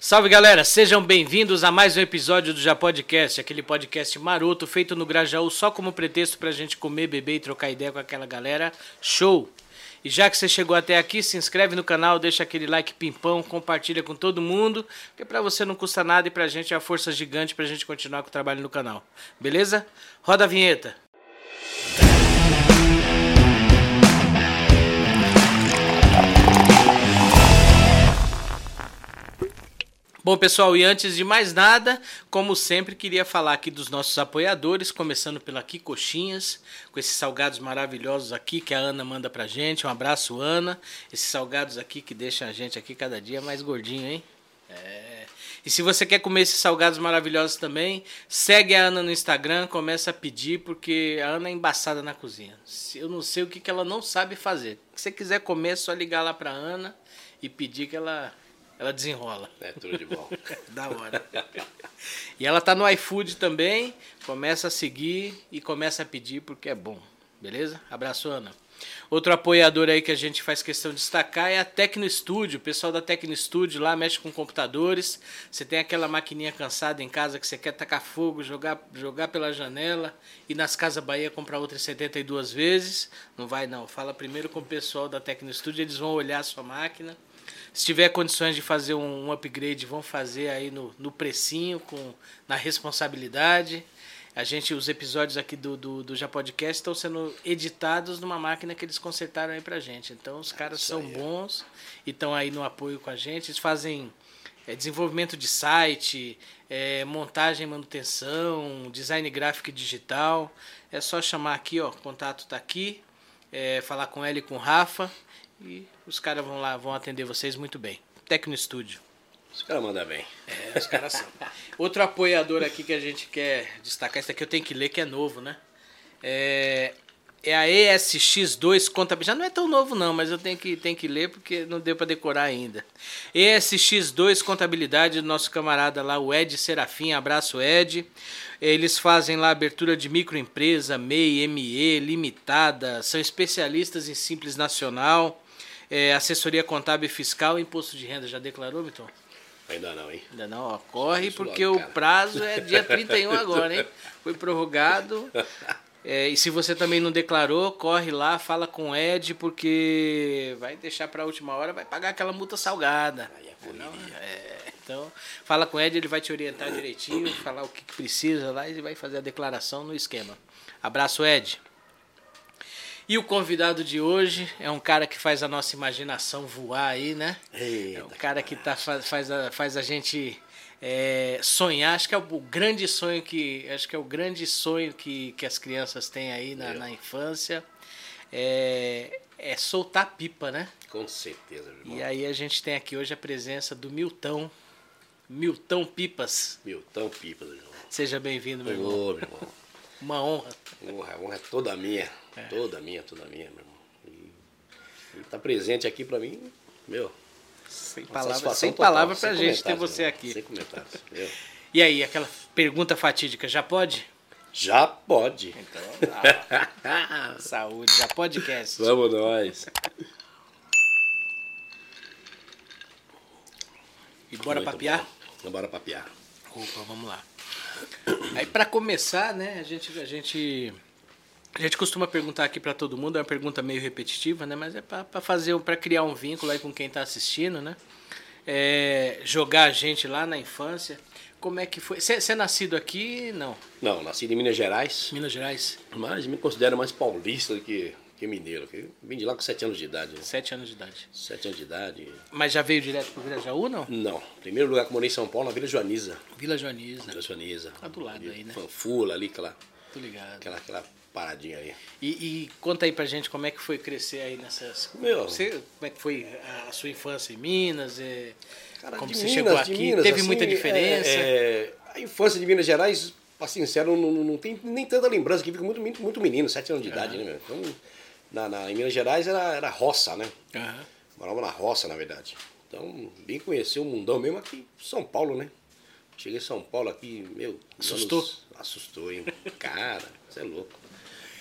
Salve galera, sejam bem-vindos a mais um episódio do Já Podcast, aquele podcast maroto feito no Grajaú só como pretexto pra gente comer, beber e trocar ideia com aquela galera. Show! E já que você chegou até aqui, se inscreve no canal, deixa aquele like pimpão, compartilha com todo mundo, porque pra você não custa nada e pra gente é a força gigante pra gente continuar com o trabalho no canal. Beleza? Roda a vinheta. Bom, pessoal, e antes de mais nada, como sempre, queria falar aqui dos nossos apoiadores, começando pela Aqui Coxinhas, com esses salgados maravilhosos aqui que a Ana manda pra gente. Um abraço, Ana. Esses salgados aqui que deixam a gente aqui cada dia mais gordinho, hein? É. E se você quer comer esses salgados maravilhosos também, segue a Ana no Instagram, começa a pedir, porque a Ana é embaçada na cozinha. Eu não sei o que, que ela não sabe fazer. Se você quiser comer, é só ligar lá pra Ana e pedir que ela ela desenrola. É tudo de bom. da hora. e ela tá no iFood também. Começa a seguir e começa a pedir porque é bom. Beleza? Abraço, Ana. Outro apoiador aí que a gente faz questão de destacar é a Tecno Studio. O pessoal da Tecno Studio lá mexe com computadores. Você tem aquela maquininha cansada em casa que você quer tacar fogo, jogar, jogar pela janela e nas Casas Bahia comprar outra 72 vezes. Não vai não. Fala primeiro com o pessoal da Tecno Studio, eles vão olhar a sua máquina se tiver condições de fazer um, upgrade, vão fazer aí no, no precinho, com, na responsabilidade. A gente, os episódios aqui do, do, do Já Podcast estão sendo editados numa máquina que eles consertaram aí pra gente. Então os caras são aí, bons e estão aí no apoio com a gente. Eles fazem é, desenvolvimento de site, é, montagem e manutenção, design gráfico e digital. É só chamar aqui, ó, o contato tá aqui, é, falar com ele e com o Rafa e os caras vão lá, vão atender vocês muito bem. Tecno Studio. Os caras mandam bem. É, os caras são. Outro apoiador aqui que a gente quer destacar, esse aqui eu tenho que ler que é novo, né? É, é a ESX2 Contabilidade. Já não é tão novo não, mas eu tenho que, tenho que ler porque não deu para decorar ainda. ESX2 Contabilidade do nosso camarada lá, o Ed Serafim. Abraço, Ed. Eles fazem lá abertura de microempresa, MEI, ME, limitada, são especialistas em Simples Nacional, é, assessoria contábil e fiscal, imposto de renda. Já declarou, Milton? Ainda não, hein? Ainda não, ó, corre porque logo, o prazo é dia 31 agora, hein? Foi prorrogado. É, e se você também não declarou, corre lá, fala com o Ed, porque vai deixar para a última hora, vai pagar aquela multa salgada. Aí é correria. É, então, fala com o Ed, ele vai te orientar direitinho, falar o que precisa lá e vai fazer a declaração no esquema. Abraço, Ed. E o convidado de hoje é um cara que faz a nossa imaginação voar aí, né? É Eita, um cara que tá, faz, a, faz a gente é, sonhar. Acho que é o, grande sonho que. Acho que é o grande sonho que, que as crianças têm aí na, na infância. É, é soltar pipa, né? Com certeza, meu irmão. E aí a gente tem aqui hoje a presença do Milton. Milton Pipas. Milton Pipa, meu irmão. Seja bem-vindo, meu irmão. Ô, meu irmão. Uma honra. Honra, a honra é toda minha. Toda minha, toda minha, meu irmão. E, e tá presente aqui pra mim, meu. Sem palavras, sem total, palavra pra sem gente ter você meu. aqui. Sem comentários. Meu. E aí, aquela pergunta fatídica, já pode? Já pode. Então, ah, saúde, já podcast. Vamos nós. E bora Muito papiar? bom. Bora papiar. Opa, vamos lá. Aí pra começar, né, a gente a gente a gente costuma perguntar aqui pra todo mundo, é uma pergunta meio repetitiva, né, mas é pra fazer para criar um vínculo aí com quem tá assistindo, né? É, jogar a gente lá na infância. Como é que foi? Você é nascido aqui? Não. Não, nasci em Minas Gerais, Minas Gerais? mas me considero mais paulista do que, que mineiro. que Vim de lá com 7 anos de idade. né? Sete anos de idade. 7 anos de idade. Mas já veio direto pro Virajaú, não? Não. Primeiro lugar que morei em São Paulo, na Vila Joaniza. Vila Joaniza. Vila Joaniza. Tá do lado aí, né? Fanfula ali, aquela, Tô ligado. aquela, aquela paradinha aí. E, e conta aí pra gente como é que foi crescer aí nessas. Meu. Você, como é que foi a sua infância em Minas? é, Cara, como você Minas, chegou aqui? Minas, Teve assim, muita diferença? é, é, a infância de Minas Gerais, pra ser sincero, não, não, tem nem tanta lembrança, que fica muito, muito, menino, 7 anos de idade, né, meu? Então, na, na- em Minas Gerais era, era roça, né? Aham. Morava na roça, na verdade. Então, bem conhecer o mundão mesmo aqui em São Paulo, né? Cheguei em São Paulo aqui, meu. Assustou? anos- assustou, hein? Cara, você é louco.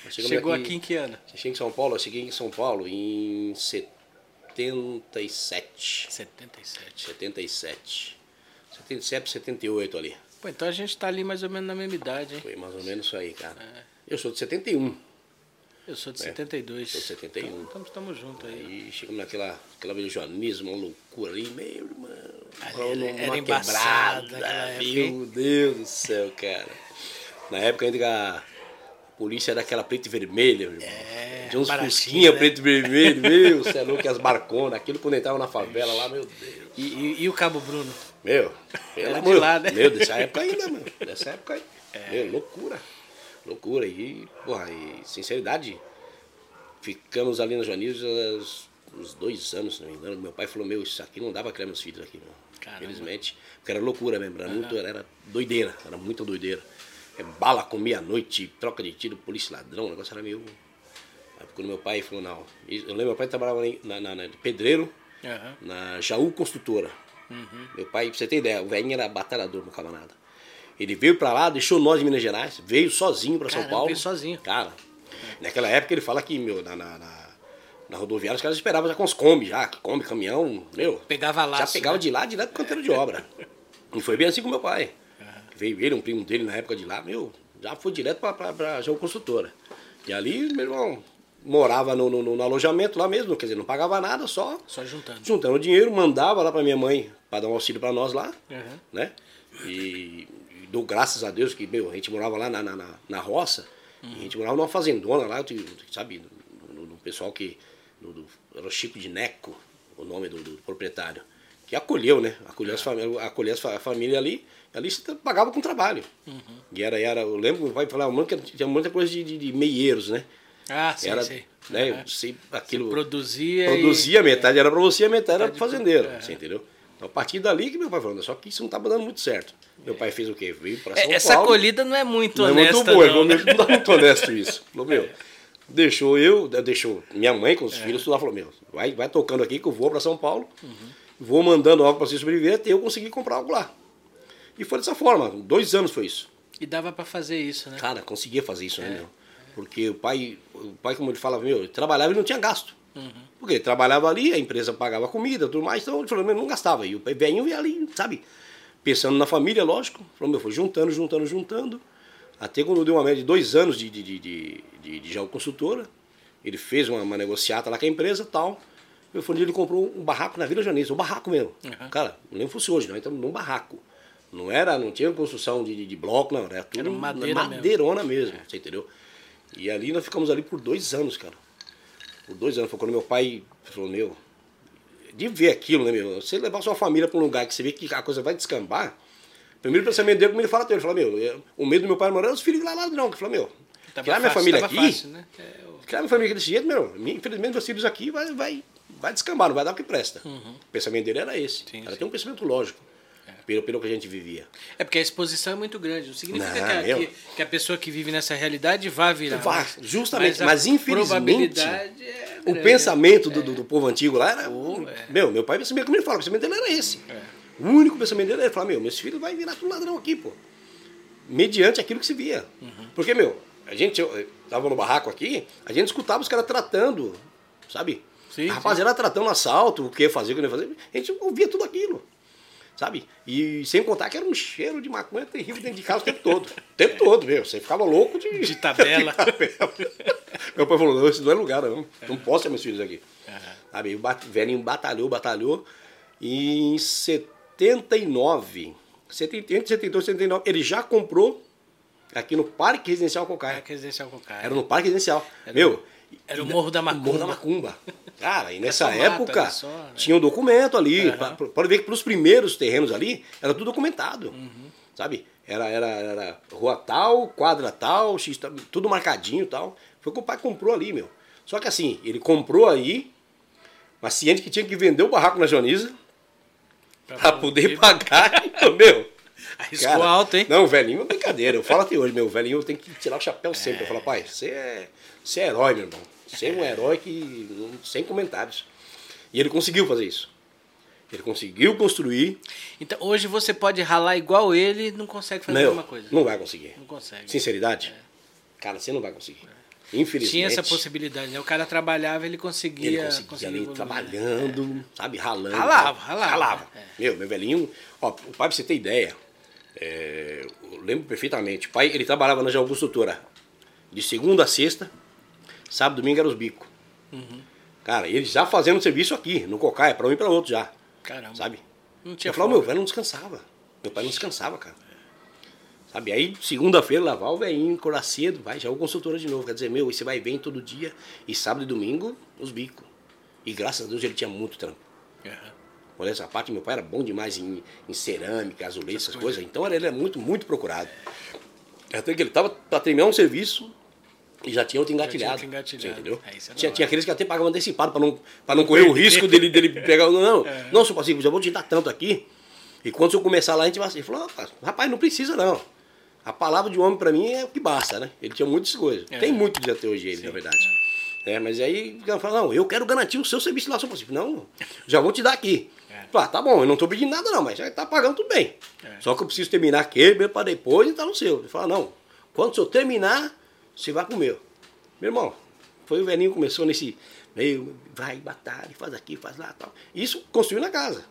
Chegou aqui em que ano? Cheguei em São Paulo, eu cheguei em São Paulo em 77. 77. 77. 77, 78 ali. Pô, então a gente tá ali mais ou menos na mesma idade, hein? Foi mais ou menos isso aí, cara. Eu sou de 71. Eu sou de 72. Sou de 71. Então estamos juntos aí. Aí chegamos naquela aquela vejonismo, uma loucura ali, meu irmão. Era- uma quebrada, Meu? Deus do céu, cara. Na época ainda que a polícia era aquela preta e vermelha, meu irmão. É, Tinha uns fusquinha né? preto e vermelho, meu, você é louco, que as barconas, aquilo quando entrava na favela lá, meu Deus. E, e- e o Cabo Bruno? Meu, pelo Era de amor, lá, né? meu, dessa época ainda, mano. Dessa época aí. É. Meu, loucura. Loucura. E, porra, e sinceridade, ficamos ali na Joanis uns, dois anos, se não me engano. Meu pai falou, meu, isso aqui não dá pra criar meus filhos aqui, meu. Infelizmente. Porque era loucura mesmo, era, muito, era doideira, era muita doideira. É, bala com meia-noite, troca de tiro, polícia ladrão, o negócio era meio. Aí quando meu pai falou, não. Eu lembro, meu pai trabalhava na, na, na de pedreiro, Aham. na Jaú Construtora. Meu pai, pra você ter ideia, o velhinho era batalhador no camarada. Ele veio pra lá, deixou nós em Minas Gerais, veio sozinho pra São Paulo. veio sozinho. Cara, naquela época ele fala que, meu, na, na, na, na rodoviária os caras esperavam já com os Kombi, já, Kombi, caminhão, meu. Pegava laço, Já pegava né? de lá direto pro canteiro de obra. E foi bem assim com meu pai. Veio ele, um primo dele na época de lá, meu, já foi direto pra, pra, pra Jaú Construtora. E ali, meu irmão, morava no, no, no alojamento lá mesmo, quer dizer, não pagava nada, só Só juntando. juntando dinheiro, mandava lá pra minha mãe para dar um auxílio pra nós lá, Uhum. né? E dou graças a Deus que, meu, a gente morava lá na, na, na, roça, e a gente morava numa fazendona lá, sabe, no, no pessoal que. no- do- era o Chico de Neco, o nome do, do proprietário, que acolheu, né? Acolheu, as, famílias, acolheu as a família ali, ali você pagava com trabalho. E era, era, eu lembro meu pai falava muito que tinha muita coisa de, de, de meieiros, né? Ah, sim, era, sim. né? Eu sei, aquilo, Produzia produzia e... metade era pra você e metade era Metade fazendeiro, pro- você entendeu? Então a partir dali que meu pai falou, só que isso não tava dando muito certo. Meu pai fez o quê? Veio São É, essa Paulo. colhida não é muito não é honesta, muito boa, não, né? não tá muito honesto isso. Falou, meu, deixou eu, deixou minha mãe com os É. filhos, tudo lá, falou, meu, vai, vai tocando aqui que eu vou pra São Paulo, Uhum. vou mandando algo pra você sobreviver até eu conseguir comprar algo lá. E foi dessa forma, dois anos foi isso. E dava pra fazer isso, né? Cara, conseguia fazer isso, É. né, meu? Porque o pai, o pai, como ele falava, meu, ele trabalhava e não tinha gasto. Uhum. Porque ele trabalhava ali, a empresa pagava comida, tudo mais, então ele falou, meu, não gastava. E o velhinho ia ali, sabe? Pensando na família, lógico. Falou, meu, foi juntando, juntando, juntando. Até quando deu uma média de dois anos de, de, de, de, de, de Consultora, ele fez uma, uma negociata lá com a empresa e tal. Eu fui onde ele comprou um barraco na Vila Janeiro, um barraco mesmo. Uhum. Cara, não lembro se fosse hoje, nós estamos num barraco. Não era, não tinha construção de, de, de bloco, não, era tudo Era madeira mesmo. madeirona mesmo, você entendeu? E ali nós ficamos ali por dois anos, cara. Por dois anos. Foi quando meu pai falou, meu, de ver aquilo, né, meu? Você levar sua família para um lugar que você vê que a coisa vai descambar. O primeiro pensamento dele, como ele fala até ele, fala, meu, eu- o medo do meu pai morar é os filhos lá ladrão. Que falou, meu, Tava criar minha fácil, família aqui, fácil, né? É, criar minha família aqui desse jeito, meu, infelizmente meus filhos aqui vai, vai, vai descambar, não vai dar o que presta. O pensamento dele era esse. Uhum. Sim, era sim. ter um pensamento lógico, pelo, pelo que a gente vivia. É porque a exposição é muito grande. Não significa Não, que, a, meu. que, que a pessoa que vive nessa realidade vá virar. Vá, mas- justamente, a mas infelizmente, é O pensamento do, do, do povo antigo lá era. Pô, é. Meu, meu pai pensamento, como ele fala, o pensamento dele era esse. É. O único pensamento dele era falar, meu, meus filhos vai virar tudo ladrão aqui, pô. Mediante aquilo que se via. Uhum. Porque, meu, a gente eu, eu tava no barraco aqui, a gente escutava os caras tratando, sabe? Sim, a rapaziada tratando assalto, o que ia fazer, o que não ia fazer. A gente ouvia tudo aquilo. Sabe? E sem contar que era um cheiro de maconha terrível dentro de casa o tempo todo. O tempo todo, meu. Você ficava louco de. De tabela. Meu pai falou, não, esse não é lugar, não. Não posso ter meus filhos aqui. Sabe? O bat- velhinho batalhou, batalhou. E em 79, 70, entre 72 e 79, ele já comprou aqui no Parque Residencial Cocaia. Parque Residencial com cara. Era no Parque Residencial. Meu. Era o Morro da Macumba. Morro da Macumba. Cara, e nessa época só, né? tinha um documento ali. Pa- Pode ver que para os primeiros terrenos ali era tudo documentado. Uhum. Sabe? Era, era, era rua tal, quadra tal, X, tudo marcadinho e tal. Foi o que o pai comprou ali, meu. Só que assim, ele comprou aí, mas ciente que tinha que vender o barraco na Joniza para poder pagar, meu. Arriscou Cara, alto, hein? Não, velhinho é brincadeira. Eu falo até hoje, meu, velhinho tem que tirar o chapéu sempre. Eu falo, pai, você é, você é herói, meu irmão. Você é um herói que. não- sem comentários. E ele conseguiu fazer isso. Ele conseguiu construir. Então hoje você pode ralar igual ele não consegue fazer a mesma coisa. não vai conseguir. Não consegue. Sinceridade? Cara, você não vai conseguir. Infelizmente. Tinha essa possibilidade, né? O cara trabalhava, ele conseguia. Ele conseguia conseguia ali trabalhando, sabe, ralando. Ralava, ralava. Ralava. É. Meu, meu velhinho, ó, o pai, pra você ter ideia, é, eu lembro perfeitamente, o pai, ele trabalhava na Augusto de segunda a sexta, sábado e domingo era os bicos. Uhum. Cara, ele já fazendo serviço aqui, no Cocaia, pra um e pra outro já, Caramba. sabe? Não tinha Eu falava, meu velho não descansava. Meu pai não descansava, cara. Sabe? Aí, segunda-feira, lavar o velhinho, acordar cedo, vai, já é o consultora de novo. Quer dizer, meu, e você vai bem todo dia. E sábado e domingo, os bicos. E graças a Deus ele tinha muito trampo. Aham. Olha essa parte, meu pai era bom demais em, em cerâmica, azulejo, essas Essas coisas. Então ele era muito, muito procurado. Até que ele tava para terminar um serviço e já tinha outro engatilhado. tinha outro engatilhado. Entendeu? É, é tinha, tinha aqueles que até pagavam antecipado para não, pra não correr o risco dele, dele pegar. Não, não, É. não, seu parceiro, já vou te dar tanto aqui. E quando eu começar lá, a gente vai assim. Ele falou, "Rapaz, rapaz, não precisa não. A palavra de um homem para mim é o que basta, né? Ele tinha muitas coisas. É. Tem muito de até hoje ele, Sim, na verdade. É, mas aí ela fala, não, eu quero garantir o seu serviço lá, seu parceiro. Não, já vou te dar aqui. É. Fala, ah, tá bom, eu não tô pedindo nada não, mas já tá pagando tudo bem. É. Só que eu preciso terminar aquele para depois e tá no seu. Ele fala, não, quando o senhor terminar, você vai com o meu. Irmão, foi o velhinho que começou nesse meio, vai, batalha, faz aqui, faz lá tal. Isso construiu na casa.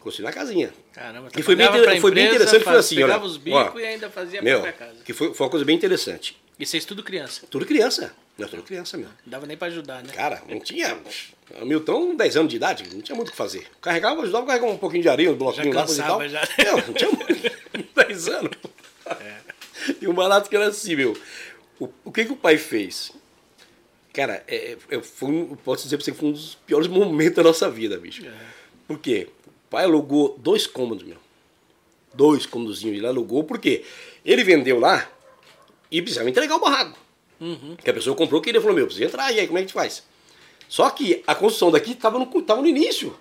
Construiu na casinha. Caramba, E foi bem inter- foi bem interessante, foi faz- assim, Pegava olha, os bicos ó, e ainda fazia a Meu, própria casa. que foi, foi uma coisa bem interessante. E vocês tudo criança. Tudo criança. Não, tudo criança mesmo. Não dava nem pra ajudar, né? Cara, não tinha. O Milton, 10 anos de idade, não tinha muito o que fazer. Carregava, ajudava a carregar um pouquinho de areia, um bloquinho lá, coisa e tal. cansava, já. Não, não tinha muito. 10 anos. E o barato que era assim, meu. O, o que, que o pai fez? Cara, é, é, um, eu posso dizer pra você que foi um dos piores momentos da nossa vida, bicho. É. Por quê? O pai alugou dois cômodos, meu. Dois cômodozinhos. Ele alugou, porque ele vendeu lá e precisava entregar o barraco. Uhum. Que a pessoa comprou que ele falou, meu, precisa entrar, e aí como é que a gente faz? Só que a construção daqui estava no, tava no início.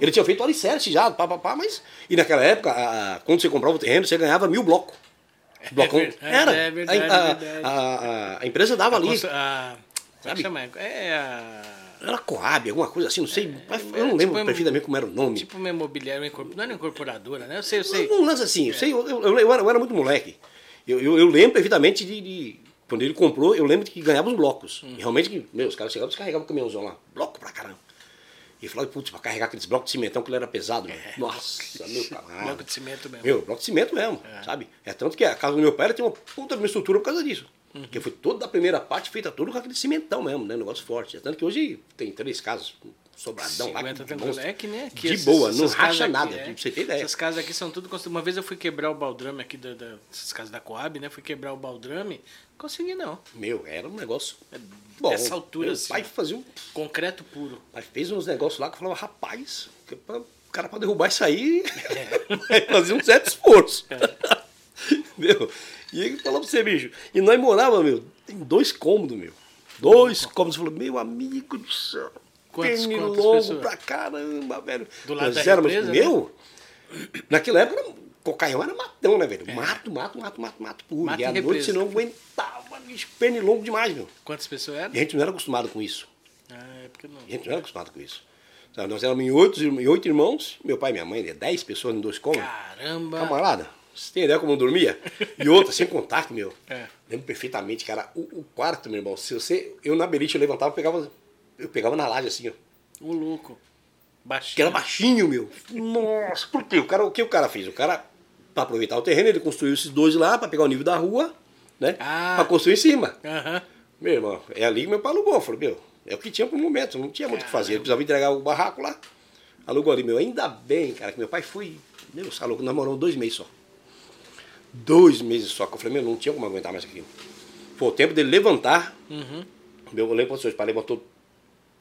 Ele tinha feito o alicerce já, pá, pá, pá, mas... E naquela época, a- quando você comprava o terreno, você ganhava mil blocos. Blocão. verdade, Era. é verdade, a, é a- verdade. a- a- empresa dava ali. A- como é Sabe? que chama? É a. Era Coab, alguma coisa assim, não sei. mas eu é, não lembro tipo, perfeitamente como era o nome. Tipo uma imobiliária, não era incorporadora, né? Eu sei, eu sei. não lance assim, eu, sei, eu, eu, eu era, eu era muito moleque. Eu, eu, eu lembro perfeitamente de, de- Quando ele comprou, eu lembro que ganhava os blocos. Hum. E realmente, meu, os caras chegavam e descarregavam o caminhãozão lá. Bloco pra caramba. E falava, putz, pra carregar aqueles blocos de cimentão que ele era pesado, mano. Nossa, meu caralho. Bloco de cimento mesmo. Meu, bloco de cimento mesmo, sabe? É tanto que a casa do meu pai tem uma puta de uma estrutura por causa disso. Uhum. Porque foi toda a primeira parte feita tudo com aquele cimentão mesmo, né? Um negócio forte. É tanto que hoje tem três casas, sobradão lá. 50 que monstro. É que nem aqui. De essas- boa, não essas racha aqui, nada, é. você ter ideia. Essas casas aqui são tudo construídas. Uma vez eu fui quebrar o baldrame aqui da- da- dessas casas da Coab, né? Fui quebrar o baldrame. Consegui não. Meu, era um negócio bom. dessa altura, Meu assim, pai fazia um, Concreto puro. pai fez uns negócios lá que eu falava, rapaz, que o cara pra derrubar isso aí, É. fazer um certo esforço. meu, e ele falou pra você, bicho, e nós morava, meu, tem dois cômodos, meu. Dois cômodos. Falou, meu amigo do céu. Quantos- Pernilongo quantas pra caramba, velho. Do lado Nós da éramos- represa, né? Meu, naquela época, era- Cocaião era matão, né, velho? Mato, mato, mato, mato, mato puro. É. Mato e e à noite você não aguentava, bicho, pernilongo demais, meu. Quantas pessoas eram? E a gente não era acostumado com isso. Ah, é porque não. A gente não era acostumado com isso. Sabe, nós éramos em oito, em oito irmãos, meu pai e minha mãe, né, dez pessoas em dois cômodos. Caramba! Camarada, você tem ideia como eu dormia? E outra, sem contato, meu. É. Lembro perfeitamente, cara, o, o quarto, meu irmão, se você. Eu na beliche eu levantava, eu pegava, eu pegava na laje assim, ó. O louco. Que Baixinho. era baixinho, meu. Nossa, por quê? O, cara, o que o cara fez? O cara, pra aproveitar o terreno, ele construiu esses dois lá, pra pegar o nível da rua, né? Ah. Pra construir em cima. Aham. Meu irmão, é ali que meu pai alugou. Falei, meu, é o que tinha pro momento, não tinha muito o que fazer. Ele precisava entregar o barraco lá. Alugou ali, meu. Ainda bem, cara, que meu pai foi. Meu, alugou, nós moramos dois meses só. Dois meses só. Que eu falei, meu, não tinha como aguentar mais aquilo. Foi o tempo dele levantar. Uhum.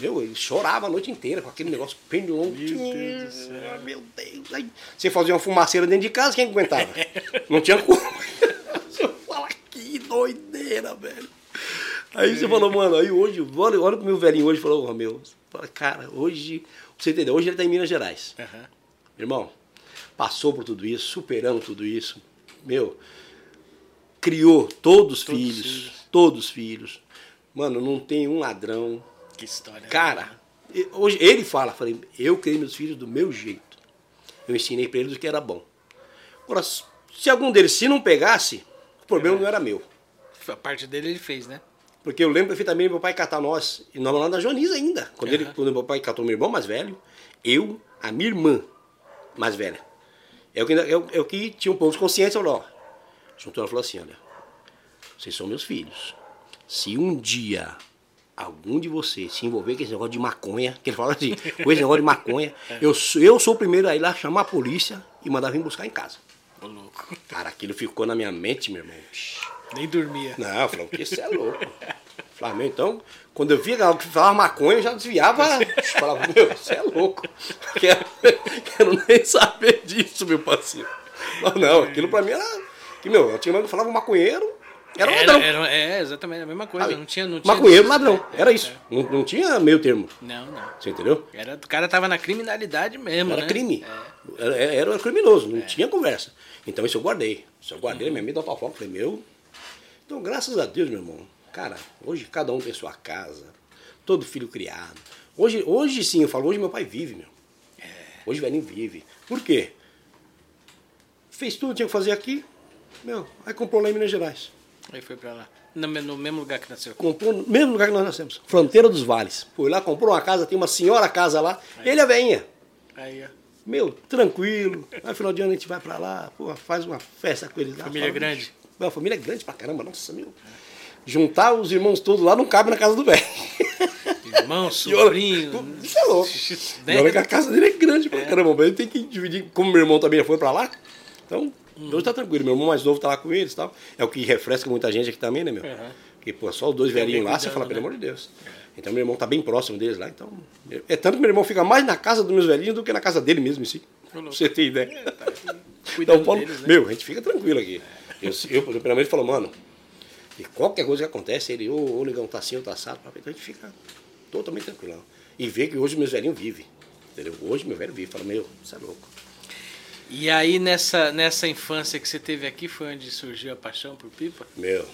Meu, ele chorava a noite inteira com aquele negócio pendulão. Meu Deus do céu. Meu Deus. Aí você fazia uma fumaceira dentro de casa, quem aguentava? não tinha como. Você fala, que doideira, velho. Aí você falou, mano, aí hoje, olha, olha pro meu velhinho hoje, falou, ô meu, fala, cara, hoje, você entender, hoje ele tá em Minas Gerais. Aham. Irmão, passou por tudo isso, superamos tudo isso. Meu, criou todos os Todos filhos, filhos. todos os filhos. Mano, não tem um ladrão. Que história. né? Cara, hoje ele fala, falei, eu criei meus filhos do meu jeito. Eu ensinei pra eles o que era bom. Agora, se algum deles se não pegasse, o problema É. não era meu. A parte dele ele fez, né? Porque eu lembro perfeitamente meu pai catar nós, e nós lá na Joaniza ainda. Quando, ele, Aham. quando meu pai catou meu irmão mais velho, eu, a minha irmã mais velha. É o que, é o, é o que tinha um pouco de consciência, falou, ó. Juntou ela falou assim, olha, vocês são meus filhos. Se um dia algum de vocês se envolver com esse negócio de maconha, que ele fala assim, com esse negócio de maconha, eu, sou- eu sou o primeiro a ir lá chamar a polícia e mandar vir buscar em casa. Ô, louco. Cara, aquilo ficou na minha mente, meu irmão. Nem dormia. Não, eu falava, que isso é louco. Flamengo, então, quando eu via que falava maconha, eu já desviava. Falava, meu, você é louco. Quero, quero nem saber disso, meu parceiro. Não, não, aquilo pra mim era. Que, meu, eu tinha que falava maconheiro, era Era, ladrão. era- é, exatamente a mesma coisa. sabe? Não tinha, não tinha maconheiro, ladrão. é, Era isso. é. Não, não tinha meio termo. Não, não. Você entendeu? Era, o cara tava na criminalidade mesmo, Era né? crime. É. Era, era criminoso, não tinha conversa. Então isso eu guardei. Isso eu guardei, minha mente dá foco. Falei, meu. Então, graças a Deus, meu irmão. Cara, hoje cada um tem sua casa, todo filho criado. Hoje, hoje sim, eu falo, hoje meu pai vive, meu. Hoje o velhinho vive. Por quê? Fez tudo que tinha que fazer aqui, meu, aí comprou lá em Minas Gerais. Aí foi pra lá. No, no mesmo lugar que nasceu. Comprou no mesmo lugar que nós nascemos, Fronteira dos Vales. Foi lá, comprou uma casa, tem uma senhora casa lá, ele é veinha. Aí, ó. Meu, tranquilo. Aí, final de ano a gente vai pra lá, pô, faz uma festa com eles lá. Família Fala, grande. "Bicho, Meu, a família é grande pra caramba, nossa, meu. Juntar os irmãos todos lá não cabe na casa do velho. Irmão, sobrinho. Isso é louco. Né? E olha que a casa dele é grande pra caramba, mas ele tem que dividir. Como meu irmão também já foi pra lá, então, hoje tá tranquilo. Meu irmão mais novo tá lá com eles e tal. É o que refresca muita gente aqui também, né, meu? Uhum. Porque, pô, só os dois velhinhos lá, você cuidando, fala, pelo né? amor de Deus. Então, meu irmão tá bem próximo deles lá, então. É tanto que meu irmão fica mais na casa dos meus velhinhos do que na casa dele mesmo em si. Pra você ter ideia. Cuidando Então, Paulo, deles, né? meu, a gente fica tranquilo aqui. Eu, eu primeiramente, falo, mano, e qualquer coisa que acontece, ele, ô, ô, negão, tá assim ou tá assado, então a gente fica totalmente tranquilão. E vê que hoje meus velhinhos vivem. Entendeu? Hoje meu velho vive. Fala, meu, você é louco. E aí, nessa, nessa infância que você teve aqui, foi onde surgiu a paixão por pipa? Meu.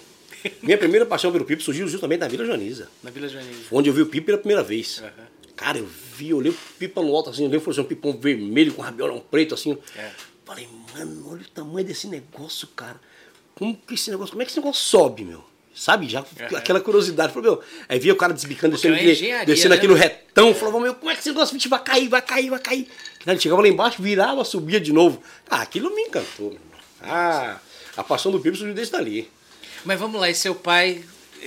Minha primeira paixão pelo Pipo surgiu justamente na Vila Joaniza. Na Vila Joanisa. Onde eu vi o Pipo pela primeira vez. Aham. Cara, eu vi, eu olhei o Pipa no alto assim, eu lembro que foi um pipão vermelho com rabiolão preto assim. É. Falei, mano, olha o tamanho desse negócio, cara. Como que esse negócio, como é que esse negócio sobe, meu? Sabe? Já Aham. aquela curiosidade. Falei, meu, aí via o cara desbicando, descendo, é aquele, engenharia, descendo né, aquilo meu? retão. Falava, meu, como é que esse negócio vai cair, vai cair, vai cair. Aí Ele chegava lá embaixo, virava, subia de novo. Ah, aquilo me encantou, meu. Ah, a paixão do Pipo surgiu desde dali. Mas vamos lá, e seu pai.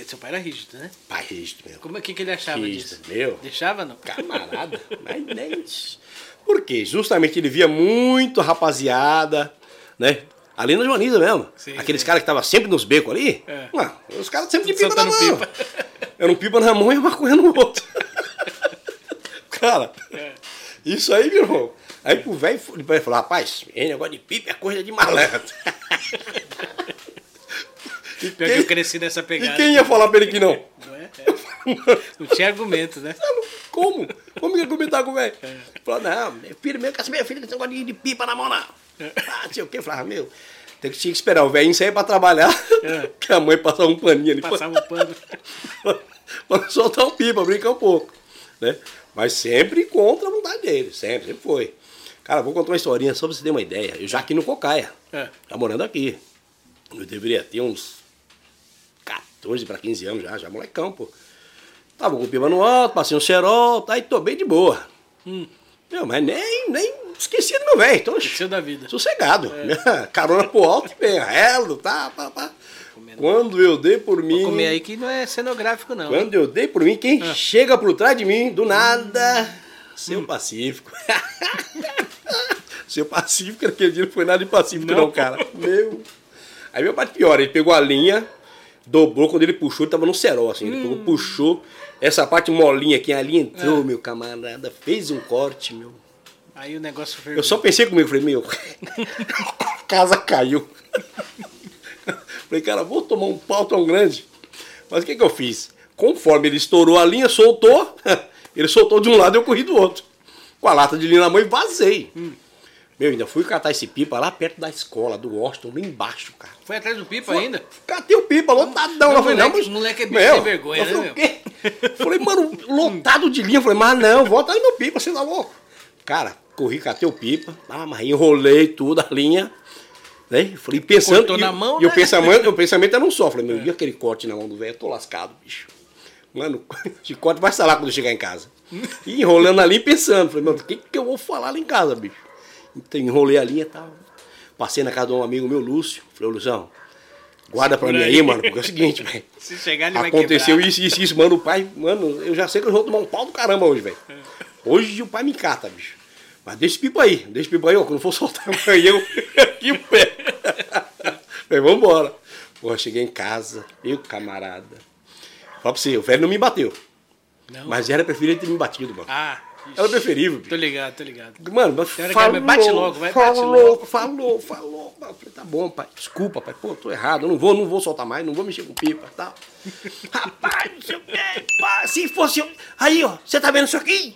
Seu pai era rígido, né? Pai rígido, meu. Como é que, que ele achava Rígido, disso? meu. Deixava não? Camarada, mas nem. Por quê? Justamente ele via muito rapaziada, né? Ali na Joaniza mesmo. Sim, Aqueles caras que estavam sempre nos becos ali. É. Não, os caras sempre de pipa na mão. pipa. Era um pipa na mão e uma maconha no outro. cara, É. isso aí, meu irmão. Aí pro velho falar, rapaz, esse negócio de pipa é coisa de malandro. e, Pior que eu cresci nessa e pegada. quem ia falar pra ele que não? Não, é? É. Não tinha argumento, né? Como? Como que eu comentar com o velho? Falou, não, meu filho meu, que essa minha filha tem negócio de pipa na mão, não. Ah, sei o que. Eu falava, meu, tem que, tinha que esperar o velho sair pra trabalhar, É. que a mãe passava um paninho ali Passava o pano. pra, soltar um pipa, brincar um pouco. Né? Mas sempre contra a vontade dele, sempre, sempre foi. Cara, vou contar uma historinha só pra você ter uma ideia. Eu já aqui no Cocaia, É. já morando aqui. Eu deveria ter uns 14 para 15 anos já, já molecão, pô. Tava com o pipa no alto, passei um cerol, tá, e tô bem de boa. Hum. Meu, mas nem, nem esqueci do meu velho, tô Esqueceu da vida. sossegado. É. Carona pro alto e bem, relo, tá, pá, pá. Quando eu dei por mim. Vou comer aí que não é cenográfico, não. Quando eu dei por mim, quem Ah. chega por trás de mim, do nada, Hum. seu Pacífico. seu Pacífico, naquele dia não foi nada de Pacífico, Não. não, cara. Meu. Aí meu pai pior, ele pegou a linha, dobrou, quando ele puxou, ele tava no cerol, assim. Ele Hum. pegou, puxou, essa parte molinha aqui, a linha Ah. entrou, meu camarada, fez um corte, meu. Aí o negócio foi. Eu só pensei comigo, falei, meu, a casa caiu. falei, cara, vou tomar um pau tão grande. Mas o que, que eu fiz? Conforme ele estourou a linha, soltou, ele soltou de um lado e eu corri do outro. Com a lata de linha na mão e vazei. Meu, ainda fui catar esse pipa lá perto da escola, do Washington, lá embaixo, cara. Foi atrás do pipa ainda? Catei o pipa, lotadão. Não, falei, moleque- mas- moleque é bicho sem vergonha, né, quê? Falei, mano, lotado de linha. Falei, mas não, volta aí no pipa, você tá louco. Cara, corri, catei o pipa, ah, mas enrolei tudo, a linha. Né? Falei, pensando. Cortou e, na mão, e o né? pensamento, o pensamento era um só. Falei, meu, e aquele corte na mão do velho? Eu tô lascado, bicho. Mano, chicote vai salar quando chegar em casa. E enrolando ali pensando. Falei, mano, o que, que eu vou falar lá em casa, bicho? Então enrolei a linha e tal. Passei na casa de um amigo meu, Lúcio. Falei, ô Luzão, guarda pra mim aí, mano, porque é o seguinte, velho. Se chegar, ele vai Aconteceu quebrar. isso, isso, isso, mano. O pai, mano, eu já sei que eu vou tomar um pau do caramba hoje, velho. É. Hoje o pai me cata, bicho. Mas deixa esse pipa aí, deixa esse pipa aí, ó. Quando for soltar amanhã, eu aqui o pé. Falei, vambora. Porra, cheguei em casa, eu, camarada. Fala pra você, o velho não me bateu. Não. Mas era preferível ter me batido, mano. Ah, Era preferível, bicho. tô ligado, tô ligado. Mano, mas que falou, ela bate logo, vai, bate falou, logo. falou, falou. Eu falei, tá bom, pai. Desculpa, pai. Pô, tô errado. Eu não vou, não vou soltar mais, não vou mexer com pipa e tal. Rapaz, não sei o pá, Se fosse. eu- Aí, ó, você tá vendo isso aqui?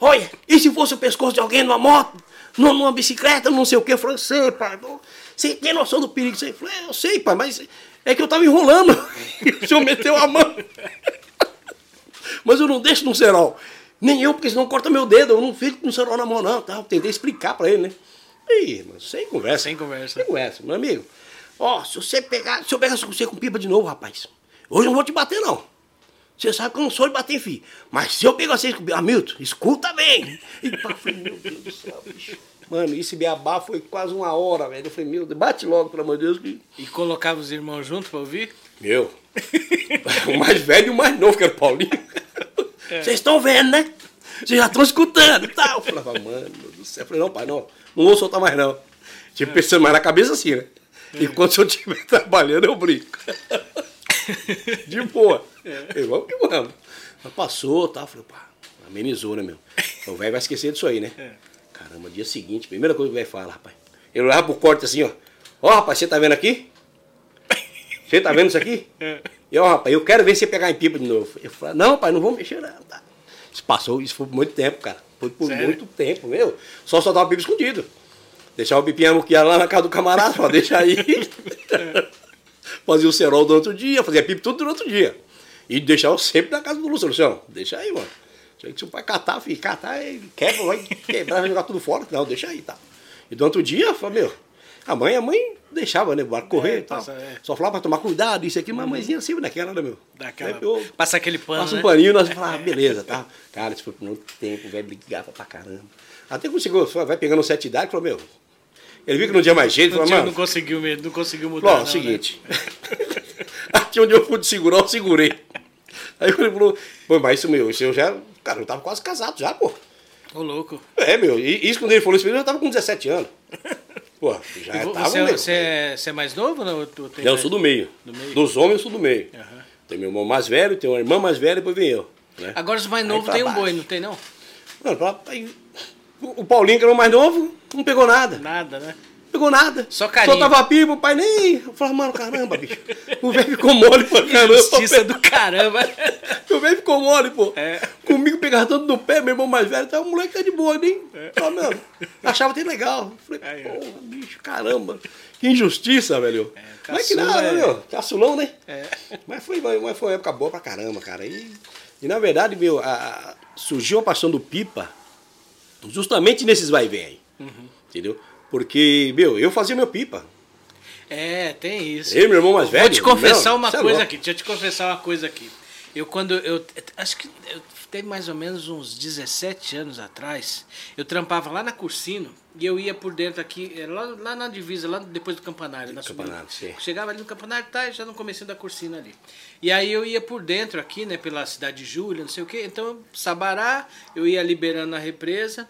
Olha, e se fosse o pescoço de alguém numa moto, numa, bicicleta, não sei o quê? Eu falei, eu sei, pai. Você tem noção do perigo? Você falou, eu sei, pai, mas é que eu tava enrolando. o senhor meteu a mão. Mas eu não deixo no cerol. Nem eu, porque senão corta meu dedo. Eu não fico com o cerol na mão, não. Tá? Tentei explicar pra ele, né? Ih, mas sem conversa. Sem conversa. Sem conversa, meu amigo. Ó, se você pegar, se eu pegar você com pipa de novo, rapaz, hoje eu não vou te bater, não. Você sabe que eu não sou de bater, filho. Mas se eu pegar vocês com pipa, Hamilton, escuta bem. E pá, falei, meu Deus do céu, bicho. Mano, esse beabá foi quase uma hora, velho. Eu falei, meu Deus, bate logo, pelo amor de Deus, que E colocava os irmãos juntos pra ouvir? meu. o mais velho e o mais novo, que era o Paulinho. Vocês estão vendo, né? Vocês já estão escutando e tal. Eu falava, mano do céu. Eu falei, não, pai, não. Não vou soltar mais, não. Tipo, pensando mais na cabeça assim, né? E quando eu estiver trabalhando, eu brinco. De boa. É. Vamos que vamos. Mas passou, tá? Eu falei, pá, amenizou, né, meu? O velho vai esquecer disso aí, né? Caramba, dia seguinte, primeira coisa que o velho fala, rapaz. Ele olhava pro corte assim, ó. Ó, rapaz, você tá vendo aqui? Você tá vendo isso aqui? E ó, rapaz, eu quero ver você pegar em pipa de novo. Eu falei, não, pai, não vou mexer, não. Tá. Isso passou, isso foi por muito tempo, cara. Foi por Sério? muito tempo, meu. Só soltava o pipa escondido. Deixava o pipinha muquear lá na casa do camarada, pra deixar aí. fazia o cerol durante o dia, fazia pipa tudo durante o dia. E deixava sempre na casa do Lúcio. Luciano, deixa aí, mano. Deixa aí que seu pai catar, filho, catar, ele quebra, vai quebrar, vai jogar tudo fora. Não, deixa aí, tá. E durante o dia, eu falei, meu, a mãe, a mãe deixava, né, o barco correr É, e tal. passa, é. Só falava pra tomar cuidado, isso aqui, mas a mãezinha sempre naquela, né, meu? Daquela, eu- passa aquele pano, Passa um né? paninho, nós falamos, ah, beleza, tá. Cara, isso foi por muito tempo, o velho brigava pra caramba. Até quando chegou, vai pegando sete idade, falou, meu. Ele viu que não tinha mais jeito, Não, falou, tinha- mano. não conseguiu mesmo, não conseguiu mudar. Falou, não, é o né? seguinte. Aqui onde eu pude segurar, eu segurei. Aí ele falou, pô, mas isso, meu, isso eu já. Cara, eu tava quase casado já, pô. Ô, louco. É, meu, e isso quando ele falou isso, pra mim, eu já tava com 17 anos. Pô, já tava. você, é- você é, você é mais novo não? Ou tu tem Não, eu sou do meio. Do meio? Dos homens, eu sou do meio. Aham. Tem meu irmão mais velho, tem uma irmã mais velha, depois vem eu. Né? Agora os mais novos tem um baixo. boi, não tem não? Mano, pra- o Paulinho, que era o mais novo, não pegou nada. Nada, né? Pegou nada. Só carinho. Soltava pipa, o pai nem. Eu falava, mano, caramba, bicho. O velho ficou mole pra caramba. Justiça do caramba. O velho ficou mole, pô. É. Comigo pegava tanto no pé, meu irmão mais velho, tá, o moleque tá de boa, nem. Só mesmo. Achava até legal. Falei, É. Porra, bicho, caramba. Que injustiça, velho. É, Mas que caçula nada, é- meu. Caçulão, né? É. Mas foi, mas foi uma época boa pra caramba, cara. E, e na verdade, meu, a- a- surgiu a paixão do Pipa justamente nesses vai e vem aí. Uhum. Entendeu? Porque, meu, eu fazia meu pipa. É, tem isso. Eu, meu irmão mais velho. Vou te confessar não, uma é coisa aqui. Deixa eu te confessar uma coisa aqui. Eu quando eu acho que eu teve mais ou menos uns 17 anos atrás, eu trampava lá na Cursino e eu ia por dentro aqui, eh, lá, lá na divisa, lá depois do campanário, na subida. Campanário, sim. Chegava ali no campanário, tá, já no começo da Cursino ali. E aí eu ia por dentro aqui, né, pela cidade de Júlia, não sei o quê. Então, Sabará, eu ia liberando a represa.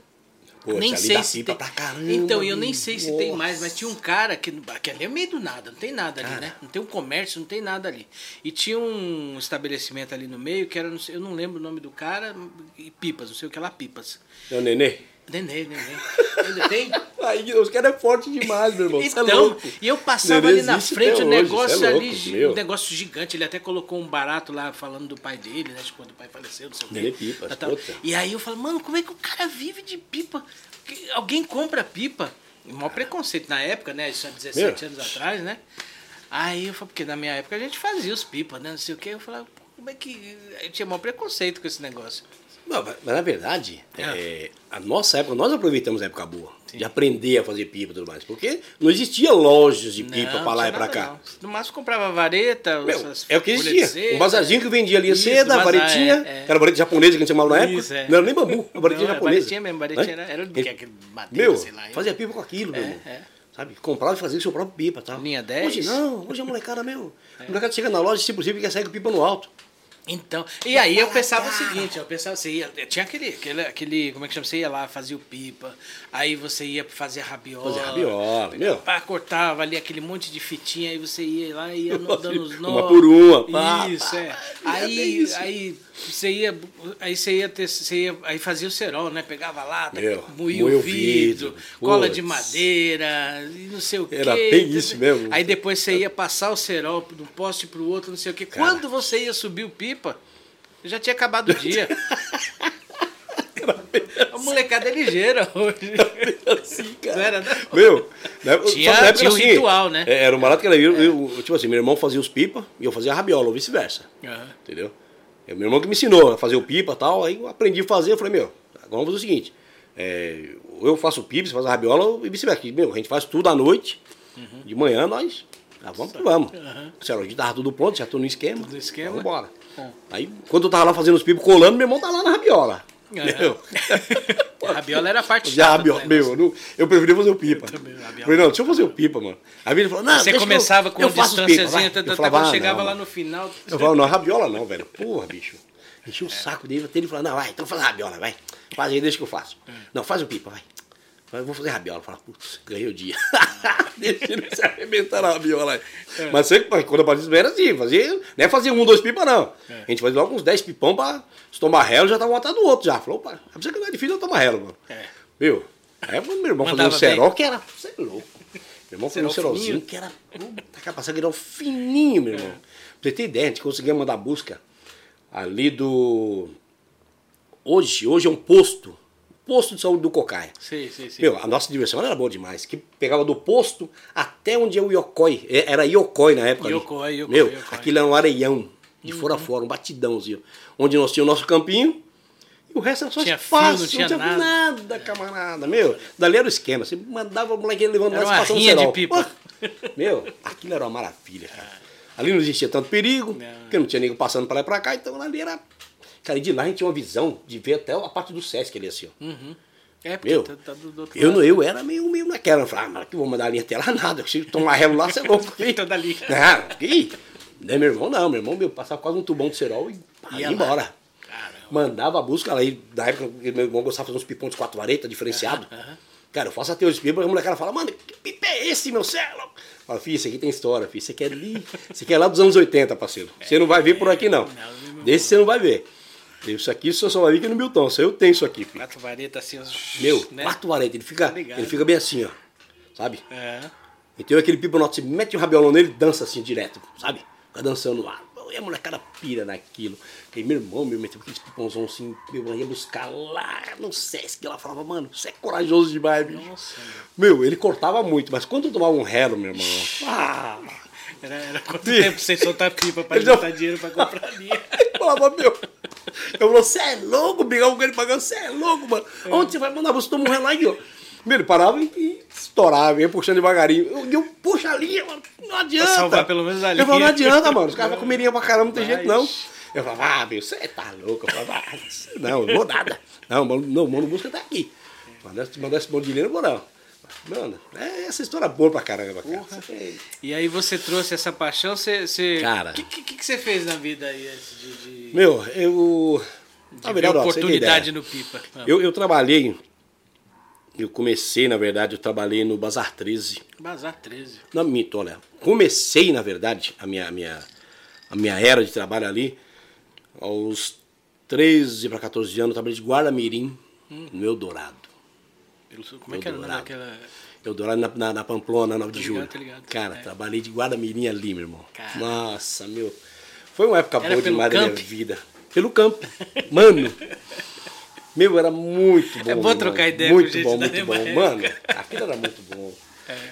Poxa, nem ali sei se pipa tem. pra caramba, então, eu nem sei se tem Nossa. mais, mas tinha um cara que, que ali é meio do nada, não tem nada ali, Cara. né? Não tem um comércio, não tem nada ali. E tinha um estabelecimento ali no meio que era, eu não lembro o nome do cara, e pipas, não sei o que lá, pipas. É o nenê? Nenê, nenê. Ainda tem? Aí os caras é forte demais, meu irmão. É Então, louco. e eu passava Ele ali na frente, um hoje, negócio é louco, ali, meu. um negócio gigante. Ele até colocou um barato lá falando do pai dele, né? de Quando o pai faleceu, não sei o quê. Tá, tá. E aí eu falo, mano, como é que o cara vive de pipa? Alguém compra pipa? O maior preconceito na época, né? Isso há 17 Meu. anos atrás, né? Aí eu falo, porque na minha época a gente fazia os pipas, né? Não sei o quê. Eu falava, como é que. Eu tinha maior preconceito com esse negócio. Não, mas mas na verdade, É. é, a nossa época, nós aproveitamos a época boa. De aprender a fazer pipa e tudo mais. Porque não existia lojas de pipa pra lá e nada, cá. não. No máximo comprava vareta, Meu, é o que existia. Um bazarzinho que vendia ali seda, bazar, varetinha. é, é. Aquela vareta japonesa que a gente chamava na época. Isso, é. Não era nem bambu, a varetinha Não, japonesa. varetinha mesmo, varetinha era, era do que aquele madeira, Meu, sei lá. fazia pipa com aquilo, meu É, irmão. é. Sabe? Comprava e fazia o seu próprio pipa tal. Linha 10. Hoje não, hoje a molecada, meu. A molecada chega na loja, se possível, quer sair com pipa no alto. Então, e aí eu pensava o seguinte, eu pensava, você ia, tinha aquele, aquele, aquele, como é que chama, você ia lá, fazia o pipa, aí você ia fazer rabiola. Fazer rabiola, meu. Pá, cortava ali aquele monte de fitinha, aí você ia lá e ia dando os nós. Uma por uma, pá, Isso, pá, é. pá, é Aí, isso. aí você ia, aí você ia ter, você ia, aí fazia o cerol, né? Pegava lata, Meu, moía o vidro, vidro, cola putz. de madeira, e não sei o quê. Era bem isso mesmo. Aí depois você ia passar o cerol de um poste pro outro, não sei o quê. Cara. Quando você ia subir o pipa, já tinha acabado o dia. A molecada é ligeira hoje. assim, cara. Não era, não? Meu, né, Tinha- só época tinha um assim, ritual, né? é, Era um barato que era eu, eu- tipo assim, meu irmão fazia os pipa e eu fazia a rabiola, ou vice-versa. Aham. Entendeu? É meu irmão que me ensinou a fazer o pipa e tal, aí eu aprendi a fazer, eu falei, meu, agora vamos fazer o seguinte, é, eu faço o pipa, você faz a rabiola e vice-versa. Meu, a gente faz tudo à noite, de manhã nós, ah, vamos que vamos. Sério, a gente tava tudo pronto, já tô no esquema. Tudo no esquema. Vamos embora. Aí, quando eu tava lá fazendo os pipos colando, meu irmão tá lá na rabiola. Meu. A rabiola era a parte Já, do meu, eu, não- eu preferia fazer o pipa. também, a rabiola. Falei, não, deixa eu fazer o pipa, mano. Aí ele falou, não, Você que eu- começava com eu uma distânciazinha, Eu falava, quando ah, chegava lá no final. Eu falava, não, rabiola não, velho. Porra, bicho. Enchi o saco dele, até ele falou, não, vai, então faz a rabiola, vai. Faz aí, deixa que eu faço. Não, faz o pipa, vai. Vou fazer rabiola. Fala, putz, ganhei o dia. deixa ele se arrebentar na rabiola aí. Mas sempre, quando eu fazia era assim, fazia, não é fazer um, dois pipas, não. A gente fazia logo uns dez pipão pra se tomar relo, já tava um atrás do outro já. Falou, opa, você que não é difícil eu tomar relo, mano. É. Meu, aí meu irmão fazia um Mandava bem. cerol que era, você é louco. Meu irmão fazia um Cerol cerolzinho que era, puta, capaz que era um fininho, meu irmão. Pra você ter ideia, a gente conseguia mandar busca ali do... Hoje, hoje é um posto, posto de saúde do Cocaia. Sim, sim, sim. Meu, a nossa diversão era boa demais. Que pegava do posto até onde é o Iocói. É, Era Iocói na época. Iocói, Iocói, Meu, Iocói. aquilo era um areião. De fora a fora, um batidãozinho. Onde nós tínhamos o nosso campinho. E o resto era só Tinha espaço. fio, não tinha nada. nada, camarada. Meu, dali era o esquema. Você mandava o moleque levando Era uma passando rinha de pipa. Pô, Meu, aquilo era uma maravilha, cara. Ali não existia tanto perigo, Não. porque não tinha ninguém passando para lá e pra cá, então ali era. Cara, e de lá a gente tinha uma visão de ver até a parte do Sesc ali assim, ó. Uhum. É, porque Meu, tá, tá do, do Eu, lado. eu era meio, meio naquela. Eu falava, ah, mas que vou mandar a linha até lá nada. Se tomar relo lá, você é louco. Toda ali. Ah, que? Não é meu irmão, não. Meu irmão meu, passava quase um tubão de cerol e pá, Ia embora. Mandava a busca lá. E da época meu irmão gostava de fazer uns pipões de quatro varetas diferenciado. aham. Cara, eu faço até os pipos, a molecada fala, mano, que pipa é esse, meu céu? Fala, filho, isso aqui tem história, filho. Isso aqui é ali. Isso aqui é lá dos anos 80, parceiro. Você não vai ver por aqui. Não, Desse você não vai ver. Isso aqui você só vai aqui no Milton. Isso eu tenho isso aqui, filho. Quatro varetas assim, os- Meu, né? quatro varetas. Ele fica, Ligado. ele fica bem assim, ó. Sabe? É. Então aquele pipo nosso, você mete o rabiolão nele e dança assim direto, sabe? Fica dançando lá. E a molecada pira naquilo. E meu irmão me meteu aquele pipãozão assim, meu, ia buscar lá no Sesc. Ela falava, mano, você é corajoso demais, bicho. Nossa, Meu, ele cortava muito, mas quando eu tomava um relo, meu irmão. Ah, Era, era quanto tempo sem soltar pipa pra Ele não- juntar dinheiro pra comprar linha? falava, meu. Eu falava, você é louco, brigava com ele pagando, você é louco, mano. Onde você vai mandar você tomar um? Meu, ele parava e, e estourava, ia puxando devagarinho. Eu, eu puxa a linha, mano. Não adianta. salvar pelo menos a Eu falava, não linha. adianta, mano. Os caras vão comer linha pra caramba, não tem Vai. jeito não. Eu falava, ah, meu, você tá louco. Eu falava, ah, não, não vou nada. Não, mano, não, mano, busca tá aqui. Mandar esse- mandar esse de dinheiro, eu vou não. Mano, é essa história boa pra caramba, cara. É, E aí você trouxe essa paixão, você... você... Cara. O que, que, que você fez na vida aí antes de, de, Meu, eu. de ver verdade, oportunidade no pipa? Ah, Eu, eu trabalhei. Eu comecei, na verdade, eu trabalhei no Bazar 13. Bazar 13. Não, mito, olha. Comecei, na verdade, a minha, a minha, a minha era de trabalho ali aos 13 para 14 anos. Eu trabalhei de guarda-mirim no Eldorado. Como é que era nome Eldorado. na, na, na Pamplona, 9 de Tô julho. ligado, tô ligado. Cara, É. trabalhei de guarda-mirim ali, meu irmão. Cara. Nossa, meu. Foi uma época Era boa demais da minha camp? vida. Pelo campo. Mano. Meu, era muito bom. É bom mano. trocar ideia com Muito gente bom, da muito bom. mesma Mano, aquilo era muito bom.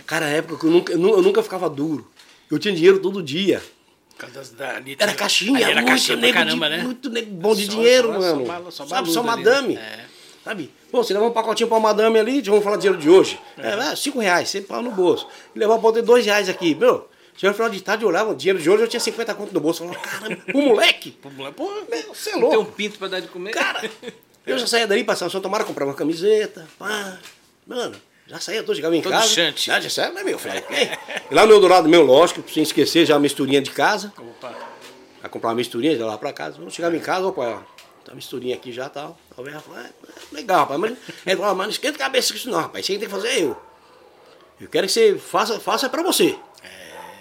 Cara, a época que eu nunca, eu nu- eu nunca ficava duro. Eu tinha dinheiro todo dia. Por causa das- da- ali Era tinha- caixinha, era muito caixinha pra nego caramba, de, né? Muito nego bom de Só- dinheiro, só- mano. só bala- só Sabe, só ali, madame. né? É. Sabe? Pô, você leva um pacotinho pra madame ali, vamos falar dinheiro de hoje. É, ah, cinco reais, você põe no bolso. E levar pra outra dois reais aqui. Meu, chegou no final de tarde, eu olhava, o dinheiro de hoje eu tinha 50 conto no bolso. Eu falava, caramba, um moleque? Pô, Meu, você é não tem um louco. pinto pra dar de comer? Cara, eu já saía dali, passava São Tomara, comprava uma camiseta, pá. Mano, já saía, todo chegava em Todo casa. chante. Já, já saía, né, meu filho? E lá no Eldorado, meu, lógico, sem esquecer já a misturinha de casa. Opa. Aí comprar uma misturinha, já lá pra casa. Quando chegava em casa, opa, tá uma misturinha aqui já e tal. Talvez ela falou, é, é, legal, rapaz. Mas ele falou, mas não esquenta a cabeça com isso não, rapaz. Isso aí tem que fazer é eu. Eu quero que você faça, faça pra você.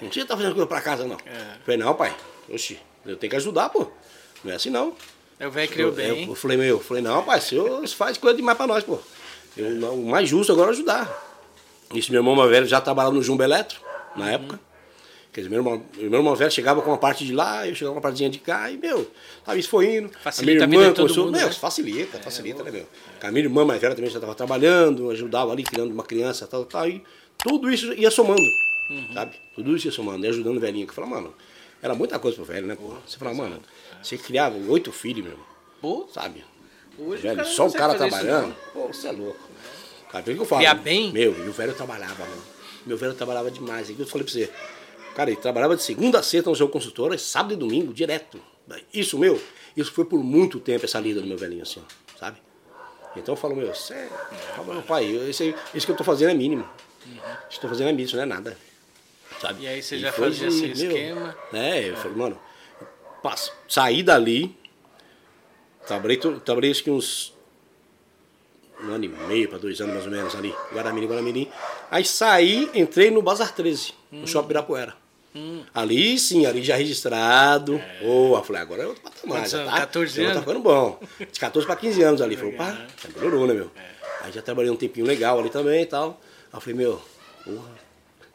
Não precisa estar fazendo coisa pra casa, não. É. Falei, não, pai. Oxi, eu tenho que ajudar, pô. Não é assim não. É o velho criou Eu, bem. eu, eu falei, meu, eu falei, não, pai, você faz coisa demais pra nós, pô. Eu, não, o mais justo agora é ajudar. Isso, meu irmão mais velho já trabalhava no Jumbo Eletro, na época. Quer dizer, meu irmão, meu irmão velho chegava com uma parte de lá, eu chegava com uma partezinha de cá, e, meu, sabe, isso foi indo. Facilita a a minha irmã todo começou, mundo, meu, né? facilita, facilita, né, meu. A minha irmã mais velha também já estava trabalhando, ajudava ali, criando uma criança, tal, tal, e tudo isso ia somando, sabe? Tudo isso ia somando, e ajudando o velhinho. Que eu falava, mano, era muita coisa pro velho, né, pô? Você falava, mano, você criava oito filhos, meu, Pô, sabe? hoje Velho, só o cara fazer isso, trabalhando, pô, você é louco. Cara, por isso que eu falo. Criar bem? Meu, e o velho trabalhava, mano. Meu velho trabalhava demais. É que eu falei pra você. Cara, ele trabalhava de segunda a sexta no seu consultório, sábado e domingo, direto. Isso, meu, isso foi por muito tempo essa lida do meu velhinho, assim, sabe? Então eu falo, meu, sério, meu pai, isso, isso que eu tô fazendo é mínimo. Eu tô fazendo é mínimo, isso não é nada. Sabe? E aí você já foi fazia esse esquema. É, eu falei, mano, passo, saí dali, trabalhei, trabalhei acho que uns um ano e meio para dois anos mais ou menos ali, Guaramirim, Guaramirim. Aí saí, entrei no Bazar 13, no Shopping Ibirapuera. Ali sim, ali já registrado. Boa, falei, agora é outro patamar. Quantos já anos? tá, 14 já Tá anos? ficando bom. De 14 para 15 anos ali. Falei, pá, já melhorou, né, meu? Aí já trabalhei um tempinho legal ali também e tal. Aí eu falei, meu, porra,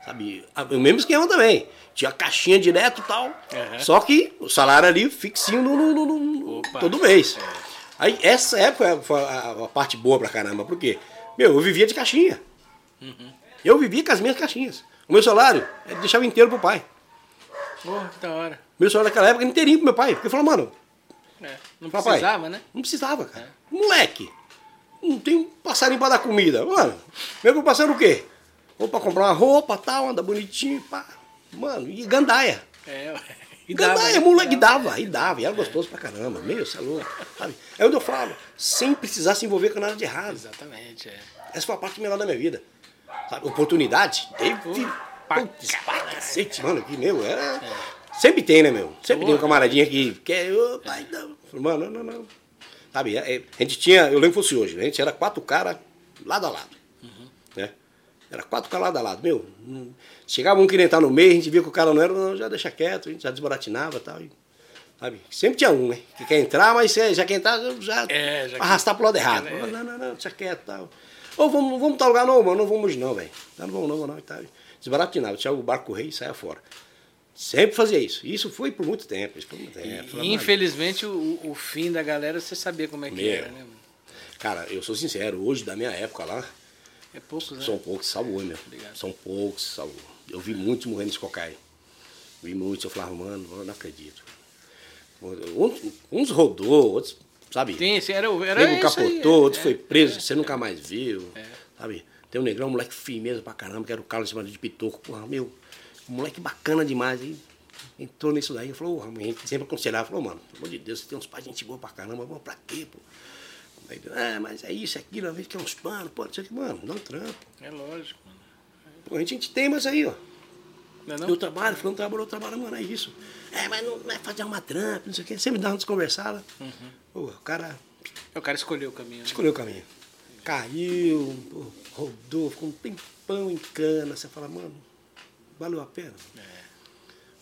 sabe? ah, O mesmo esquema também. Tinha caixinha direto e tal. Uhum. Só que o salário ali fixinho no, no- no- no- Opa. todo mês. Aí essa época foi a, a parte boa pra caramba. Por quê? Meu, eu vivia de caixinha. Eu vivia com as minhas caixinhas. O meu salário, eu deixava inteiro pro pai. Pô, que da hora. Meu salário naquela época inteirinho pro meu pai. Porque eu falava, mano, É, não precisava, né? não precisava, cara. Moleque, não tem um passarinho pra dar comida. Mano, eu vou passando o quê? Vou pra comprar uma roupa, tal, anda bonitinho, pá. Mano, e gandaia. É, e gandaia, né? moleque, dava, e dava, e era gostoso pra caramba. Meu, você é louco, sabe? É onde eu falo, sem precisar se envolver com nada de errado. Exatamente, é. Essa foi a parte melhor da minha vida. Sabe? Oportunidade, teve. Putz, pra cacete, mano, que meu, era. Sempre tem, né, meu? Sempre tem um camaradinha que quer. ô, pai, não. Mano, não, não, não. Sabe, é- a gente tinha, eu lembro que fosse hoje, a gente era quatro caras lado a lado. Né? Era quatro caras lado a lado. Meu, hum, chegava um querendo entrar no meio, a gente via que o cara não era, não, já deixa quieto, a gente já desbaratinava e tal. e, Sabe? Sempre tinha um, né? Que quer entrar, mas é, já quer entrar, já, É, já- arrastar pro lado errado. É. Não, não, não, deixa quieto e tal. Ou vamos, vamos tal lugar, não, mano, não vamos não, velho. Não, vamos não, não, tal. Desbaratinava, tinha o barco rei e saia fora. Sempre fazia isso. Isso foi por muito tempo. Isso por muito tempo. E, infelizmente, o, o fim da galera, você sabia como é que Meu. era, né? Cara, eu sou sincero, hoje da minha época lá, É poucos, né? são poucos que salvou, meu. Obrigado. São poucos que salvou. Eu vi muitos morrendo nesse cocai. Vi muitos, eu falava, mano, não acredito. Uns, uns rodou, outros, sabe? Tem, esse era, era Nego aí, capotou, é, outro é, foi preso, é, você nunca mais viu. Sabe? Tem um negrão, um moleque firmeza pra caramba, que era o Carlos chamado de Pitoco. Porra, meu, um moleque bacana demais. Aí entrou nisso daí e falou, a gente sempre aconselhava, falou, mano, pelo amor de Deus, você tem uns pais de gente boa pra caramba, vamos pra quê, pô? Aí, ah, mas é isso, é aquilo, às vezes quer uns panos, pô, não sei o que, mano, não trampo. É lógico, mano. Pô, a gente, a gente tem, mas aí, ó. Não é não? Eu trabalho, fulano trabalhou, eu trabalho, mano, é isso. É, mas não, não é fazer uma trampa, não sei o que. Sempre dá uma desconversada. Uhum. Pô, o cara O cara escolheu o caminho, né? escolheu o caminho. Caiu, pô, rodou, ficou um tempão em cana. Você fala, mano, valeu a pena?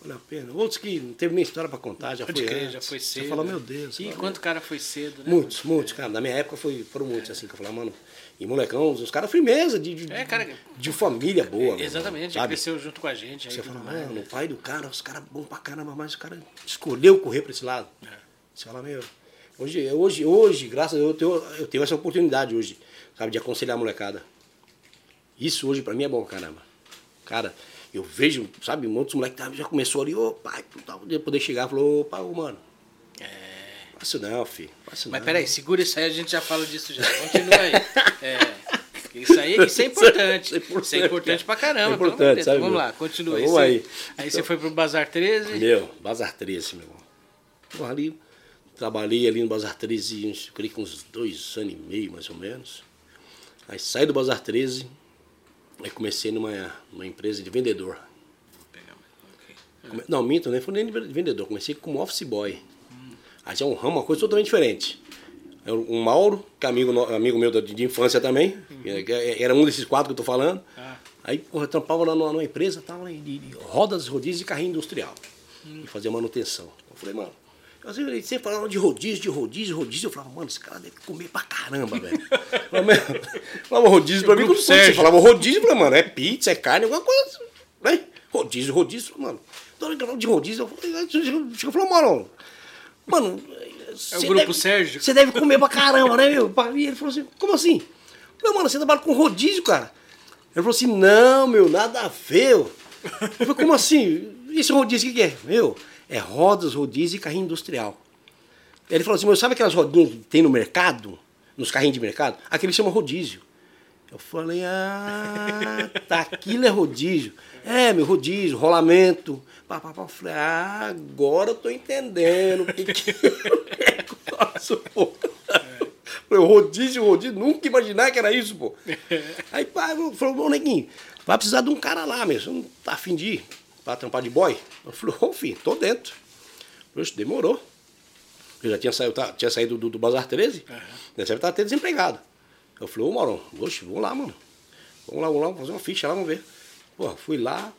Valeu a pena. Outros que não teve nem história pra contar, já Pode foi crer, antes. já foi cedo. Você fala, né? meu Deus. E quanto cara foi cedo, né? Muitos, muitos, cara. Na minha época foi, foram muitos, assim, que eu falava, mano. E molecão, os caras firmeza, de, de, É, cara- de família boa. Exatamente, sabe? cresceu junto com a gente. Você fala, mais, mano, o pai do cara, os caras bom pra caramba, mas o cara escolheu correr pra esse lado. É. Você fala, meu. Hoje, hoje, hoje, graças a Deus, eu tenho, eu tenho essa oportunidade hoje, sabe, de aconselhar a molecada. Isso hoje pra mim é bom, caramba. Cara, eu vejo, sabe, muitos moleques tá- já começou ali, ô pai, poder chegar, falou, ô pai, ô, mano. É. Faço não, filho. Faço Mas não. peraí, segura isso aí, a gente já fala disso já. Continua aí. É, isso aí isso é importante. Isso é importante, Isso é importante pra caramba. É importante, sabe, Vamos meu? lá, continua. Vamos Aí aí. você- Aí você foi pro Bazar 13. Meu, Bazar 13, meu irmão. Ali, trabalhei ali no Bazar 13, uns, creio que uns dois anos e meio, mais ou menos. Aí saí do Bazar 13, aí comecei numa, numa empresa de vendedor. Não, minto, nem foi nem de vendedor, comecei como office boy. Aí já é um ramo, uma coisa totalmente diferente. É O Mauro, que é amigo, amigo meu de infância também, é- era um desses quatro que eu tô falando. Ah. Aí, porra, trampava lá numa, numa empresa, tava de, de rodas, rodízios e carrinho industrial. E fazia manutenção. Eu falei, mano, eu sempre, sempre falava de rodízio, de rodízio, rodízio. Eu falava, mano, esse cara deve comer pra caramba, velho. Falava, falava rodízio pra mim, quando você falava rodízio, eu falei, mano, é pizza, é carne, alguma coisa, né? Rodízio, rodízio, eu falei, mano, toda hora que eu falava de rodízio, eu falei, chegou e falou, mano, mano... É o grupo Sérgio. Você deve comer pra caramba, né, meu? E ele falou assim, como assim? Eu falei, mano, você trabalha com rodízio, cara. Ele falou assim, não, meu, nada a ver. Eu falei, como assim? Esse rodízio, o que que é? Meu, é rodas, rodízio e carrinho industrial. Ele falou assim, mas sabe aquelas rodinhas que tem no mercado? Nos carrinhos de mercado? Aquele chama rodízio. Eu falei, ah, tá, aquilo é rodízio. É, meu, rodízio, rolamento. Pá, pá, pá. Eu falei, ah, agora eu tô entendendo o que que é faço, pô. Falei, rodízio, rodízio, nunca imaginar que era isso, pô. Aí, pá, eu falei, ô, neguinho, vai precisar de um cara lá mesmo, você não tá afim de ir pra trampar de boy? Eu falei, ô, filho, tô dentro. Demorou. Eu já tinha saído, tá- tinha saído do, do Bazar 13, nessa época tava até desempregado. Eu falei, ô Maurão, oxe, vamos lá, mano. Vamos lá, vamos lá, vamos fazer uma ficha lá, vamos ver. Pô, fui lá,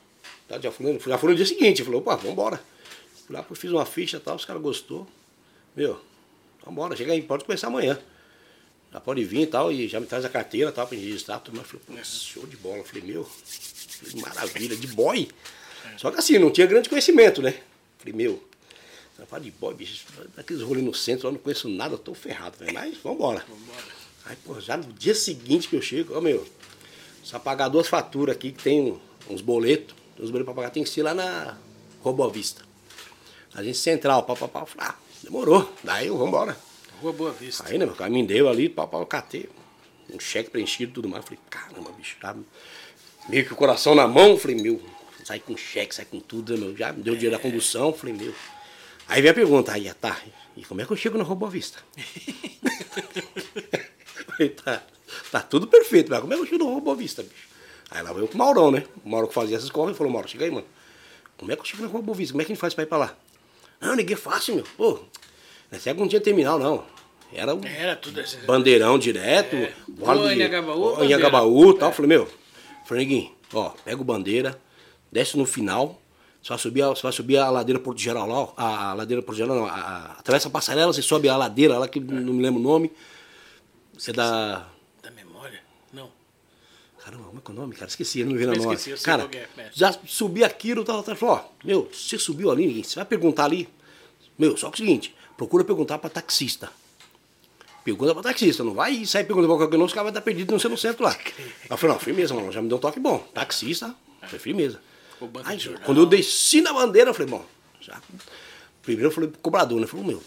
tá, já, fui, já fui no dia seguinte, falou, pô, vambora. Fui lá, fiz uma ficha e tal, os caras gostou. Meu, vambora, chega aí, pode começar amanhã. Já pode vir e tal, e já me traz a carteira tal, pra gente registrar. Mais. Falei, pô, show de bola. Falei, meu, falei, maravilha, de boy. Só que assim, não tinha grande conhecimento, né? Falei, meu, trabalho de boy, bicho, daqueles rolês no centro, eu não conheço nada, tô ferrado, velho. Mas vambora. Aí, pô, já no dia seguinte que eu chego, ó, meu, só pagar duas faturas aqui, que tem uns boletos, uns boletos pra pagar, tem que ser lá na Rua Vista. Agência Central, pá, pá, pá. Eu falei, ah, demorou. Daí eu, vambora. Rua Boa Vista. Aí, né, meu cara me deu ali, pá, pá, eu catei. Um cheque preenchido e tudo mais. Falei, caramba, bicho, tá meio que o coração na mão. Falei, meu, sai com cheque, sai com tudo, né, meu. Já me deu o dinheiro da condução. Falei, meu. Aí vem a pergunta, aí, tá, e como é que eu chego na Rua Boa Vista? Falei, tá, tá tudo perfeito, mas como é que eu chego na Rua Boa Vista, bicho? Aí lá veio com o Maurão, né? O Mauro que fazia essas coisas, ele falou, Mauro, chega aí, mano. Como é que eu chego na Rua Boa Vista? Como é que a gente faz pra ir pra lá? Não, ninguém é fácil, meu. Pô, nessa época não tinha terminal, não. Era um Era tudo esse... bandeirão direto. É. bola de- Anhangabaú. Anhangabaú e tal. Falei, meu, Franguinho, ó, pega o bandeira, desce no final, você vai subir a, você vai subir a ladeira Porto Geral lá, a, a ladeira Porto Geral não, a, a, atravessa a passarela, você sobe a ladeira lá, que não me lembro o nome. Você dá... Caramba, como é que é o nome, cara? Esqueci, não Eu memória. esqueci, eu sei Cara, é, é. já subi aquilo, tal, tal, falou, ó, meu, você subiu ali, ninguém, você vai perguntar ali. Meu, só que o seguinte, procura perguntar pra taxista. Pergunta pra taxista, não vai sair perguntando pra qualquer um, os caras vão estar perdidos no seu centro lá. Aí eu falei, não, firmeza, mano, já me deu um toque bom. Taxista, foi firmeza. Aí, quando eu desci na bandeira, eu falei, bom, já. Primeiro eu falei pro cobrador, né? Eu falei, meu,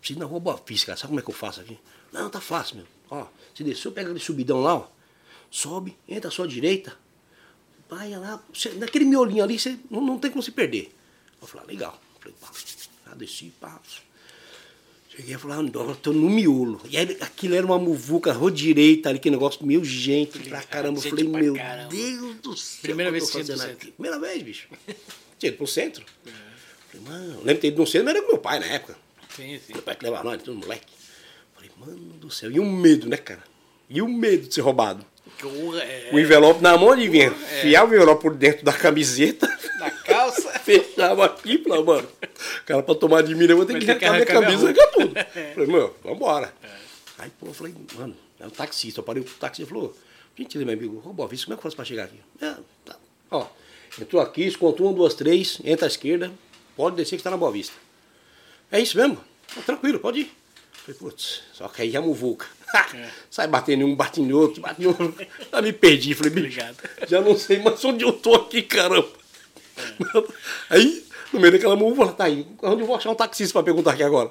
preciso na rua Boa cara, sabe como é que eu faço aqui? Não, tá fácil, meu. Ó, você desceu, pega aquele subidão lá, ó, sobe, entra à sua direita, vai lá, você- naquele miolinho ali, você não, não tem como se perder. Eu falei, ah, legal. Eu falei, pá, já desci, pá. Cheguei e falei, ah, não, eu tô no miolo. E aí aquilo era uma muvuca, rua direita ali, que negócio meio gente pra caramba. Eu falei, meu caramba. Deus do céu. Primeira vez que fazendo aqui? centro? Primeira vez, bicho. Tinha ido pro centro. Falei, mano, lembro de ter ido no centro, mas era com meu pai na época. Sim, sim. Meu pai que levava nós, todo moleque. Falei, mano do céu. E o medo, né, cara? E o medo de ser roubado. O- é, O envelope na mão, adivinha? É. Fiar o envelope por dentro da camiseta. Na calça. Fechava aqui falava, mano, o cara pra tomar de mim, eu vou ter Vai que arrancar minha camisa e tudo. Falei, meu, vambora. Aí, pô, eu falei, mano, é um taxista. Eu parei o taxista e falou, gente, meu amigo, Boa Vista, como é que eu faço pra chegar aqui? É, tá. Ó, entrou aqui, escontou um, duas, três, entra à esquerda, pode descer que tá na Boa Vista. É isso mesmo? Tá tranquilo, pode ir. Falei, putz, só que aí é muvuca. Sai batendo em um, batendo em outro, batendo em outro. Aí me perdi, falei, bicho, Obrigado. já não sei mais onde eu tô aqui, caramba. Aí, no meio daquela muvuca, tá aí, onde eu vou achar um taxista pra perguntar aqui agora?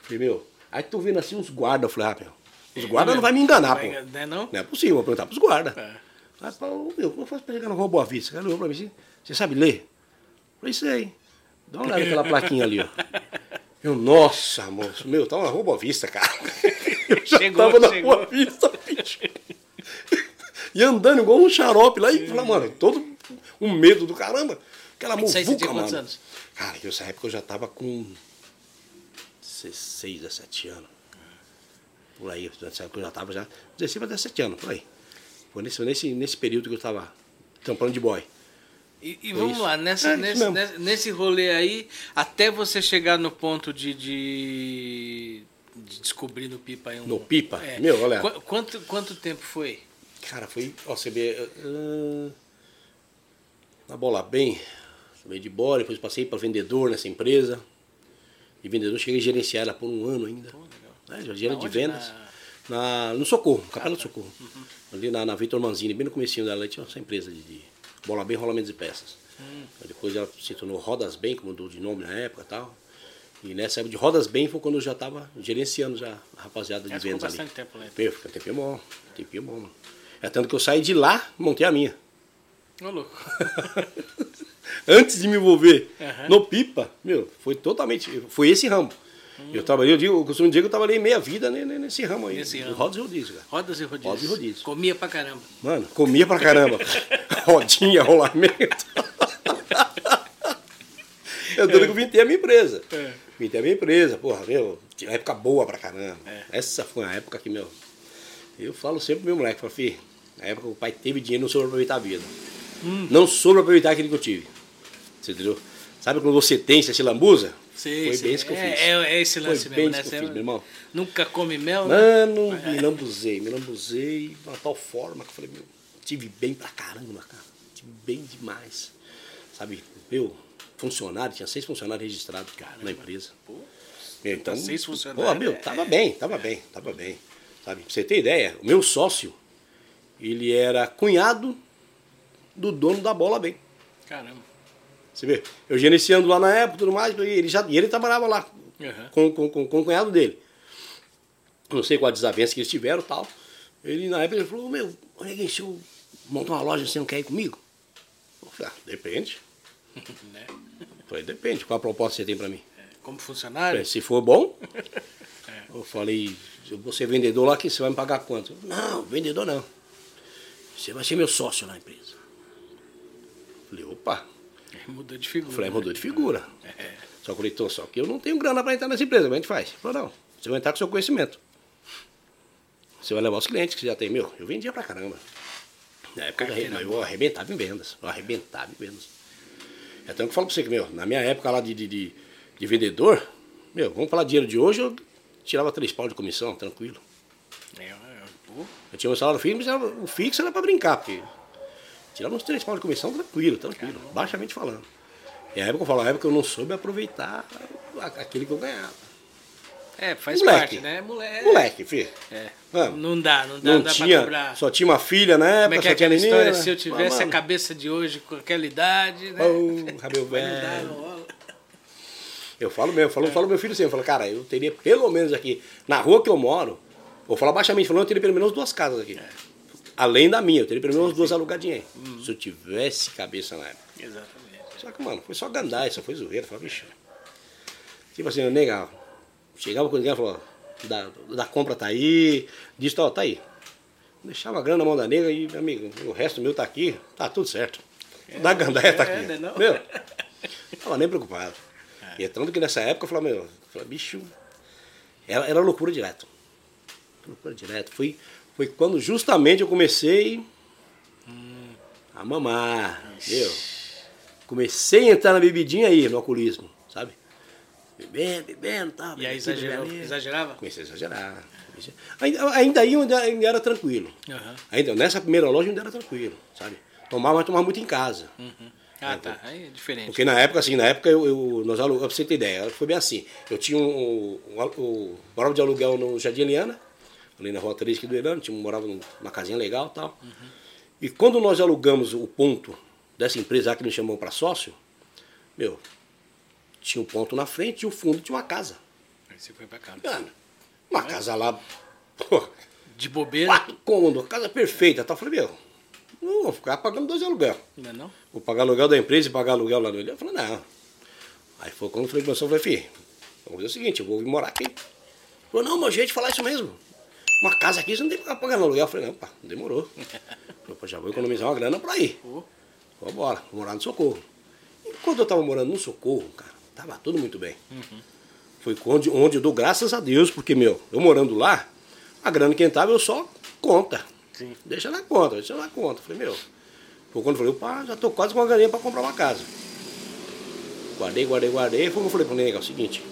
Falei, meu, aí tô vendo assim uns guardas, eu falei, ah, meu, os guardas não vai me enganar, pô. Vai, né, não? Não é possível, vou perguntar pros guardas. É. Aí, falou, meu, como eu faço pra chegar na Rua Boa Vista? Cara olhou pra mim assim, você sabe ler? Eu falei, sei. Dá uma olhada naquela plaquinha ali, ó. Eu, nossa, moço, meu, tava na Rua Boa Vista, cara. Eu já Chegou, tava na chegou. Boa Vista, bicho. E andando igual um xarope lá e falei, mano, todo um medo do caramba. Aquela muvuca, quantos mano. anos? Cara, nessa época eu já tava com 16, 17 anos. Por aí, nessa época eu já tava já 16 para 17 anos, por aí. Foi nesse, nesse, nesse período que eu tava trampando de boy. E, e vamos isso. lá, nessa, É, nesse, nesse rolê aí, até você chegar no ponto de, de, de descobrir no Pipa aí um. No Pipa? É. Meu, olha. Qu- quanto, quanto tempo foi? Cara, foi, ó, você vê, ah, na bola bem, meio de bola, depois passei para vendedor nessa empresa. De vendedor, cheguei a gerenciar ela por um ano ainda. É, já de vendas. Na- Na, no Socorro, Capela do Socorro. Ali na, na Vitor Manzini, bem no comecinho dela, tinha essa empresa de, de bola bem, rolamentos e peças. Aí Depois ela se tornou Rodas Bem, que mudou de nome na época e tal. E nessa época de Rodas Bem foi quando eu já estava gerenciando já a rapaziada de Ela ficou vendas ali. bastante tempo. Meu, fica tempinho bom, tempinho bom. É tanto que eu saí de lá, montei a minha. Ô, louco. Antes de me envolver Aham. no Pipa, meu, foi totalmente. Foi esse ramo. Eu trabalhei, eu, digo, eu costumo dizer que eu trabalhei meia vida ne- ne- nesse ramo aí. Nesse ramo. Rodas e rodízio, cara. Rodas e rodízios. Rodas e rodízios. Comia pra caramba. Mano, comia pra caramba. Rodinha, rolamento. eu dando que eu vim ter a minha empresa. É. Vim ter a minha empresa, porra, meu, tinha uma época boa pra caramba. É. Essa foi uma época que, meu. Eu falo sempre pro meu moleque, falo, filho, na época que o pai teve dinheiro, não soube aproveitar a vida. Hum. Não soube aproveitar aquilo que eu tive. Você entendeu? Sabe quando você tem, você se lambuza? Sei, foi sei. bem isso que eu é, fiz. É, é esse Foi lance bem mesmo, né? isso que eu fiz, meu irmão. Nunca come mel, né? Mano, me lambuzei, me lambuzei de uma tal forma que eu falei, meu, tive bem pra caramba, cara. Tive bem demais. Sabe, meu, funcionário, tinha seis funcionários registrados na empresa. Pô, então, seis funcionários, Pô, meu, é- tava bem, tava bem, tava bem. Sabe, pra você ter ideia, o meu sócio, ele era cunhado do dono da bola bem. caramba. Você vê, eu gerenciando lá na época e tudo mais, e ele, já, e ele trabalhava lá Aham. com, com, com, com o cunhado dele. Não sei qual a desavença que eles tiveram e tal. Ele na época ele falou, meu, olha se eu montar uma loja, você não quer ir comigo? Eu falei, ah, depende. Né? Falei, depende, qual a proposta você tem pra mim? Como Eu funcionário? falei, se for bom, eu falei, eu vou ser vendedor lá, que você vai me pagar quanto? Não, vendedor não. Você vai ser meu sócio na empresa. Falei, opa. Mudou de figura. Falei, mudou de figura. É. Só que então, só que eu não tenho grana para entrar nessa empresa, como a gente faz? Falou, não, você vai entrar com seu conhecimento. Você vai levar os clientes que você já tem. Meu, eu vendia pra caramba. Na época eu arrebentava em vendas. Eu arrebentava em vendas. É tanto que eu falo pra você que, meu, na minha época lá de, de, de, de vendedor, meu, vamos falar dinheiro de hoje, eu tirava três pau de comissão, tranquilo. É, é, pô, Eu tinha meu salário fixo, mas era- o fixo era pra brincar, porque tirava uns três pau de comissão, tranquilo, tranquilo, baixamente falando. E a época eu falo, a época eu não soube aproveitar a- aquele que eu ganhava. É, faz Moleque. parte, né? Moleque. Moleque, filho. É. Mano, Não dá, não dá, não não dá pra tinha, cobrar. só tinha uma filha na época, Como é que é aquela menina. história? Se eu tivesse Ah, a cabeça de hoje com aquela idade, né? Ô, Rabel Mas não dá, velho. não rola. Eu falo mesmo, eu falo, eu falo meu filho sempre, eu falo, cara, eu teria pelo menos aqui, na rua que eu moro, vou falar baixamente, falando, eu teria pelo menos duas casas aqui. Além da minha, eu teria pelo menos duas alugadinhas aí. Uhum. Se eu tivesse cabeça na época. Exatamente. Só que, mano, foi só gandai, só foi zoeira. Falei, bicho. Tipo assim, nega, chegava com ninguém e falou, da, da compra tá aí, disso tá, tá aí. Deixava a grana na mão da nega e, meu amigo, o resto meu tá aqui, tá tudo certo. Da gandaia tá é, aqui. né, não? Meu, tava nem preocupado. E é tanto que nessa época eu falava, meu, eu falava, bicho, era, era loucura direto. Loucura direto. Foi, foi quando justamente eu comecei a mamar, meu. Comecei a entrar na bebidinha aí, no alcoolismo? Bebendo, bebendo, tal. E aí bebendo. exagerava? Comecei a exagerar. Ainda, ainda aí ainda, ainda era tranquilo. Aham. Ainda, nessa primeira loja ainda era tranquilo, sabe? Tomava, mas tomava muito em casa. Ah, tá. Aí é diferente. Porque na época, assim, na época eu, eu nós alu- pra você ter ideia, foi bem assim. Eu tinha um, um, um morava de aluguel no Jardim Eliana, ali na rua 3 aqui do Elano, tinha, morava numa casinha legal e tal. E quando nós alugamos o ponto dessa empresa que nos chamou para sócio, meu, tinha um ponto na frente e o fundo tinha uma casa. Aí você foi pra cá. Mano, uma casa lá, pô, De bobeira? quatro cômodos, casa perfeita. Tal. Eu falei, meu, não vou ficar pagando dois aluguel. Não é não? Vou pagar aluguel da empresa e pagar aluguel lá no Ilha. Eu falei, não. Aí foi quando eu falei com o eu falei, filho, vamos fazer o seguinte, eu vou vir morar aqui. Ele falou, não, meu jeito de falar isso mesmo. Uma casa aqui, você não tem que ficar pagando aluguel. Eu falei, não, pá, demorou. Eu falei, já vou economizar uma grana pra ir. Pô, Vou embora, vou morar no Socorro. E quando eu tava morando no Socorro, cara, tava tudo muito bem. Foi onde, onde eu dou graças a Deus, porque, meu, eu morando lá, a grana que entrava eu só conta. Sim. Deixa na conta, deixa na conta. Falei, meu. Foi quando eu falei, pá, já tô quase com uma galinha pra comprar uma casa. Guardei, guardei, guardei. Foi quando eu falei pro Nega, é o seguinte,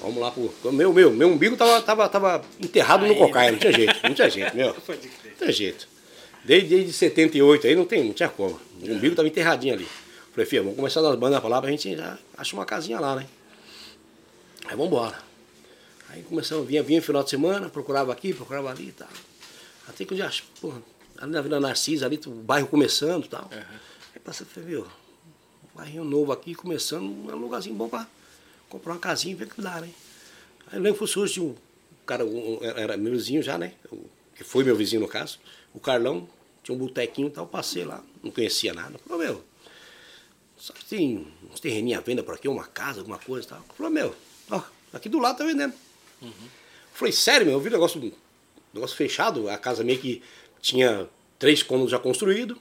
vamos lá pro. Meu, meu, meu umbigo tava, tava, tava enterrado no Aí, cocaia, não tinha jeito, não tinha jeito, meu. Não tem jeito. Desde, desde 78 aí não, tem, não tinha como. O umbigo tava enterradinho ali. Falei, filha, vamos começar nas bandas pra lá pra gente já achar uma casinha lá, né? Aí vamos embora. Aí começamos, vinha, vinha final de semana, procurava aqui, procurava ali e tal. Até que eu já, porra, ali na Vila Narcisa, ali, o bairro começando e tal. Aí passei, falei, meu, um bairrinho novo aqui, começando, um lugarzinho bom pra comprar uma casinha e ver o que dá, né? Aí eu lembro que surge um cara, um, era era meu vizinho já, né? O- Que foi meu vizinho no caso. O Carlão tinha um botequinho e tal, passei lá, não conhecia nada. Falei, meu, que tem uns terreninhos à venda por aqui, uma casa, alguma coisa e tal. Falei, meu, ó, aqui do lado tá vendendo. Falei, sério, meu, eu vi um negócio, um negócio fechado, a casa meio que tinha três cômodos já construídos,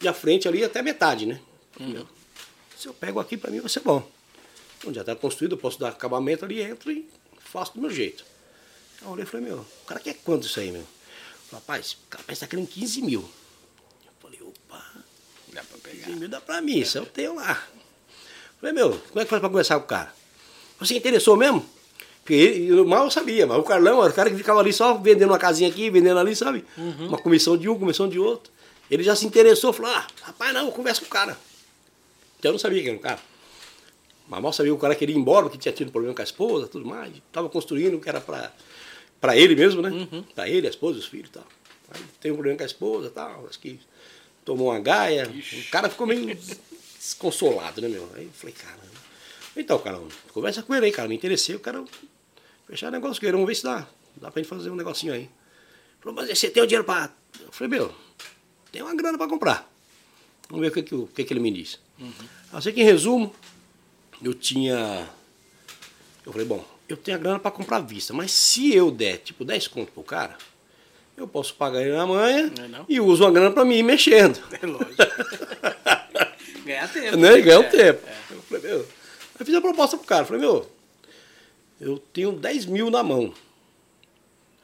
e a frente ali até metade, né? Falei, meu, se eu pego aqui, pra mim vai ser bom. Então já está construído, eu posso dar acabamento ali, entro e faço do meu jeito. Eu olhei e falei, meu, o cara quer quanto isso aí, meu? Falei, rapaz, o cara parece que tá querendo 15 mil. Eu falei, opa, Dá pra pegar. 15 mil dá pra mim, isso eu tenho lá. Falei, meu, como é que faz pra conversar com o cara? Você interessou mesmo? Porque ele, eu mal sabia, mas o Carlão era o cara que ficava ali só vendendo uma casinha aqui, vendendo ali, sabe? Uma comissão de um, comissão de outro. Ele já se interessou, falou, ah, rapaz, não, conversa com o cara. Então eu não sabia quem era o cara. Mas mal sabia que o cara queria ir embora, porque tinha tido problema com a esposa, tudo mais. Tava construindo, que era pra, pra ele mesmo, né? Pra ele, a esposa, os filhos e tal. Aí teve um problema com a esposa e tal, acho que tomou uma gaia. O cara ficou meio desconsolado, né, meu? Aí eu falei, caramba. Então, cara, conversa com ele aí, cara. Me interessei, eu quero fechar negócio com ele. Vamos ver se dá. Dá pra gente fazer um negocinho aí. Falou, mas você tem o dinheiro pra. Eu falei, meu, tem uma grana pra comprar. Vamos ver o que, que, o que, que ele me diz. Eu sei que, em resumo, eu tinha. Eu falei, bom, eu tenho a grana pra comprar à vista, mas se eu der, tipo, 10 conto pro cara, eu posso pagar ele na manhã Não é e uso a grana pra mim ir mexendo. É lógico. Ganhar tempo. né? Ganhar um É, tempo. é. Eu falei, meu. Aí fiz a proposta pro cara. Falei, meu, eu tenho 10 mil na mão. Ele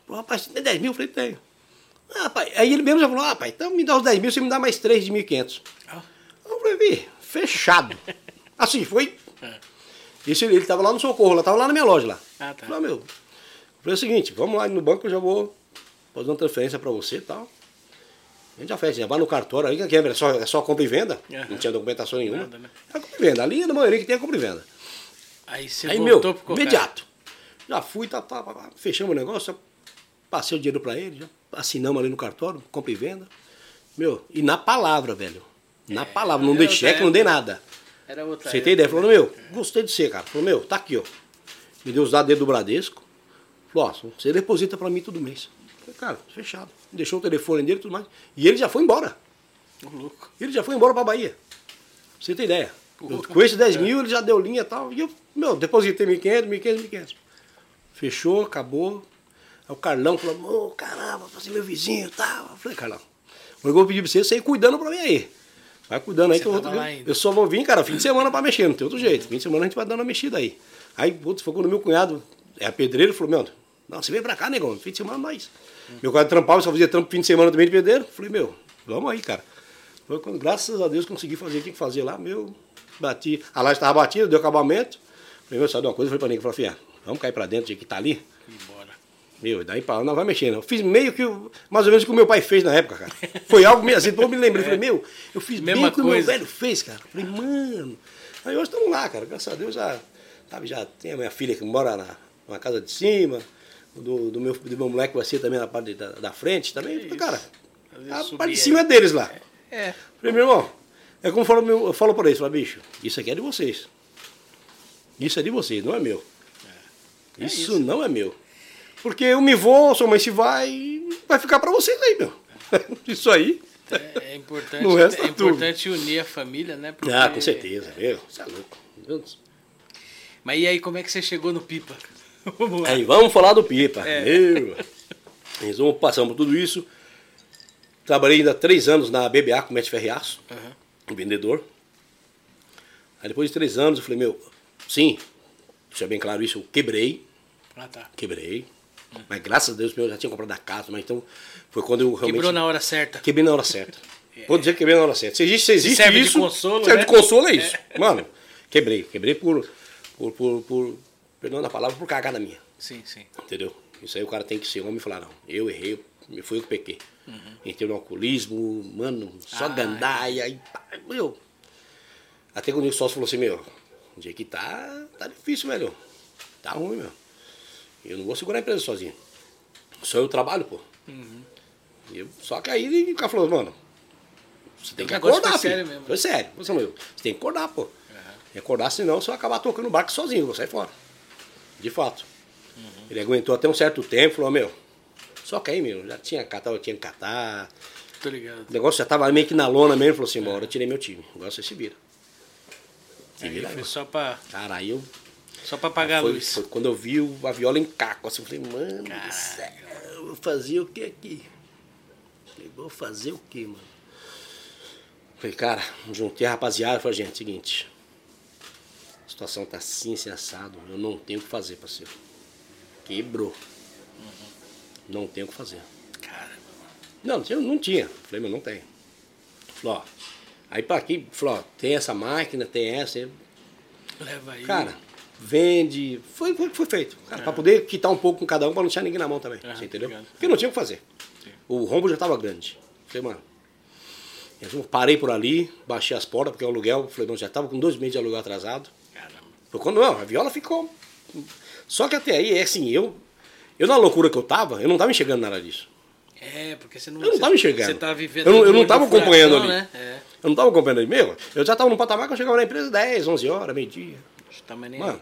Falou, rapaz, você tem 10 mil? Eu falei, tenho. Ah, rapaz. Aí ele mesmo já falou, ah, rapaz, então me dá os 10 mil, você me dá mais 3 de 1.500. Ah, Eu falei, vi, fechado. Assim, foi. É. Isso ele estava lá no Socorro, lá estava lá na minha loja lá. Ah, tá. Eu Falei, meu. Eu falei o seguinte, vamos lá no banco, eu já vou fazer uma transferência para você e tal. A gente já fez, já vai no cartório aí, que é só, é só compra e venda. Aham. Não tinha documentação nenhuma. Nada, né? É compra e venda. Ali é na maioria que tem a compra e venda. Aí você aí, meu, imediato. Já fui, tá, tá, tá, tá, fechamos o negócio, passei o dinheiro para ele, já assinamos ali no cartório, compra e venda. Meu, e na palavra, velho. Na palavra, não dei cheque, não dei época. nada. Era outra Você tem ideia? Falou, meu, gostei de você, cara. Falou, meu, tá aqui, ó. Me deu os dados dele do Bradesco. Falou, ó, você deposita pra mim todo mês. Falei, cara, fechado. Deixou o telefone dele e tudo mais. E ele já foi embora. Louco. Ele já foi embora pra Bahia. Pra Você tem ideia? Eu, com esses 10 mil, ele já deu linha e tal. E eu, meu, depositei 1.500, 1.500, 1.500. Fechou, acabou. Aí o Carlão falou, ô, caramba, você é meu vizinho e tal. Eu falei, Carlão, eu vou pedir pra você, você ir cuidando pra mim aí. Vai cuidando aí Você que eu, vou, eu só vou vir, cara, fim de semana pra mexer, não tem outro jeito. Fim de semana a gente vai dando uma mexida aí. Aí, putz, foi quando meu cunhado, é pedreiro, falou, meu, não, você vem pra cá, negão, fim de semana nós. Meu cunhado trampava, só fazia trampo fim de semana também de pedreiro. Falei, meu, vamos aí, cara. Foi quando, graças a Deus, consegui fazer o que tinha que fazer lá, meu, bati. A laje estava batida, deu acabamento. Falei, meu, sabe uma coisa? Eu falei pra Nico, falei, filha, vamos cair pra dentro, que tá ali. Embora. Meu, daí pra lá não vai mexendo. Eu fiz meio que, o- mais ou menos o que o meu pai fez na época, cara. Foi algo meio assim, depois eu me lembrei. Falei, meu, eu fiz Mesma bem o que o meu velho fez, cara. Falei, mano. Aí hoje estamos lá, cara. Graças a Deus já, sabe, já tem a minha filha que mora na, na casa de cima. Do, do, meu, do meu moleque vai ser também na parte da, da frente também. isso. Cara, a subir parte de aí. cima é deles lá. É. Falei, meu irmão, é como eu falo, eu falo pra eles, falo, bicho, isso aqui é de vocês. Isso é de vocês, não é meu. É isso, isso. não é meu. Porque eu me vou, sua mãe se vai, vai ficar pra vocês aí, meu. Isso aí. É, é importante, No resto é tá tudo. importante unir a família, né? Porque- Ah, com certeza, meu. Você é louco. Meu Deus. Mas e aí, como é que você chegou no Pipa? Vamos lá. Aí vamos falar do Pipa. É. Meu. Em resumo, passamos por tudo isso. Trabalhei ainda três anos na BBA com Mete Ferriaço, Aham. um vendedor. Aí depois de três anos eu falei, meu, sim, deixa bem claro isso, eu quebrei, Ah, tá. quebrei. Mas graças a Deus meu, eu já tinha comprado a casa, mas então foi quando eu realmente. Quebrou na hora certa. Quebrei na hora certa. Vou dizer que quebrei na hora certa. Se existe, se existe serve de isso. consolo, serve né? de consolo é isso. Mano, quebrei. Quebrei por. por, por, por perdão da palavra, por cagada minha. Sim, sim. Entendeu? Isso aí o cara tem que ser homem e falar, não, eu errei, eu- foi eu que pequei. Uhum. Entrei no alcoolismo, mano, só Ah, gandaia, e pá, meu. Até quando o sócio falou assim, meu, o dia que tá, tá difícil, velho. Tá ruim, meu. Eu não vou segurar a empresa sozinho. Só eu trabalho, pô. Uhum. E eu, só que aí o cara falou, mano, você tem que acordar, foi filho. sério mesmo. Foi sério. Você, meu, você tem que acordar, pô. E acordar, senão você vai acabar tocando o barco sozinho, vou sair fora. De fato. Uhum. Ele aguentou até um certo tempo, falou, meu, só que aí, meu, já tinha que catar, eu tinha que catar. Tô ligado. O negócio já tava meio que na lona mesmo, falou assim, bora, eu tirei meu time. Agora você se vira. Se Aí vira foi aí. só pra, Cara, aí eu. só pra apagar a luz. foi quando eu vi a viola em caco, assim, eu falei, mano do céu, eu vou fazer o que aqui? Falei, vou fazer o que, mano? Falei, cara, juntei a rapaziada, falei, gente, seguinte, a situação tá assim, assim, assado, eu não tenho o que fazer, parceiro. Quebrou. Não tenho o que fazer. Cara, Não, não tinha. Não tinha. Falei, mas não tem. Falei, ó. Aí pra aqui, falou, ó, tem essa máquina, tem essa. leva aí. Cara, vende. Foi, foi, foi feito. Cara, pra poder quitar um pouco com cada um, pra não deixar ninguém na mão também. Você entendeu? obrigado. Porque não tinha o que fazer. Sim. O rombo já tava grande. Falei, mano. Eu parei por ali, baixei as portas, porque o aluguel, falei, não, já tava com dois meses de aluguel atrasado. Quando não, a viola ficou. Só que até aí, é assim, eu. Eu na loucura que eu tava, eu não tava enxergando nada disso. É, porque você não. Eu não você- tava enxergando. Você tá vivendo. Eu não- eu no não tava acompanhando ali. Né? É. Eu não tava acompanhando ele. Meu, eu já tava num patamar que eu chegava na empresa 10, 11 horas, meio-dia. Tá mais nem Mano.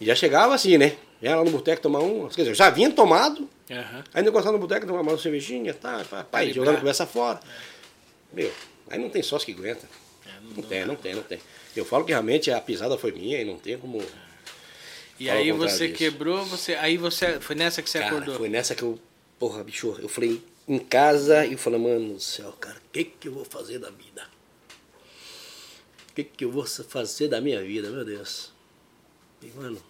E já chegava assim, né? Já lá no boteco tomar um. Quer dizer, eu já vinha tomado, aí. Aham. aí negociava no boteco, tomar uma cervejinha, tá, pai, Calibrar. jogando conversa fora. Meu, aí não tem sócio que aguenta. É, Não tem, não tem, não tem. Eu falo que realmente a pisada foi minha e não tem como. E aí você disso. quebrou, você. Aí você. Foi nessa que você Cara, acordou. foi nessa que eu. Porra, bicho, eu falei em casa e eu falei, mano do céu, cara, o que que eu vou fazer da vida? O que que eu vou fazer da minha vida, meu Deus? E, mano.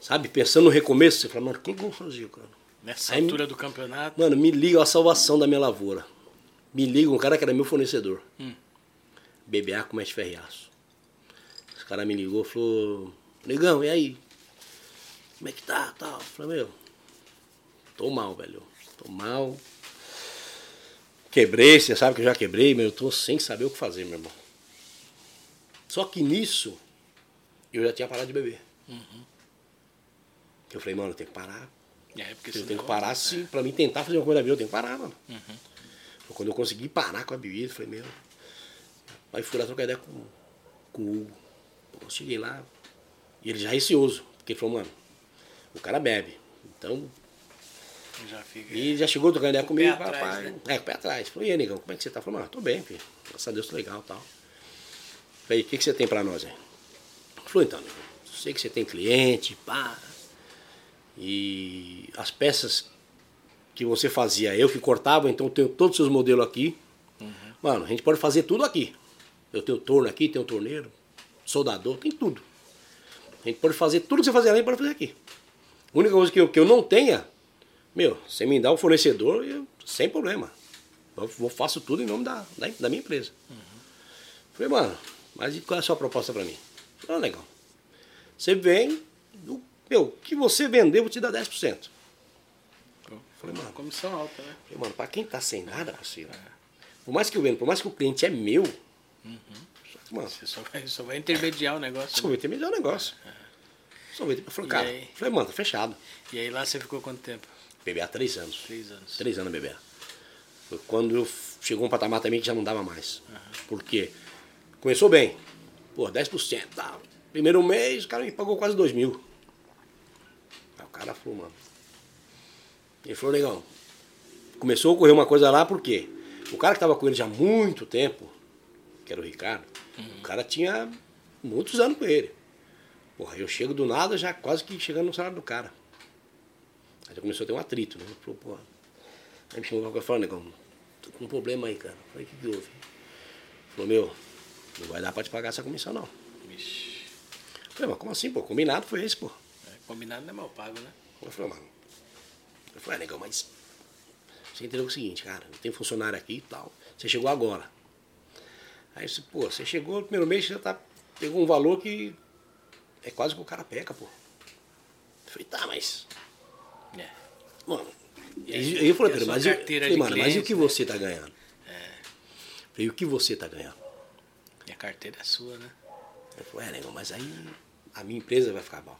Sabe, pensando no recomeço, você fala, mano, o que que eu vou fazer, cara? Nessa Aí me- altura do campeonato. Mano, me liga a salvação da minha lavoura. Me liga um cara que era meu fornecedor. Hum. BBA com mestre ferriaço. Esse cara me ligou e falou, negão, e aí? Como é que tá? Tal. Eu falei, meu, tô mal, velho. Tô mal. Quebrei, você sabe que eu já quebrei, mas eu tô sem saber o que fazer, meu irmão. Só que nisso, eu já tinha parado de beber. Eu falei, mano, eu tenho que parar. É, porque Eu tenho que parar, se, pra mim tentar fazer uma coisa da vida, eu tenho que parar, mano. Foi Quando eu consegui parar com a bebida, eu falei, meu. Aí fui lá trocar ideia com, com o Hugo. Pô, cheguei lá, e ele já receoso, porque ele falou, mano, o cara bebe. Então, Já fica. e já chegou trocando ideia comigo, pé atrás, né? É, com o pé atrás. Falei, e aí, negão, como é que você tá? Falei, mano, tô bem, filho. Graças a Deus, tô legal e tal. Falei, o que, que você tem pra nós aí? Falou, então, negão, sei que você tem cliente, pá. E as peças que você fazia, eu que cortava, então eu tenho todos os seus modelos aqui. Mano, a gente pode fazer tudo aqui. Eu tenho torno aqui, tenho torneiro, soldador, tem tudo. A gente pode fazer tudo que você fazia lá, a gente pode fazer aqui. A única coisa que eu, que eu não tenha, meu, você me dá o fornecedor, eu, sem problema. Eu vou, faço tudo em nome da, da, da minha empresa. Falei, mano, mas qual é a sua proposta pra mim? Falei, ah, legal. Você vem, do, meu, o que você vender, eu vou te dar 10%. Falei, mano. Comissão alta, né? Falei, mano, pra quem tá sem nada, parceiro, por mais que eu vendo, por mais que o cliente é meu, uhum. mano, você só vai, só vai intermediar o negócio. Só vai né? intermediar o negócio. É. Só vai, eu falei, cara, aí? falei, mano, tá fechado. E aí lá você ficou quanto tempo? BBA três anos. Três anos. Três anos BBA. Foi quando eu chegou um patamar também que já não dava mais. Uhum. Por quê? Começou bem. Pô, 10%. Tá. Primeiro mês, o cara me pagou quase 2 mil. Aí o cara falou, mano. Ele falou, legal. Começou a ocorrer uma coisa lá, por quê? O cara que estava com ele já há muito tempo, que era o Ricardo, uhum. o cara tinha muitos anos com ele. Porra, eu chego do nada já quase que chegando no salário do cara. Aí já começou a ter um atrito, né? Ele falou, porra. Aí me chamou pra falar, negão, tô com um problema aí, cara. Falei, o que, que houve? Falou, meu, não vai dar pra te pagar essa comissão não. Vixe. Falei, mas como assim, pô? Combinado foi esse, pô. É, combinado não é mal pago, né? Eu falei, mano. Eu falei, ah, negão, mas você entendeu o seguinte, cara, tem funcionário aqui e tal. Você chegou agora. Aí você, pô, você chegou no primeiro mês, você já tá, pegou um valor que é quase que o cara peca, pô. Eu falei, tá, mas. É. Mano. E aí, eu falei, mas, eu, falei, mano, mas e o que você tá ganhando? É. Falei, o que você tá ganhando? E a carteira é sua, né? Eu falei, é, negão, mas aí a minha empresa vai ficar mal.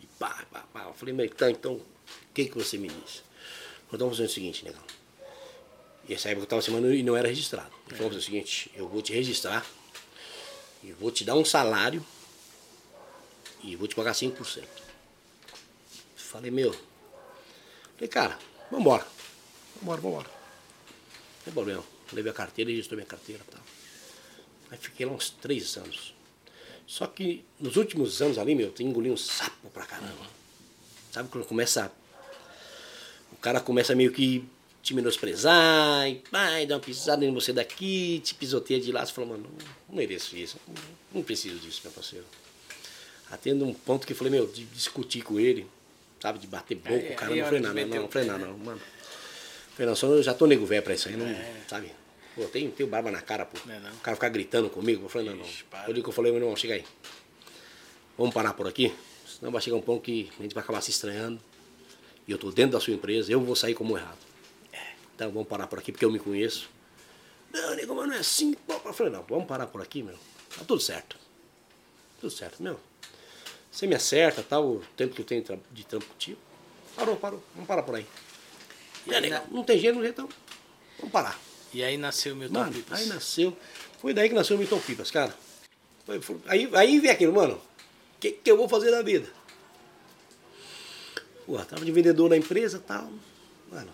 E pá, pá, pá. Eu falei, mas tá, então, o que, que você me diz? Eu então, vamos fazer o seguinte, negão. E essa época eu estava semana e não era registrado. Ele falou o seguinte, eu vou te registrar e vou te dar um salário e vou te pagar 5%. Falei, meu. Falei, cara, vambora. Vambora, vambora. Não tem problema. Levei a carteira, registrou minha carteira e tal. Aí fiquei lá uns três anos. Só que nos últimos anos ali, meu, eu engoli um sapo pra caramba. Sabe quando começa. O cara começa meio que te menosprezar, e pai, dá uma pisada em você daqui, te pisoteia de lá, você fala, mano, não mereço isso, não, não preciso disso, meu parceiro. Atendo um ponto que eu falei, meu, de discutir com ele, sabe, de bater boca, é, o cara não falei nada, não, não falei nada, não, mano. Falei, não, só eu já tô nego velho pra isso aí, não, é. sabe? Pô, tem, tem barba na cara, pô. Não, é não. O cara ficar gritando comigo, eu falei, não, não. Eu digo que eu falei, meu irmão, chega aí. Vamos parar por aqui? Senão vai chegar um ponto que a gente vai acabar se estranhando. E eu tô dentro da sua empresa, eu vou sair como errado. Então vamos parar por aqui porque eu me conheço. Não, nego, mas não é assim. Eu falei, não, vamos parar por aqui, meu. Tá tudo certo. Tudo certo, meu. Você me acerta, tal, tá, o tempo que eu tenho de trampo contigo. Parou, parou. Vamos parar por aí. E aí, não tem jeito, não então. Vamos parar. E aí nasceu o Milton mano, Pipas. Aí nasceu. Foi daí que nasceu o Milton Pipas, cara. Foi, foi, aí, aí vem aquilo, mano. O que, que eu vou fazer da vida? Pô, tava de vendedor na empresa e tal. Mano,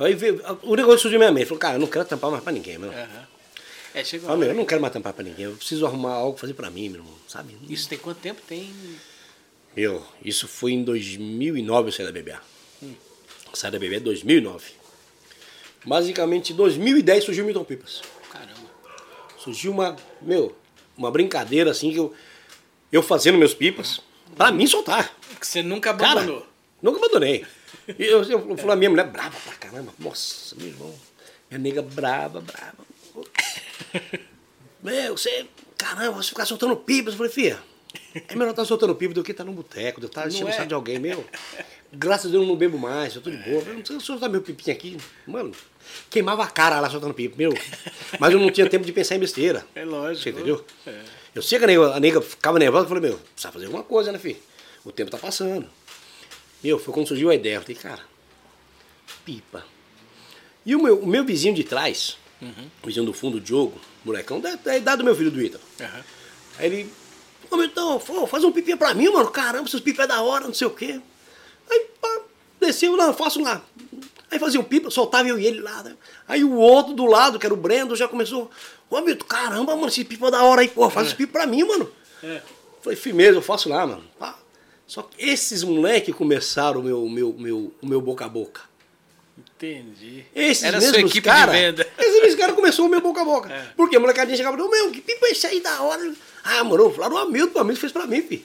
Aí veio, o negócio surgiu na minha mente. Falou, cara, eu não quero tampar mais pra ninguém, meu. Uhum. É, chegou Falei, meu, eu não quero mais tampar pra ninguém. Eu preciso arrumar algo fazer pra mim, meu irmão. Sabe? Isso tem quanto tempo? Tem. Meu, isso foi em 2009 eu saí da BBA. Hum. Saí da BBA em 2009. Basicamente, em 2010 surgiu o Milton Pipas. Caramba. Surgiu uma, meu, uma brincadeira assim que eu, eu fazendo meus pipas, pra mim soltar. Que você nunca abandonou. Cara, nunca abandonei. E eu, eu, eu a minha mulher brava pra caramba. Nossa, meu irmão. Minha nega brava, brava. Meu, você. Caramba, você ficar soltando pipas. Eu falei, filha, é melhor estar tá soltando pipa do que estar tá no boteco, de estar tá enchendo o é? de alguém, meu. Graças a Deus eu não bebo mais, eu tô de boa. Eu não sei soltar meu pipinho aqui. Mano, queimava a cara lá soltando pipa, meu. Mas eu não tinha tempo de pensar em besteira. É lógico. Você entendeu? É. Eu sei que a nega, a nega ficava nervosa, eu falei, meu, precisa fazer alguma coisa, né, filho? O tempo tá passando. Meu, foi quando surgiu a ideia. Eu falei, cara, pipa. E o meu, o meu vizinho de trás, uhum. o vizinho do fundo, o Diogo, molecão, da, da idade do meu filho do Ítalo. Uhum. Aí ele, ô então, faz um pipinha pra mim, mano. Caramba, seus pipos é da hora, não sei o quê. Aí, pá, desceu, não, faço lá. Aí fazia um pipa, soltava eu e ele lá. Né? Aí o outro do lado, que era o Brendo, já começou. Ô, Milton, caramba, mano, esse pipa é da hora aí, pô, faz é. esse pipa pra mim, mano. É. Falei, firmeza, eu faço lá, mano. Pá. Só que esses moleques começaram o meu, meu, meu, o meu boca a boca. Entendi. Esses Era mesmos sua equipe cara, de venda. Esses mesmos caras começaram o meu boca a boca. É. Porque a molecadinha chegava e meu, que pipa é esse aí da hora? Ah, mano, falaram, o Hamilton, o Hamilton fez pra mim, filho.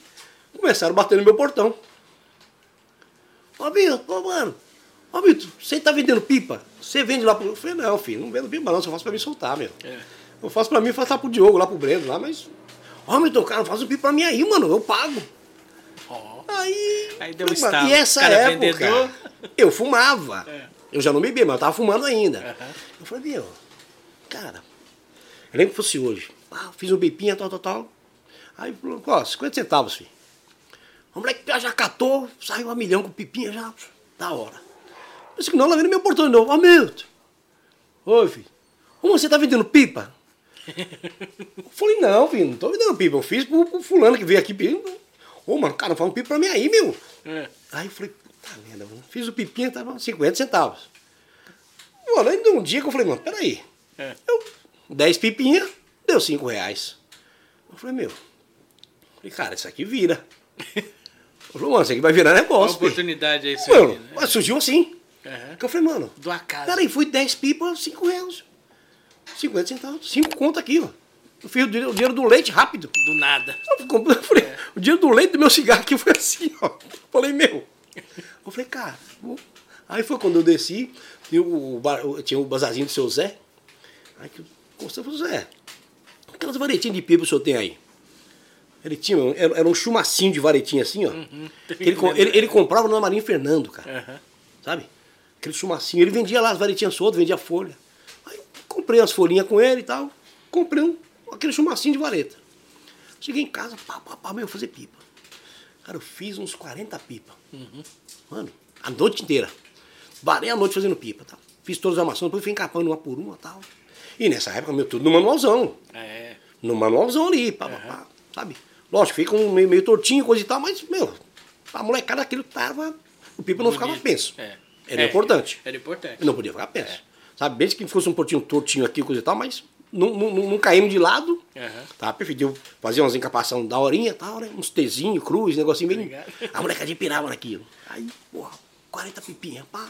Começaram a bater no meu portão. Ô, Hamilton, ô, mano, Hamilton, você tá vendendo pipa? Você vende lá pro... Eu falei, não, filho, não vendo pipa não, só faço pra me soltar, meu. É. Eu faço pra mim, faço lá pro Diogo, lá pro Breno, lá, mas. Ó, meu cara, faz um pipo pra mim aí, mano, eu pago. Ó. Aí. Aí deu um estalo. E essa Cara época, vendedor. eu fumava. É. Eu já não bebia, mas eu tava fumando ainda. Aham. Eu falei, meu, cara, eu lembro que fosse hoje. Ah, fiz um bipinha, tal, tal, tal. Aí, falou, ó, 50 centavos, filho. O moleque já catou, saiu a milhão com pipinha, já, da hora. Disse que não, lá vendo meu portão de novo. Ó, Milton. Oi, filho. Como você tá vendendo pipa? Eu falei, não, filho, não tô vendendo pipa. Eu fiz pro, pro fulano que veio aqui. Ô, mano, cara, fala um pipa pra mim aí, meu. É. Aí eu falei, puta merda, mano. Fiz o pipinha, tava 50 centavos. Mano, aí deu um dia que eu falei, mano, peraí. É. Eu, 10 pipinha, deu 5 reais. Eu falei, meu. Falei, cara, isso aqui vira. Eu falei, mano, isso aqui vai virar Uma negócio. filho. oportunidade aí, Mano, seu mas surgiu assim. Aham. Que eu falei, mano, Do acaso. peraí, fui 10 pipas, 5 reais. 50 centavos, 5 conto aqui, ó. Eu fiz o dinheiro, o dinheiro do leite rápido. Do nada. Eu falei, o dinheiro do leite do meu cigarro aqui foi assim, ó. Eu falei, meu. Eu falei, cara. vou- Aí foi quando eu desci, tinha o, bar- tinha o bazarzinho do seu Zé. Aí que eu falei, Zé, aquelas varetinhas de pipa o senhor tem aí? Ele tinha, era, era um chumacinho de varetinha assim, ó. Que ele, ele, ele comprava no Marinho Fernando, cara. Aham. Sabe? Aquele chumacinho. Ele vendia lá as varetinhas soltas, vendia folha. Aí comprei as folhinhas com ele e tal. Comprei um, aquele chumacinho de vareta. Cheguei em casa, pá, pá, pá, meu, fazer pipa. Cara, eu fiz uns 40 pipa. Mano, a noite inteira. Varei a noite fazendo pipa, tal. Fiz todas as armações, depois fui encapando uma por uma e tal. E nessa época, meu, tudo no manualzão. É. No manualzão ali, pá, pá, pá, sabe? Lógico, fica um meio, meio tortinho, coisa e tal, mas, meu, a molecada aquilo tava. O pipa não ficava penso. É. Era É, importante. Era importante. Não podia ficar penso. Sabe, mesmo que fosse um portinho tortinho aqui, coisa e tal, mas não, não, não, não caímos de lado. Aham. Tá, perfeito. Eu fazia umas encapação da horinha tal, né? Uns tezinhos, cruz, negocinho bem. Obrigado. A molecadinha pirava naquilo. Aí, porra, 40 pipinhas, pá.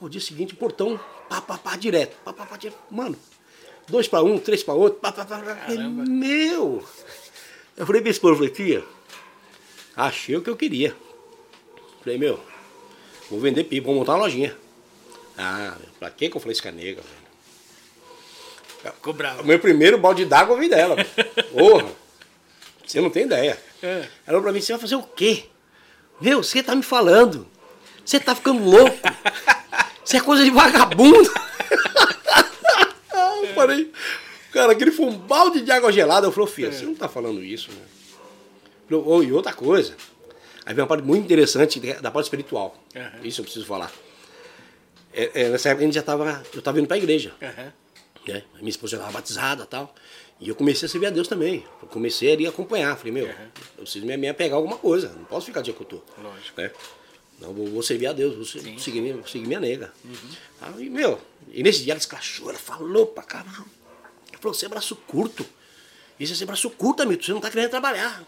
No dia seguinte, portão, pá, pá, pá, direto. Pá, pá, pá, direto. Mano, dois pra um, três pra outro, pá, pá, pá. pá. Meu! Eu falei pra esposa, falei, tia, achei o que eu queria. Falei, meu, vou vender pipa, vou montar uma lojinha. Ah, pra que que eu falei isso com a nega, velho? Ficou bravo. O meu primeiro balde d'água eu vi dela. Porra, você não tem ideia. É. Ela falou pra mim, você vai fazer o quê? Meu, você tá me falando. Você tá ficando louco. Isso é coisa de vagabundo. eu parei. Cara, aquele foi um balde de água gelada. Eu falei, filha, você não tá falando isso, né? Falei, "Ô, e outra coisa. Aí vem uma parte muito interessante da parte espiritual. Aham. Isso eu preciso falar. É, é, nessa época a gente já tava. Eu tava indo pra igreja Aham. Né? A minha esposa já estava batizada e tal. E eu comecei a servir a Deus também. Eu comecei ali a acompanhar. Falei, meu, Uhum. eu preciso me, apegar a alguma coisa. Não posso ficar jeito que eu tô. Lógico. Né? Não, vou, vou servir a Deus, vou, Sim. Uhum. seguir, minha, seguir minha nega. Aí, meu, e nesse dia ela escrachou, ela falou pra caramba. Ela falou, você é braço curto. Isso é ser braço curto, amigo, você não tá querendo trabalhar. Eu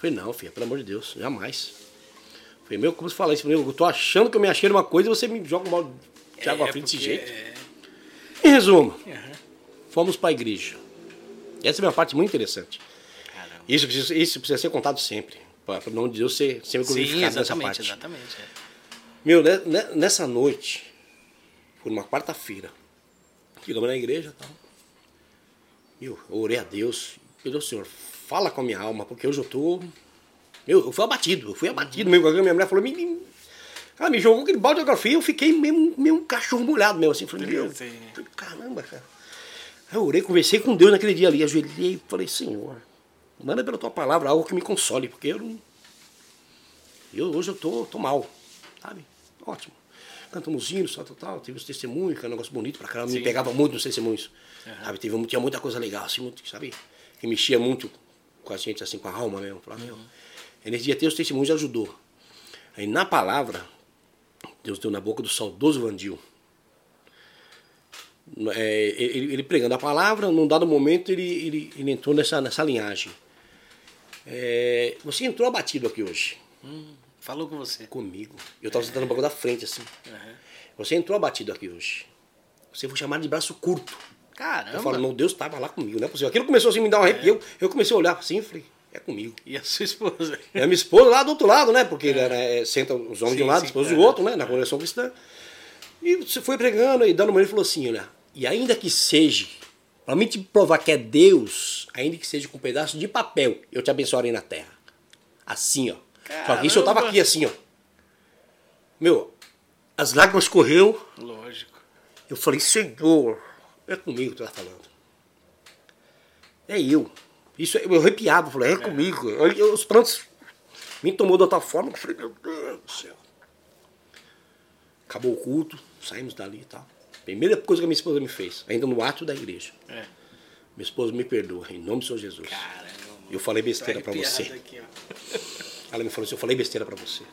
falei, não, filha, pelo amor de Deus, jamais. Eu falei, meu, como você fala isso? Eu tô achando que eu me achei numa coisa e você me joga um balde de água É, fria desse jeito. é. Em resumo, Aham. fomos para a igreja. Essa é uma parte muito interessante. Caramba. Isso precisa, isso precisa ser contado sempre. Para o nome de Deus ser sempre Sim, glorificado nessa exatamente, parte. exatamente. é. Meu, né, né, nessa noite, foi numa quarta-feira, chegamos na igreja e tal. Meu, eu orei a Deus. Pediu, Senhor, fala com a minha alma, porque hoje eu tô. Meu, eu fui abatido, eu fui abatido. A minha mulher falou, me, me... Ela me jogou aquele balde de fria, eu fiquei mesmo, meio um cachorro molhado mesmo, assim. Falei, meu, falei, caramba, cara. Eu orei, conversei com Deus naquele dia ali, ajoelhei e falei, Senhor, manda pela tua palavra algo que me console, porque eu não. Eu, hoje eu tô, tô mal, sabe? Ótimo. Cantamos hinos, tal, tal, tal. Teve os testemunhos, que é um negócio bonito pra caramba. Me Sim. pegava muito nos testemunhos. Sabe? Teve, tinha muita coisa legal, assim, muito, sabe? Que mexia muito com a gente, assim, com a alma mesmo. Falava, nesse dia ter os testemunhos ajudou. Aí na palavra, Deus deu na boca do saudoso Vandil. É, ele, ele pregando a palavra, num dado momento ele, ele, ele entrou nessa, nessa linhagem. É, você entrou abatido aqui hoje Hum, falou com você. comigo. Eu estava sentado no banco da frente, assim. Aham. Você entrou abatido aqui hoje. Você foi chamado de braço curto. Caramba. Eu falo, não, Deus estava lá comigo, não é possível. Aquilo começou assim me dar um arrepio. Eu comecei a olhar assim e falei, é comigo. E a sua esposa? E a minha esposa lá do outro lado, né? Porque é, senta os homens de um Sim, lado, sim. a esposa do É. outro, né? Na congregação cristã. E você foi pregando e dando uma ele falou assim, olha, e ainda que seja Pra mim te provar que é Deus, ainda que seja com um pedaço de papel, eu te abençoarei na terra. Assim, ó. Só que isso eu tava Caramba. aqui assim, ó. Meu, as lágrimas correu. Lógico. Eu falei, Senhor, é comigo que tu tá falando. É eu. Isso eu arrepiava, falei, é, comigo. Eu- eu- os prantos me tomou de outra forma. Eu falei, meu Deus do céu. Acabou o culto, saímos dali e tal. Primeira coisa que a minha esposa me fez, ainda no ato da igreja. É. Minha esposa me perdoa, em nome do Senhor Jesus. Caramba. Eu falei Tô besteira pra arrepiado você. aqui. Ela me falou assim, eu falei besteira pra você.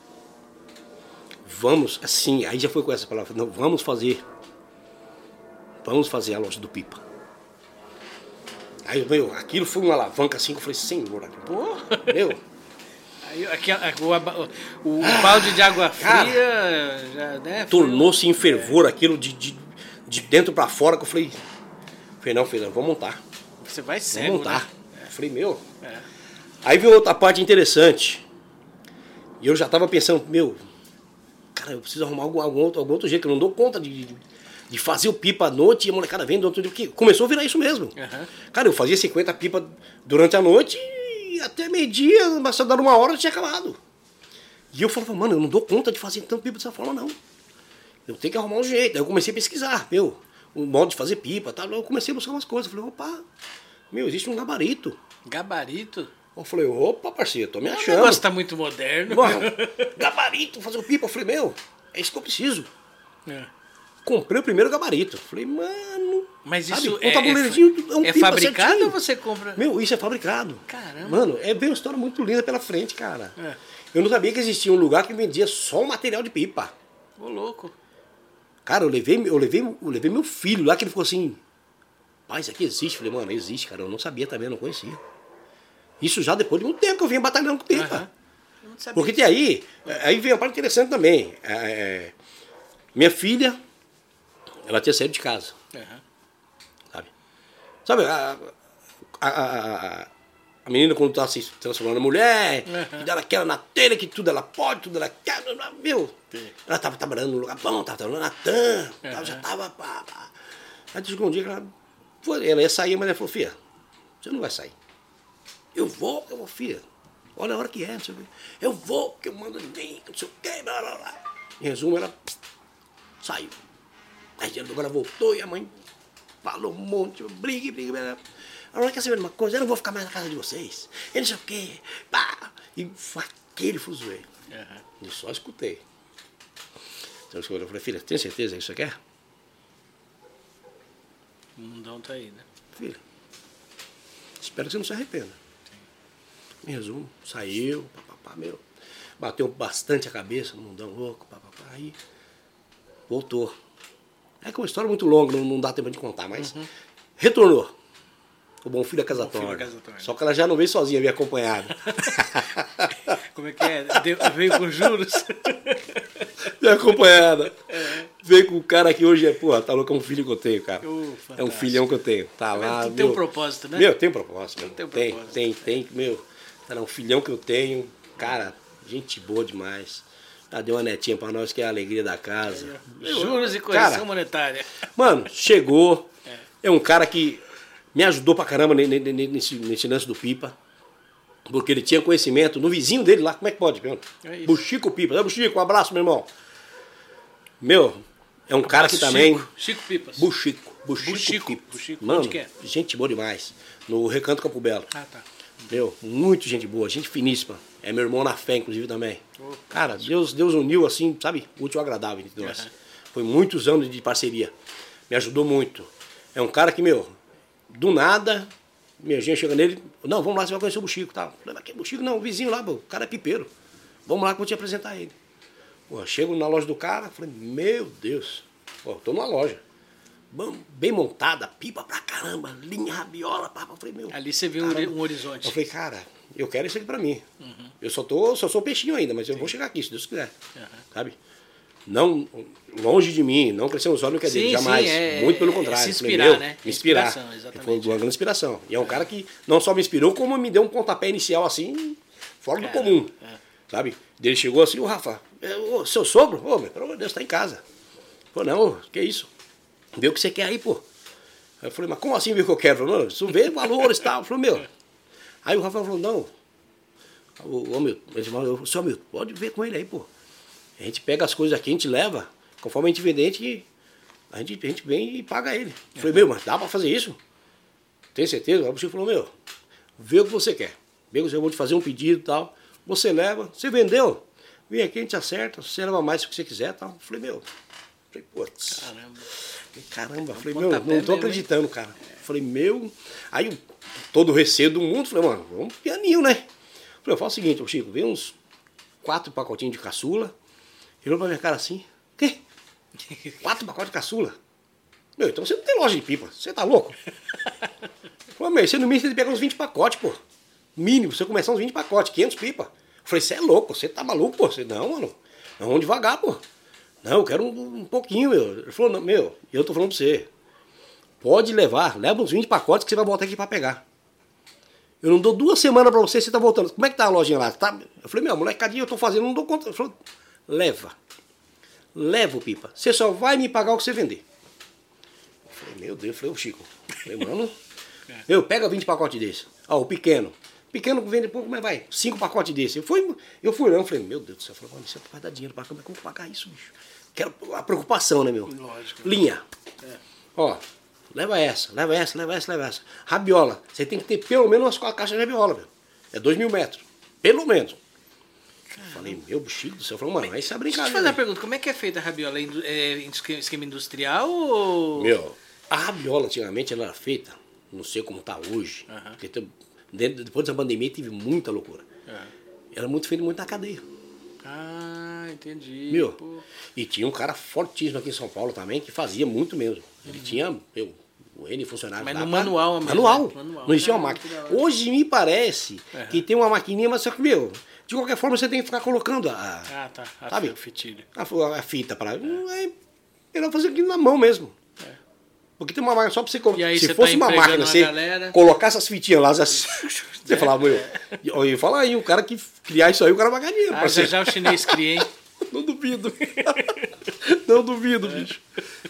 Vamos, assim, aí já foi com essa palavra, não, vamos fazer. Vamos fazer a loja do Pipa. Aí, meu, aquilo foi uma alavanca assim que eu falei, senhor, Pô. meu, Aí, aqui, o, aba- o balde de água fria Cara, já, né? tornou-se em fervor aquilo de, de, de dentro pra fora que eu falei, falei, não, filho, vamos montar, Você vai vamos cego, montar. né? Falei, meu. É. Aí veio outra parte interessante. E eu já tava pensando, meu, cara, eu preciso arrumar algum, algum, outro, algum outro jeito, que eu não dou conta de, de- de fazer o pipa à noite e a molecada vem do outro dia. Porque começou a virar isso mesmo. Aham. Cara, eu fazia 50 pipas durante a noite e até meio-dia, mas só dar uma hora tinha acabado. E eu falava, mano, eu não dou conta de fazer tanto pipa dessa forma, não. Eu tenho que arrumar um jeito. Aí eu comecei a pesquisar, meu, o modo de fazer pipa, tá? Eu comecei a buscar umas coisas. Eu falei, opa, meu, existe um gabarito. Gabarito? Eu falei, opa, parceiro, tô me O achando. negócio tá muito moderno. Mano, gabarito, fazer um pipa. Eu falei, meu, é isso que eu preciso. É. Comprei o primeiro gabarito. Falei, mano. Mas sabe, isso um é, tabuleirozinho, é, um é fabricado certinho. ou você compra? Meu, isso é fabricado. Caramba. Mano, é veio uma história muito linda pela frente, cara. É. Eu não sabia que existia um lugar que vendia só o material de pipa. Ô, louco. Cara, eu levei, eu levei, eu levei meu filho lá, que ele ficou assim. Pai, isso aqui existe? Falei, mano, existe, cara. Eu não sabia também, eu não conhecia. Isso já depois de um tempo que eu vinha batalhando com pipa. Sabia. Porque tem aí, aí vem uma parte interessante também. É, é, minha filha, ela tinha saído de casa, Aham. sabe? Sabe, a, a, a, a- menina quando tá se transformando em mulher, Uhum. que ela quer na telha, que tudo ela pode, tudo ela quer, meu, Sim. ela tava trabalhando num lugar bom, tava trabalhando na TAM, Uhum. já tava, pá, pá. Aí chegou um dia que ela, foi, ela ia sair, mas ela falou, filha, você não vai sair. Eu vou, eu vou, filha. Olha a hora que é, não sei o quê. Eu vou, que eu mando que não sei o quê, blá, blá, blá. Em resumo, ela saiu. Aí agora voltou e a mãe falou um monte, briga, briga, briga. Agora quer saber de uma coisa? Eu não vou ficar mais na casa de vocês. Eu não sei o quê. Pá. E foi aquele fuzuê. Eu só escutei. Então eu falei, filha, tem certeza que você quer? O mundão tá aí, né? Filha, espero que você não se arrependa. Em resumo, saiu, papapá, meu. Bateu bastante a cabeça no mundão louco, papapá, aí voltou. É que é uma história muito longa, não, não dá tempo de contar, mas retornou. O bom filho é casa filho é torna. casa torna. Só que ela já não veio sozinha, veio acompanhada. Como é que é? Deu- veio com juros? veio acompanhada. Veio com o cara que hoje é, porra, tá louco, é um filho que eu tenho, cara. Ô, é um filhão que eu tenho. Tá lá. Tudo tem um meu- propósito, né? Meu, tem um propósito. Meu. Tem Tem, propósito. tem, tem, meu. Cara, um filhão que eu tenho, cara, gente boa demais. Já deu uma netinha pra nós, que é a alegria da casa. Meu, Juros e correção cara, monetária. Mano, chegou. É. um cara que me ajudou pra caramba ne- ne- ne- nesse, nesse lance do pipa. Porque ele tinha conhecimento no vizinho dele lá. Como é que pode, meu? É isso. Buchico Pipa. É, Buchico, um abraço, meu irmão. Meu, é um cara que Chico, também. Chico Pipas. Buchico. Buchico. Buchico, Pipa. Buchico. Mano, é? gente boa demais. No Recanto Campo Belo. Ah, tá. Meu, muito gente boa, gente finíssima. É meu irmão na fé, inclusive, também. Cara, Deus, Deus uniu assim, sabe? Útil agradável entre nós. Aham. Foi muitos anos de parceria. Me ajudou muito. É um cara que, meu, do nada, minha gente chega nele, não, vamos lá, você vai conhecer o Buchico, tá? Falei, mas que Buchico? Não, o vizinho lá, pô, o cara é pipeiro. Vamos lá que eu vou te apresentar ele. Pô, chego na loja do cara, falei, meu Deus, pô, tô numa loja. Bem montada, pipa pra caramba, linha, rabiola, papa. Falei, meu. Ali você viu um, caramba. um horizonte. Eu falei, cara, eu quero isso aqui pra mim. Eu só tô, só sou peixinho ainda, mas eu vou chegar aqui, se Deus quiser. Aham. Sabe? Não, longe de mim, não crescer nos olhos no que é dele, Sim, jamais. sim, é- Muito pelo é contrário. se Falei, inspirar, né? Me inspirar. Inspiração, exatamente. Foi uma grande inspiração. E é um cara que não só me inspirou, como me deu um pontapé inicial assim, fora do Caramba, comum. é. Sabe? Ele chegou assim, ô Rafa, é, seu sogro? Ô, meu, pelo amor de Deus, tá em casa. Pô, não, que isso? Vê o que você quer aí, pô. Aí eu falei, mas como assim ver o que eu quero? Falei, não, isso vê valores e tal. Falei, meu. Aí o Rafael falou, não. O, o Milton, ele falou, o senhor Milton, pode ver com ele aí, pô. A gente pega as coisas aqui, a gente leva. Conforme a gente vende, a gente, a gente, a gente vem e paga ele. Eu falei, meu, mas dá pra fazer isso? Tem certeza? O Chico falou, meu, vê o que você quer. Vê que eu vou te fazer um pedido e tal. Você leva, você vendeu. Vem aqui, a gente acerta, você leva mais se você quiser tal. Eu falei, meu. Falei, putz. Caramba. Caramba, um falei, meu, não tô acreditando, cara. Falei, meu. Aí todo o receio do mundo, falei, mano, vamos pro pianinho, né? Falei, eu faço o seguinte, ô Chico, vem uns quatro pacotinhos de caçula. Ele olhou pra minha cara assim, quê? Quatro pacotes de caçula? Meu, então você não tem loja de pipa, você tá louco? Falei, meu, você no mínimo que pegar uns 20 pacotes, pô. Mínimo, você começar uns 20 pacotes, 500 pipa. Falei, você é louco, você tá maluco, pô? Você, não, mano, não, vamos devagar, pô. Não, eu quero um, um pouquinho, meu. Ele falou, não, meu, eu tô falando pra você. Pode levar, leva uns 20 pacotes que você vai voltar aqui pra pegar. Eu não dou duas semanas pra você, você tá voltando. Como é que tá a lojinha lá? Tá? Eu falei, meu, molecadinha, eu tô fazendo, não dou conta. Ele falou, leva. Leva o pipa. Você só vai me pagar o que você vender. Eu falei, meu Deus, eu falei, ô Chico. Eu falei, mano, meu, pega 20 pacotes desse. Ó, o pequeno. Pequeno vende pouco, mas vai, cinco pacotes desse. Eu fui, eu fui olhando, falei, meu Deus do céu, eu falei, mano, isso vai dar dinheiro pra cá, como é que eu vou pagar isso, bicho? Quero a preocupação, né, meu? Lógico. Linha. Ó, leva essa, leva essa, leva essa, leva essa. Rabiola. Você tem que ter pelo menos umas quatro caixas de rabiola, meu. É dois mil metros. Pelo menos. Falei, meu bexigo do céu. Falei, mano, isso é Deixa eu brincadeira. te fazer uma pergunta, como é que é feita a rabiola? É É em esque- esquema industrial ou... Meu, a rabiola antigamente ela era feita, não sei como tá hoje, porque dentro- depois da pandemia teve muita loucura. É. Era muito feito muito na cadeia. Ah, entendi. Meu, Pô. e tinha um cara fortíssimo aqui em São Paulo também, que fazia muito mesmo. Ele tinha, meu, o N funcionário Mas lá no pra- manual mesmo, Manual. né? Manual. Não existia uma Ah, máquina. Hoje me parece Aham. que tem uma maquininha, mas só que, meu, de qualquer forma você tem que ficar colocando a, Ah, tá. A Sabe? a, a fita para. É melhor fazer aquilo na mão mesmo. Porque tem uma máquina só pra você colocar. É. Se você fosse tá uma máquina, você galera. colocar essas fitinhas lá, as- você falava, meu. Eu ia falar aí, o cara que criar isso aí, o cara vai ganhar dinheiro. Ah, já já o chinês cria, hein? Não duvido. Não duvido, bicho.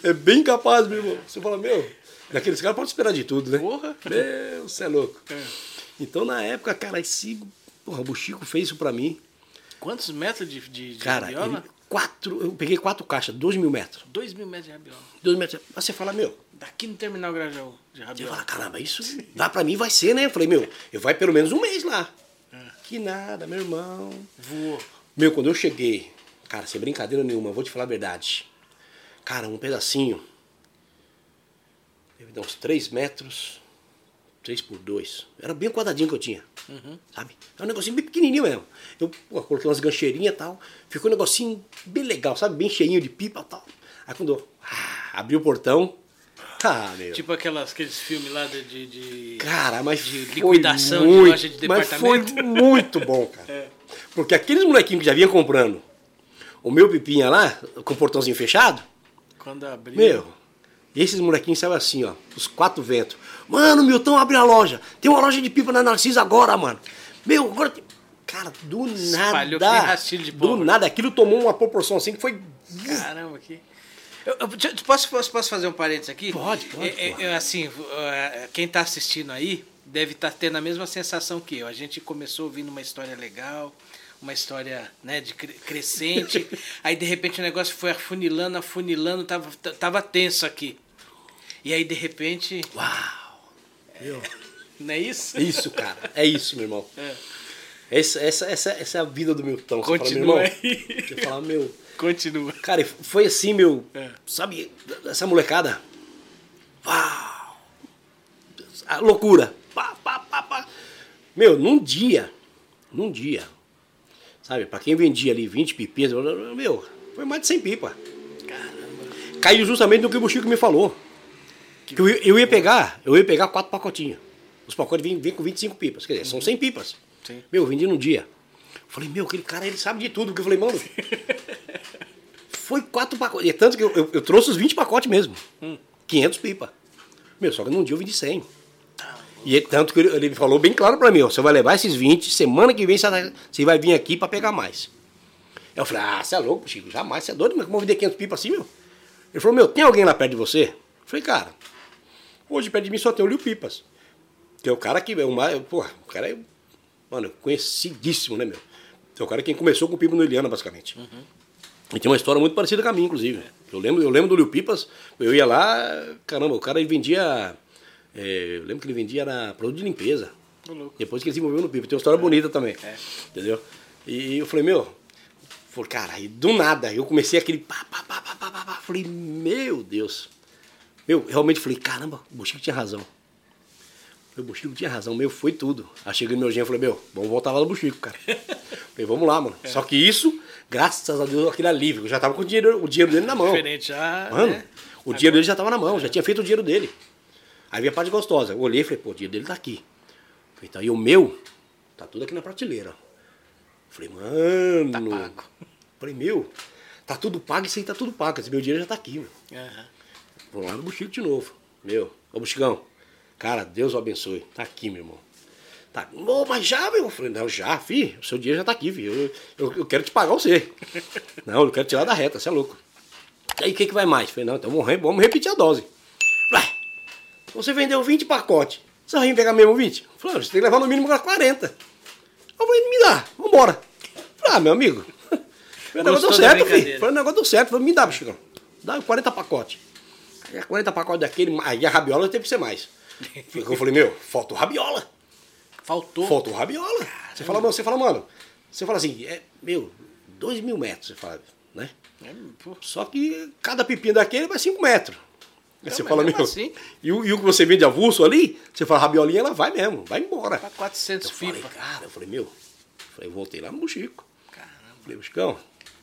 É bem capaz, meu irmão. Você fala, meu, daqueles caras pode esperar de tudo, né? Porra. Meu, você é louco. É. Então, na época, cara, esse. Porra, o Chico fez isso pra mim. Quantos metros de, de, de Cara, rabiola? ele, quatro. Eu peguei quatro caixas, dois mil metros. Dois mil metros de rabiola. Dois metros. Aí você fala, meu, Daqui no terminal Grajaú de Você rabiola. fala, caramba, isso dá pra mim, vai ser, né? Eu falei, meu, eu vai pelo menos um mês lá. É. Que nada, meu irmão. Voou. Meu, quando eu cheguei, cara, sem brincadeira nenhuma, vou te falar a verdade. Cara, um pedacinho. Deve dar uns 3 metros. 3 por 2. Era bem quadradinho que eu tinha. Sabe? É um negocinho bem pequenininho mesmo. Eu pô, coloquei umas gancheirinhas e tal. Ficou um negocinho bem legal, sabe? Bem cheinho de pipa e tal. Aí quando eu ah, abri o portão. Ah, meu. Tipo aquelas, aqueles filmes lá de. de, de- Cara, mas de liquidação de muito, loja de Mas foi departamento. muito bom, cara. É. Porque aqueles molequinhos que já vinham comprando o meu pipinha lá, com o portãozinho fechado, Quando abriu. meu, esses molequinhos saiu assim, ó, os quatro ventos. Mano, Milton, abre a loja. Tem uma loja de pipa na Narcisa agora, mano. Meu, agora tem... Cara, do Espalhou que nada. rastilho de do nada. Aquilo tomou uma proporção assim que foi... Caramba, que. Eu, eu- posso, posso, posso fazer um parênteses aqui? Pode, pode, É, é, pode. é, assim, é, quem está assistindo aí deve estar tendo a mesma sensação que eu. A gente começou ouvindo uma história legal, uma história né, de cre- crescente, aí de repente o negócio foi afunilando, afunilando, tava, tava tenso aqui. E aí de repente. Uau! Meu, Não é isso? isso, cara. É isso, meu irmão. É. Essa, essa, essa, essa é a vida do Milton. Você fala, Continua meu irmão, aí. Você fala, meu... Continua. Cara, foi assim, meu. É. Sabe, essa molecada. Uau! A loucura. Pá, pá, pá, pá. Meu, num dia. Num dia. Sabe, pra quem vendia ali 20 pipinhas, eu- meu, foi mais de 100 pipa. Caramba. Caiu justamente no que o Chico me falou. Que eu, ia- eu ia pegar, eu ia pegar quatro pacotinhos. Os pacotes vêm, vêm com 25 pipas. Quer dizer, são 100 pipas. Sim. Meu, eu vendi num dia. Falei, meu, aquele cara, ele sabe de tudo. Porque eu falei, mano. foi quatro pacotes. E é tanto que eu, eu, eu trouxe os 20 pacotes mesmo. 500 pipa. Meu, só que num dia eu vendi 100. E é tanto que ele, ele falou bem claro pra mim, ó, você vai levar esses 20, semana que vem você vai- vir aqui pra pegar mais. Eu falei, ah, você é louco, Chico, jamais, você é doido, mas como eu vou vender 500 pipa assim, meu? Ele falou, meu, tem alguém lá perto de você? Eu falei, cara, Hoje perto de mim só tem o Lil Pipas. Que é o cara que é uma. Porra, o cara é. Mano, conhecidíssimo, né, meu? É o cara quem começou com o Pipa no Eliana, basicamente. Uhum. E tem uma história muito parecida com a minha, inclusive. Eu lembro, eu lembro do Lil Pipas, eu ia lá, caramba, o cara ele vendia. é, eu lembro que ele vendia na produto de limpeza. Depois que ele se envolveu no Pipa. Tem uma história bonita também. É. Entendeu? E eu falei, meu. Falei, cara, e do nada, eu comecei aquele. Pá, pá, pá, pá, pá, pá. Falei, meu Deus. Meu, realmente falei, caramba, o Buxico tinha razão. Falei, o Buxico tinha razão, meu, foi tudo. Aí cheguei no meu genro e falei, meu, vamos voltar lá no Buxico, cara. falei, vamos lá, mano. Só que isso, graças a Deus, aquele alívio. Eu já tava com o dinheiro, o dinheiro dele na mão. Diferente já. Mano, né? o dinheiro dele já tava na mão, já tinha feito o dinheiro dele. Aí veio a parte gostosa. Eu olhei e falei, pô, o dinheiro dele tá aqui. Falei, tá, e o meu, tá tudo aqui na prateleira. Falei, mano. Tá pago. Falei, meu, tá tudo pago, isso aí tá tudo pago. Esse meu dinheiro já tá aqui, meu. Aham. Vou lá no Buxico de novo. Meu, ô Buxicão, cara, Deus o abençoe. Tá aqui, meu irmão. Tá, ô, mas já, meu? Eu falei, não, já, fi, o seu dinheiro já tá aqui, filho. Eu, eu, eu quero te pagar você. não, eu quero tirar da reta, você é louco. Aí, o que, que vai mais? Eu falei, não, então vamos, vamos repetir a dose. Ué, você vendeu 20 pacotes. Você vai pegar mesmo 20? Eu falei, "Ah, você tem que levar no mínimo 40. Eu falei, me dá, vambora. Falei, ah, meu amigo, o negócio deu certo, filho. Falei, o negócio deu certo. Falei, me dá, Buxicão. Dá 40 pacotes. Aí 40 pacotes daquele, aí a rabiola teve que ser mais. Eu falei, meu, falta o rabiola. Faltou. Falta o rabiola. Você fala, mano, você fala, mano, você fala assim, é, meu, 2 mil metros, você fala, né? É. Só que cada pepino daquele vai 5 metros. Aí você fala, meu, assim. e, o, e o que você vende avulso ali, você fala rabiolinha, ela vai mesmo, vai embora. Pra 400 Eu falei, cara, eu falei, meu, eu falei, voltei lá no Buxico. Caramba. Falei, Buscão,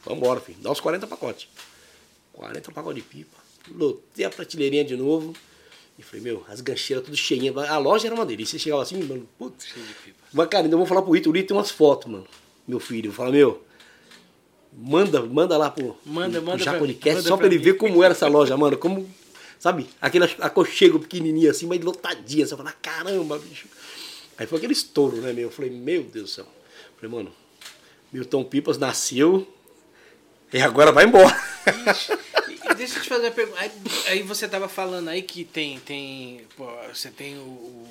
vambora, filho. Dá uns 40 pacotes. 40 pacotes de pipa. Lotei a prateleirinha de novo. E falei, meu, as gancheiras tudo cheinhas. A loja era uma delícia. Você chegava assim, mano, putz. Cheio de pipa. Mas, cara, ainda vou falar pro Ito. O Ito tem umas fotos, mano. Meu filho. Eu falo, meu, manda, manda lá pro, Manda, pro manda Japonicast, só pra ele mim. ver como era essa loja, mano. Como, sabe, aquele aconchego pequenininho assim, mas lotadinha. Você fala, caramba, bicho. Aí foi aquele estouro, né, meu? Eu falei, meu Deus do céu. Eu falei, mano, Milton Pipas nasceu e agora vai embora. Deixa eu te fazer uma pergunta. Aí, aí você tava falando aí que tem, tem, pô, você tem o, o-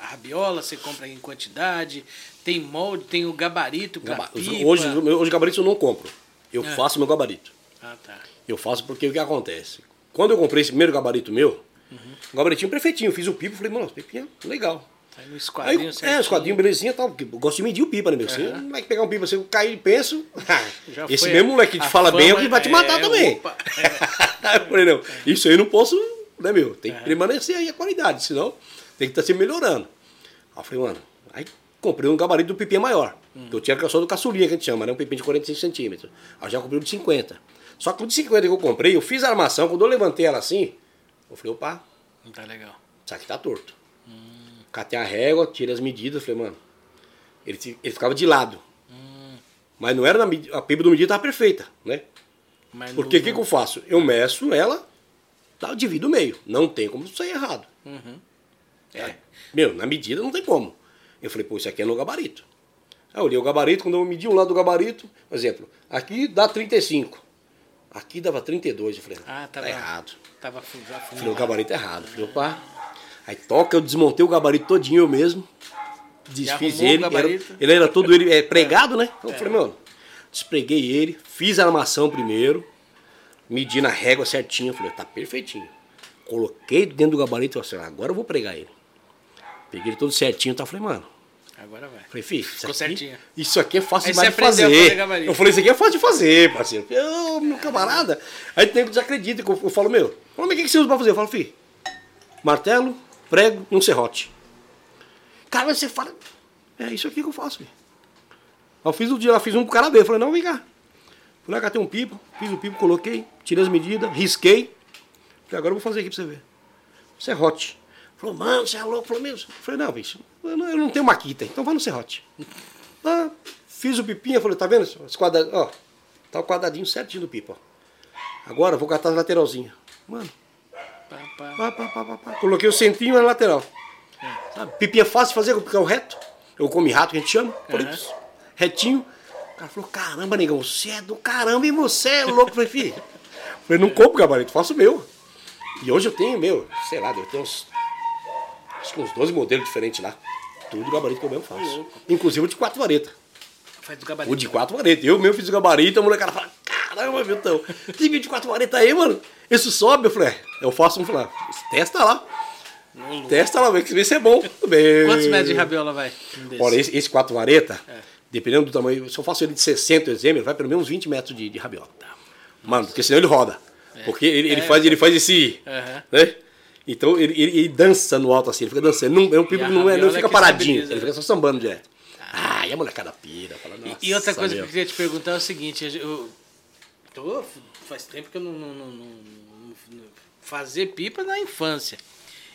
a rabiola, você compra em quantidade, tem molde, tem o gabarito Gaba- pipa. Hoje, hoje gabarito eu não compro. Eu É. faço meu gabarito. Ah, tá. Eu faço porque o que acontece? Quando eu comprei esse primeiro gabarito meu, Uhum. o gabaritinho perfeitinho, fiz o pipo, falei, mano, esse pipinho é legal. Aí no Aí, esquadrinho é, os quadrinhos belezinha tal, eu gosto de medir o pipa, né, meu? Você não vai pegar um pipa, você cair e penso, Já esse mesmo moleque que te fala bem é o que vai te matar é, também. opa. Aí eu falei, não, isso aí não posso, né, meu? Tem que É. permanecer aí a qualidade, senão tem que estar se melhorando. Aí eu falei, mano, aí comprei um gabarito do pipinho maior. Hum. que Eu tinha só do caçulinha que a gente chama, né? Um pipinho de 45 centímetros. Aí eu já comprei o de 50. Só que o de 50 que eu comprei, eu fiz a armação, quando eu levantei ela assim, eu falei, opa, Não tá legal. isso aqui tá torto. Catei a régua, tirei as medidas, falei, mano, ele, ele ficava de lado. Mas não era na medida, a pipa do medida tava perfeita, né? Mas Porque o que, que eu faço? Eu meço ela, tá, divido o meio. Não tem como sair errado. Uhum. É. Meu, na medida não tem como. Eu falei, pô, isso aqui é no gabarito. Aí eu olhei o gabarito, quando eu medi um lado do gabarito, por exemplo, aqui dá 35. Aqui dava 32. Eu falei, Ah, tá tava- errado. Tava já. Falei, o gabarito é errado. Falei, opa. Aí toca, eu desmontei o gabarito todinho eu mesmo. Desfiz ele. Era, ele era todo ele é, pregado, né? Então eu falei, mano, despreguei ele, fiz a armação primeiro, medi na régua certinho. Falei, tá perfeitinho. Coloquei dentro do gabarito e falei, agora eu vou pregar ele. Peguei ele todo certinho e tal. Falei, mano, Agora vai. Falei, filho, isso Ficou aqui, certinho. isso aqui é fácil demais de fazer. Eu falei, isso aqui é fácil de fazer, parceiro. Eu, meu camarada. Aí tem que desacredita. Eu, eu falo, meu, fala, mas o que que você usa pra fazer? Eu falo, filho, martelo, prego e um serrote. Cara, você fala, é isso aqui que eu faço, Eu fiz o dia lá, fiz um pro cara ver. Falei, não, vem cá. Fui lá, catei um pipo, fiz o pipo, coloquei, tirei as medidas, risquei. Falei, agora eu vou fazer aqui pra você ver. Serrote. Falou, mano, você é louco, falou mesmo. Falei, não, bicho, eu não, eu não tenho maquita, então vai no serrote. Ah, fiz o pipinha, falei, tá vendo? Esse quadrado, ó, tá o quadradinho certinho do pipo, ó. Agora vou catar as lateralzinhas. Mano, Pá, pá. pá, coloquei o centrinho na lateral. Sabe? Pipinha fácil de fazer, porque é o reto. Eu come rato, que a gente chama. Falei, Aham. pss, retinho. O cara falou, caramba, negão, você é do caramba e você é louco. Eu falei, filho, eu não compro gabarito, faço o meu. E hoje eu tenho, meu, sei lá, eu tenho uns. Acho que uns 12 modelos diferentes lá. Tudo gabarito que eu mesmo faço. Inclusive o de quatro varetas. Faz do gabarito. O de quatro varetas. Eu mesmo fiz o gabarito, a molecada fala, caramba, Vitão, tem vídeo de quatro varetas aí, mano. Isso sobe, eu falei, é, eu faço um falei, testa lá. Não, Testa lá, vê se é bom. Meu. Quantos metros de rabiola vai? Um? Olha, esse, esse quatro vareta, É. dependendo do tamanho, se eu faço ele de 60 exemplo, ele vai pelo menos uns 20 metros de, de rabiola. Mano, porque senão ele roda. Porque ele, ele É. faz, ele faz esse. Aham. Né? Então ele, ele, ele dança no alto assim, ele fica dançando. Não, é um pipo que não, é, não é fica que paradinho, ele né? fica só sambando direto. Ah, e a molecada pira. Fala, E- E outra coisa que meu. eu queria te perguntar é o seguinte, eu tô, faz tempo que eu não, não- não- não- fazer pipa na infância.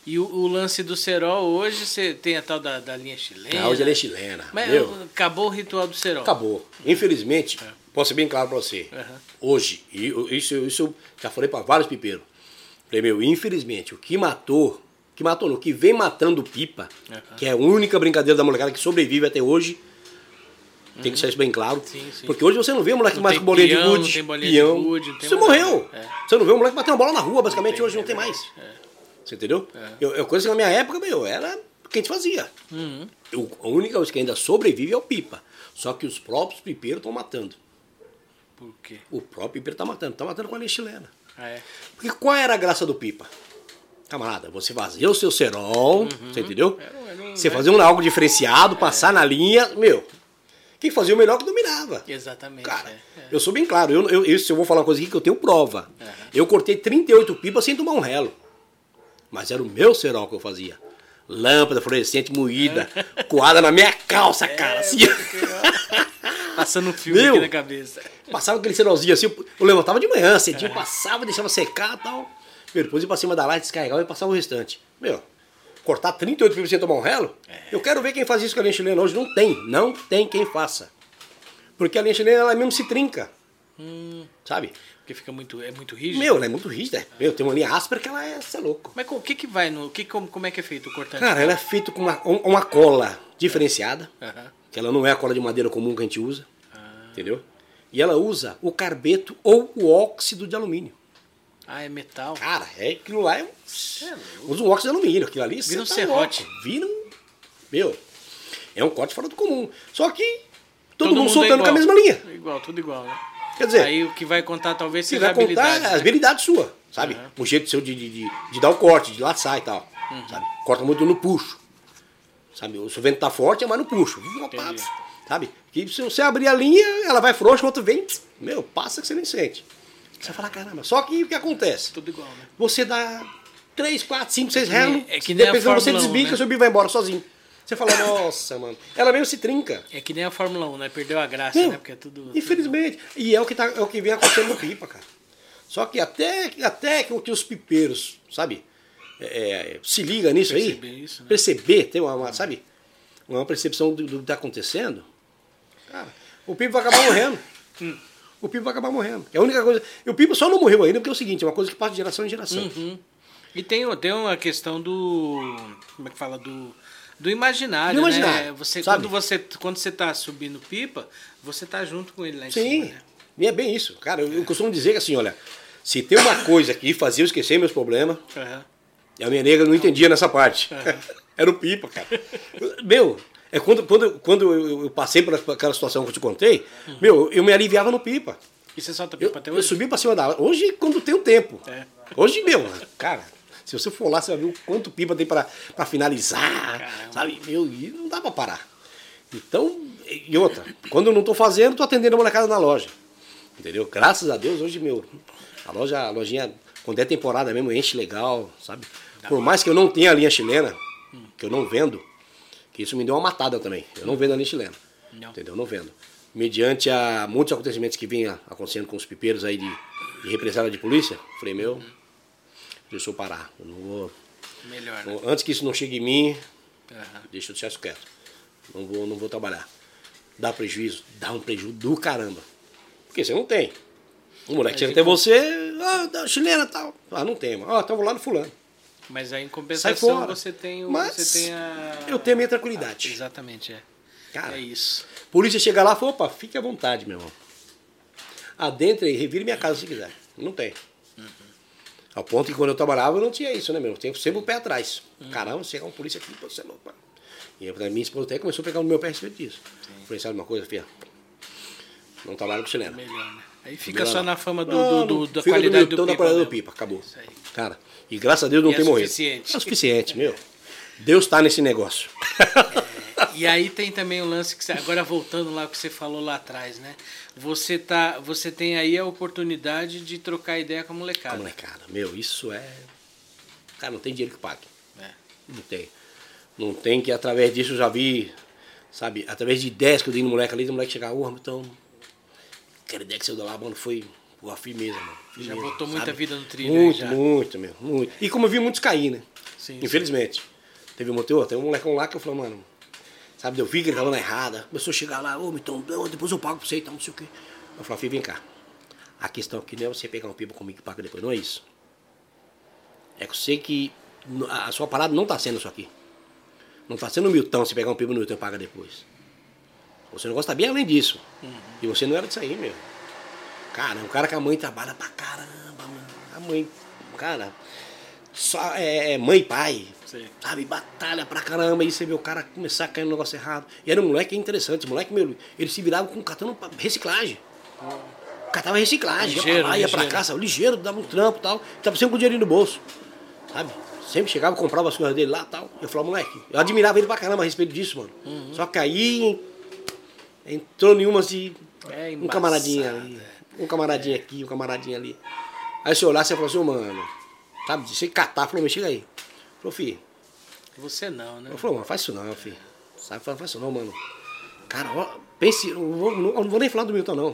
E o, o lance do cerol hoje, você tem a tal da, da linha chilena. Ah, hoje ela é chilena. Mas meu, acabou o ritual do cerol. acabou. Infelizmente, posso ser bem claro pra você. É. Aham. Hoje, e isso, isso eu já falei pra vários pipeiros. Falei, meu, infelizmente, o que matou, que matou não, o que vem matando pipa, Aham. que é a única brincadeira da molecada que sobrevive até hoje, tem que deixar isso bem claro. Sim, sim. Porque hoje você não vê moleque Não mais com bolinha de não gude, tem bolinha peão. de gude, não Você mais morreu. É. Você não vê um moleque batendo bola na rua, basicamente, hoje não é tem mais. Você entendeu? Eu, eu, coisa que na minha época, meu, era o que a gente fazia. Uhum. Eu- a única coisa que ainda sobrevive é o pipa. Só que os próprios pipeiros estão matando. Por quê? O próprio pipeiro tá matando. Tá matando com a linha chilena. Ah, é. Porque qual era a graça do pipa? Camarada, você fazia o seu cerol, você entendeu? Era um- era um- você né? fazia um algo diferenciado, passar na linha, meu. Quem fazia o melhor que dominava. Exatamente. Cara, é, é. eu sou bem claro, eu, eu, se eu vou falar uma coisa aqui que eu tenho prova. Eu cortei 38 pipas sem tomar um relo. Mas era o meu cerol que eu fazia. Lâmpada fluorescente moída, coada na minha calça, cara. Assim. Passando um filme Meu! aqui na cabeça. Passava aquele cerolzinho assim, eu- levantava de manhã, cedinho, passava, deixava secar e tal. Depois ia pra cima da laje, descarregava e passava o restante. Meu, cortar 38 pipas sem tomar um relo? Eu quero ver quem faz isso com a linha chilena hoje. Não tem, não tem quem faça. Porque a linha chilena, ela mesmo se trinca. Sabe? Porque fica muito, é muito rígido. Meu, ela é muito rígida. Meu, tem uma linha áspera que ela é, cê é louco. Mas o que que vai no... Que, como, como é que é feito o cortante? Cara, ela é feita com uma, um- uma cola diferenciada. Aham. Que ela não é a cola de madeira comum que a gente usa. Entendeu? E ela usa o carbeto ou o óxido de alumínio. Ah, é metal. Cara, é aquilo lá é um. é. Usa um óxido de alumínio. Aquilo ali Vira um tá serrote. louco. Vira um. Meu. É um corte fora do comum. Só que todo, Todo mundo mundo é soltando com a mesma linha. Igual, tudo igual, né? Quer dizer, Aí o que vai contar talvez seja a vai contar habilidade. as né? habilidades suas, sabe? Aham. O jeito seu de, de, de, dar o corte, de laçar e tal. Uhum. Sabe? Corta muito no puxo. Sabe? Se o vento tá forte, é mais no puxo. Entendi. Sabe? Que se você abrir a linha, ela vai frouxa, o outro vem, meu, passa que você nem sente. Você fala, caramba. Só que o que acontece? Tudo igual, né? Você dá 3, 4, 5, 6 que nem- relos. é que nem a dependendo, você Fórmula 1, desbica, né? seu bico vai embora sozinho. Você fala, nossa, mano. Ela mesmo se trinca. É que nem a Fórmula 1, né? Perdeu a graça, Meu, né? Porque é tudo. Infelizmente. E é o que, tá, é o que vem acontecendo no pipa, cara. Só que até, até que, os pipeiros, sabe, é, é, se liga nisso Perceber aí. isso, né? Perceber, ter uma, uma, sabe, uma percepção do, do que está acontecendo. Cara, o pipa vai acabar morrendo. Hum. O pipa vai acabar morrendo. É a única coisa. E o pipa só não morreu ainda porque é o seguinte, é uma coisa que passa de geração em geração. Uhum. E tem, tem uma questão do. Como é que fala? Do, do imaginário, Do né? imaginário, Você, sabe? quando, você, quando você tá subindo pipa, você tá junto com ele lá em Sim, cima. Né? e é bem isso. Cara, eu, eu costumo dizer que assim, olha, se tem uma coisa que fazia eu esquecer meus problemas. E a minha nega não entendia nessa parte. Era o pipa, cara. Meu, é quando, quando, quando eu, eu passei por aquela situação que eu te contei, meu, eu me aliviava no pipa. E você solta Eu, pipa até eu hoje? subi pra cima da água. Hoje, quando tem o tempo. É. Hoje, meu, cara, se você for lá, você vai ver o quanto pipa tem pra, pra finalizar. Caramba. Sabe? Meu, e não dá pra parar. Então, e outra, quando eu não tô fazendo, tô atendendo a molecada na loja. Entendeu? Graças a Deus, hoje, meu, a loja, a lojinha, quando é temporada mesmo, enche legal, sabe? Por mais que eu não tenha a linha chilena, que eu não vendo, isso me deu uma matada também. Eu não vendo a linha chilena. Não. Entendeu? Não vendo. Mediante a muitos acontecimentos que vinham acontecendo com os pipeiros aí de, de represália de polícia, falei, meu, deixa eu parar. Eu não vou. Melhor, né? Antes que isso não chegue em mim, Aham. deixa eu deixar isso quieto. Não vou, não vou trabalhar. Dá prejuízo? Dá um prejuízo do caramba. Porque você não tem. O moleque chega até você, ah, chilena e tal. Ah, não tem, mano. Ah, então vou lá no fulano. Mas aí em compensação você tem o. Mas você tem a. eu tenho a minha tranquilidade. Exatamente, é. Cara, É isso. polícia chega lá e fala, opa, fique à vontade, meu irmão. Adentre e revire minha casa se quiser. Não tem. Ao ponto que quando eu trabalhava eu não tinha isso, né, meu? Eu sempre o pé atrás. Caramba, chegar um polícia aqui, você é louco. E a minha esposa até começou a pegar no meu pé a respeito disso. Falei, sabe uma coisa, filha? Não trabalho com chileno. Melhor, né? Aí fica Melhor só não. na fama do, do, do- da qualidade do, da pipa. qualidade do pipa, acabou. Isso aí. Cara, e graças a Deus não E é tem morrido. suficiente. É o suficiente, meu. Deus tá nesse negócio. E aí tem também um lance que você, agora voltando lá que você falou lá atrás, né? Você tá, você tem aí a oportunidade de trocar ideia com a molecada. molecada, meu, isso é. Cara, não tem dinheiro que pague. É. Não tem. Não tem que através disso eu já vi, sabe, através de ideias que eu dei no moleque ali, do moleque chegar, ô, então. Aquela ideia que você deu lá, mano, foi pô, firmeza, mano. Já botou muita sabe? vida no trilho Muito, aí já. muito, meu, muito. E como eu vi muitos cair, né? Sim, Infelizmente. Teve um motor, tem um molecão lá que eu falei, mano, sabe, eu vi que ele tava na errada. Começou a chegar lá, ô, então, não, depois eu pago pra você e tal, não sei o quê. Eu falei, filho, vem cá. A questão aqui não é você pegar um pipa comigo e paga depois, não é isso. É que eu sei que a sua parada não tá sendo isso aqui. Não tá sendo miltão se pegar um pipa no miltão e paga depois. Você não gosta bem além disso. E você não era disso aí, meu. Cara, um cara que a mãe trabalha pra caramba, mano. A mãe, cara, só é, é mãe e pai. Sim. Sabe, batalha pra caramba. Aí você vê o cara começar a cair no negócio errado. E era um moleque interessante, moleque, meu, ele se virava com catando pra reciclagem. Catava reciclagem, ia Ligeiro, pra lá, ia pra ligeiro. cá, sabe, ligeiro, dava um trampo e tal. Tava sempre com o dinheirinho no bolso. Sabe? Sempre chegava, comprava as coisas dele lá e tal. Eu falava, moleque, eu admirava ele pra caramba a respeito disso, mano. Uhum. Só que aí entrou em umas de É um camaradinho embaçado, ali, um camaradinho aqui, um camaradinho ali. Aí você olhar, você falou assim, mano, sabe, você catar, falou, me chega aí. Falou, filho, Você não, né? eu falei, mano, faz isso não, filho. Sabe, faz faz isso não, mano. Cara, ó, pense, eu não vou, não- eu não vou nem falar do Milton, não.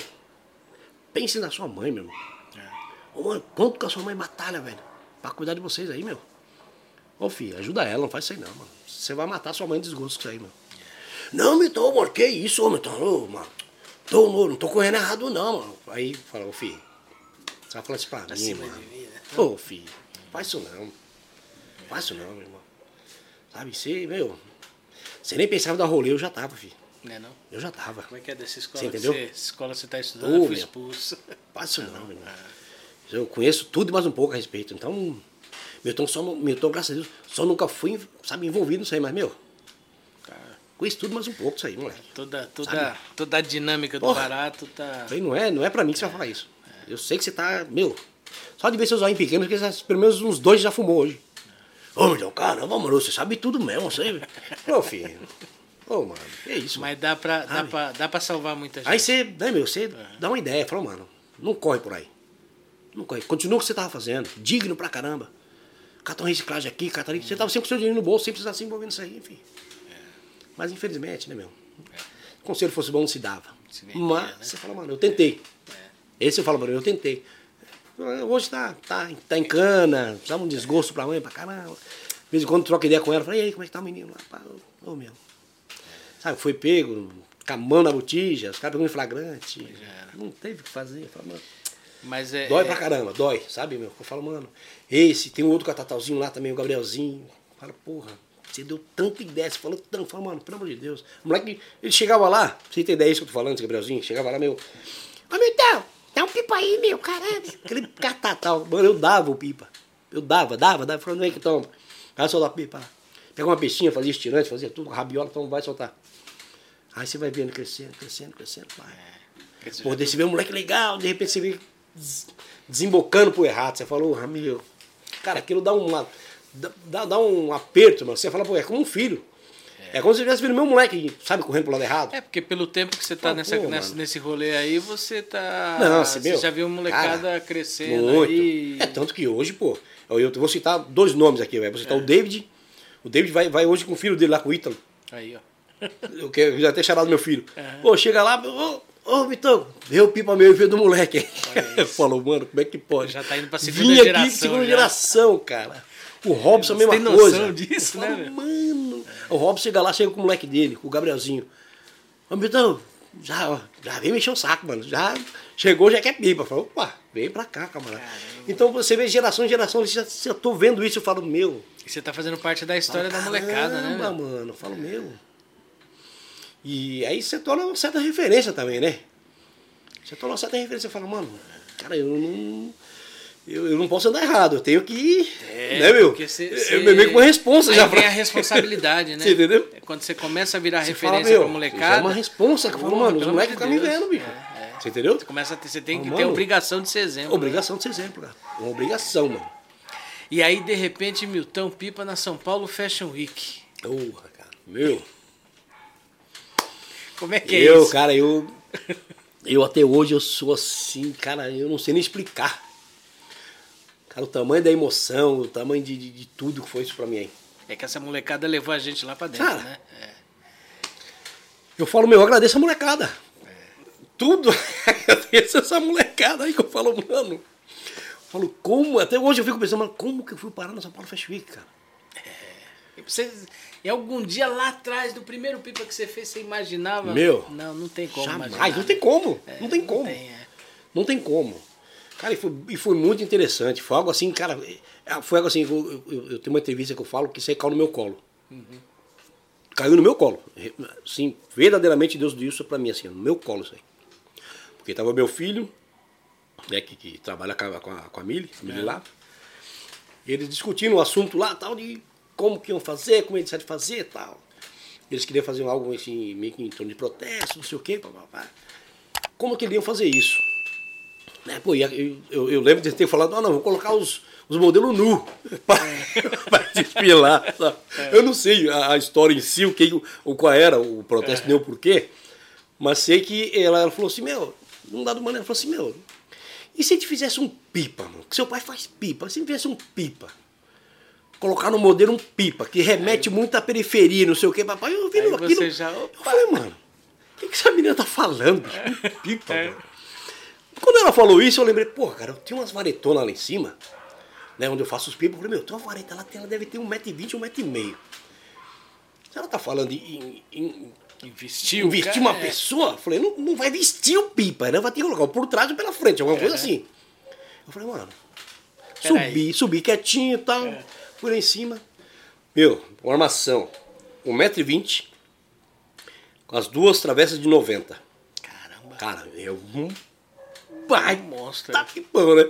Pense na sua mãe, meu irmão. Ô, mano, quanto que a sua mãe batalha, velho, pra cuidar de vocês aí, meu. Ô, filho, ajuda ela, não faz isso aí não, mano. Você vai matar sua mãe de desgosto com isso aí, mano. Não, Milton, mano, que isso, ô, Milton, ô, mano. Tô, ô, não tô correndo errado, não, mano. Aí fala, ô, filho, você vai falar isso pra mim, cima mano. mim, né? Ô, filho, faz isso não. Faz isso não, meu irmão. Sabe, você, meu, você nem pensava dar rolê, eu já tava, filho. Né, não? Eu já tava. Como é que é dessa escola Você entendeu? você, escola você tá estudando? Ô, eu fui meu. expulso. Faz isso não, meu irmão. Eu conheço tudo e mais um pouco a respeito. Então, Milton, só, não- Milton, graças a Deus, só nunca fui, sabe, envolvido nisso aí, mas, meu, conheço tudo mais um pouco isso aí, moleque. toda, toda, Sabe? toda a dinâmica do Porra. barato tá. Aí não é, não é pra mim que você vai falar isso. Eu sei que você tá, meu, só de ver seus olhos pequenos, porque você- pelo menos uns dois já fumou hoje. Ô, Milton, caramba, mano, você sabe tudo mesmo, você. Ô, filho. Ô, mano, que isso, mano. Mas dá pra, dá, pra, dá pra salvar muita gente. Aí você, né, meu, você dá uma ideia, fala, mano, não corre por aí. Não corre. Continua o que você tava fazendo, digno pra caramba. Cartão reciclagem aqui, cartão ali. Você tava sempre com seu dinheiro no bolso, sem precisar se envolver nisso aí, enfim. Mas infelizmente, né, meu? Se o conselho fosse bom, se dava. Se Mas né? você fala, mano, eu tentei. Esse eu falo mim, eu tentei. Hoje tá, tá, tá em cana, dá um desgosto pra mãe, pra caramba. De vez em quando troca ideia com ela, fala, e aí, como é que tá o menino? lá? Ô, meu. Sabe, foi pego, com a mão na botija, os caras pegou em flagrante. Já era. Não teve o que fazer. Eu falo, mano, Mas é. dói é- pra caramba, dói, sabe, meu? Eu falo, mano, esse, tem um outro catatalzinho lá também, o Gabrielzinho. Fala, porra, você deu tanta ideia, você falou tanto. Eu falo, mano, pelo amor de Deus. O moleque, ele chegava lá, você ter ideia disso que eu tô falando, esse Gabrielzinho, chegava lá, meu. Ô, Milton, dá um pipa aí, meu, caralho. Aquele catatal, mano, eu dava o pipa. Eu dava, dava, dava, falando, vem que toma. Aí solta a pipa lá. Pega uma peixinha, fazia estirante, fazia tudo, rabiola, então vai soltar. Aí você vai vendo crescendo, crescendo, crescendo, vai. quer dizer, Pô, daí você vê um moleque legal, de repente você vê des- desembocando pro errado. Você falou, ah, meu. Cara, aquilo dá uma. Dá, dá- dá um aperto, mano. Você fala, pô, é como um filho. É, como se você tivesse vendo meu moleque, sabe, correndo pro lado errado. É, porque pelo tempo que você tá Pô, nessa, pô, nessa- nesse rolê aí, você tá. Não, você você viu? já viu molecada Cara, crescendo Muito. aí. É tanto que hoje, pô, eu, eu vou citar dois nomes aqui, velho. Vou citar o David. O David vai, vai hoje com o filho dele lá com o Ítalo. Aí, ó. Eu quero já até chamado meu filho. Aham. Pô, chega lá, ô, ô Vitão, o pipa meu e vê do moleque. Falou, mano, como é que pode? Já tá indo pra segunda Vinha geração aqui, segunda já. geração, cara. O Robson, a Você mesma tem noção coisa. disso, né, falo, meu? Mano, o Robson chega lá, chega com o moleque dele, com o Gabrielzinho. Ô, Vitão, já, já vem mexer o saco, mano. Já chegou, já quer pipa. Falou, opa, vem pra cá, camarada. Então você vê geração em geração, eu já, já tô vendo isso, eu falo, meu. E você tá fazendo parte da história da Falo, molecada, né? caramba, meu? mano. Eu falo, meu. E aí você torna uma certa referência também, né? Você torna uma certa referência. Você fala, mano, cara, eu não. Eu, eu não posso andar errado, eu tenho que. É, né, meu? cê- eu cê- me meio com uma responsa já pra. a responsabilidade, né? Você entendeu? É Quando você começa a virar Você referência fala, pra molecada. É uma responsa que eu falo, mano, os moleques ficam de me vendo, bicho. É, é. Você entendeu? Você, começa a ter, você tem que Mano, ter a obrigação de ser exemplo. né? Obrigação de ser exemplo, cara. Uma obrigação, mano. E aí, de repente, Milton Pipa na São Paulo Fashion Week. Porra, cara. Meu. Como é que é eu, isso? cara, eu. Eu até hoje eu sou assim, cara, eu não sei nem explicar. Cara, o tamanho da emoção, o tamanho de, de, de tudo que foi isso pra mim aí. É que essa molecada levou a gente lá pra dentro, Cara, né? É. Eu falo, meu, eu agradeço a molecada. Tudo agradeço essa molecada aí que eu falo, mano. Eu falo, como? Até hoje eu fico pensando, mano, como que eu fui parar na São Paulo Fashion Week, cara? E Você, e algum dia lá atrás, do primeiro pipa que você fez, você imaginava? Meu, Não, não tem como Jamais, imaginar. não tem como. É, não tem como. tem, é. Não tem como. Cara, e foi, e foi muito interessante. Foi algo assim, cara. é, Foi algo assim. Eu, eu- eu tenho uma entrevista que eu falo que isso aí caiu no meu colo. Caiu no meu colo. Sim, verdadeiramente Deus deu isso pra mim, assim, no meu colo isso aí. Porque tava meu filho, né, que, que trabalha com a, com a, com a Mili, a Mili É. lá. Eles discutindo o assunto lá, tal, de como que iam fazer, como eles iam fazer tal. Eles queriam fazer algo assim, meio que em torno de protesto, não sei o quê. Como que eles iam fazer isso? Né, pô, eu, eu, eu lembro de ter falado, ah, não, vou colocar os, os modelos nu para desfilar. sabe? Eu não sei a, a história em si, o que, o, qual era o protesto, nem o porquê, mas sei que ela, ela falou assim, meu, num dado momento, ela falou assim, meu, e se a gente fizesse um pipa, mano? Que seu pai faz pipa, se a gente fizesse um pipa, colocar no modelo um pipa, que remete muito à periferia, não sei o que, papai, eu vi Aí aquilo. já, Eu falei, mano, o que, que essa menina tá falando? Um pipa, É. mano. Quando ela falou isso, eu lembrei, pô, cara, eu tinha umas varetonas lá em cima, né, onde eu faço os pipas. Eu falei, meu, tem uma vareta lá, ela deve ter 1,20m, 1,5m. Se ela tá falando em, em, em vestir cara, uma é. pessoa, eu falei, não, não vai vestir o pipa, né? Vai ter que colocar por trás ou pela frente, alguma coisa É. assim. Eu falei, mano, Peraí. subi, subi quietinho e tal, É. fui lá em cima. Meu, uma armação, 1,20m, com as duas travessas de 90. Caramba. Cara, é um pai monstro, Tá que pão, né?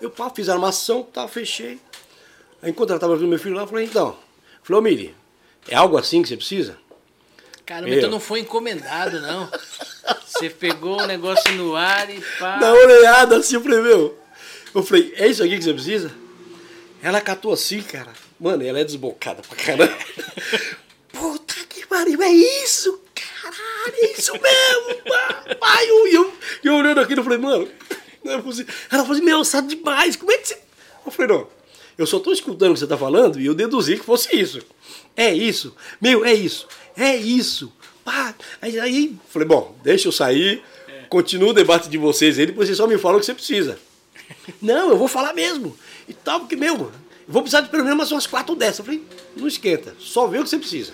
Eu pá, fiz a armação, tá, fechei. Aí enquanto ela tava vendo meu filho lá, eu falei, então. Eu falei, ô Miri, é algo assim que você precisa? Caramba, Meu. então não foi encomendado, não. Você pegou o negócio no ar e pá. Dá uma olhada assim, eu falei, meu. Eu falei, é isso aqui que você precisa? Ela catou assim, cara. Mano, ela é desbocada pra caramba. Puta que pariu, é isso? Caralho, é isso mesmo, pai. Eu, eu, eu olhando aquilo, eu falei, mano. Ela falou assim, meu, sabe demais, como é que você. Eu falei, não, eu só tô escutando o que você tá falando e eu deduzi que fosse isso. É isso, meu, é isso, é isso. Pá. Aí, aí falei, bom, deixa eu sair, continua o debate de vocês aí, depois vocês só me falam o que você precisa. Não, eu vou falar mesmo. E tal, porque, meu, eu vou precisar de pelo menos umas quatro dessas. Eu falei, não esquenta, só vê o que você precisa.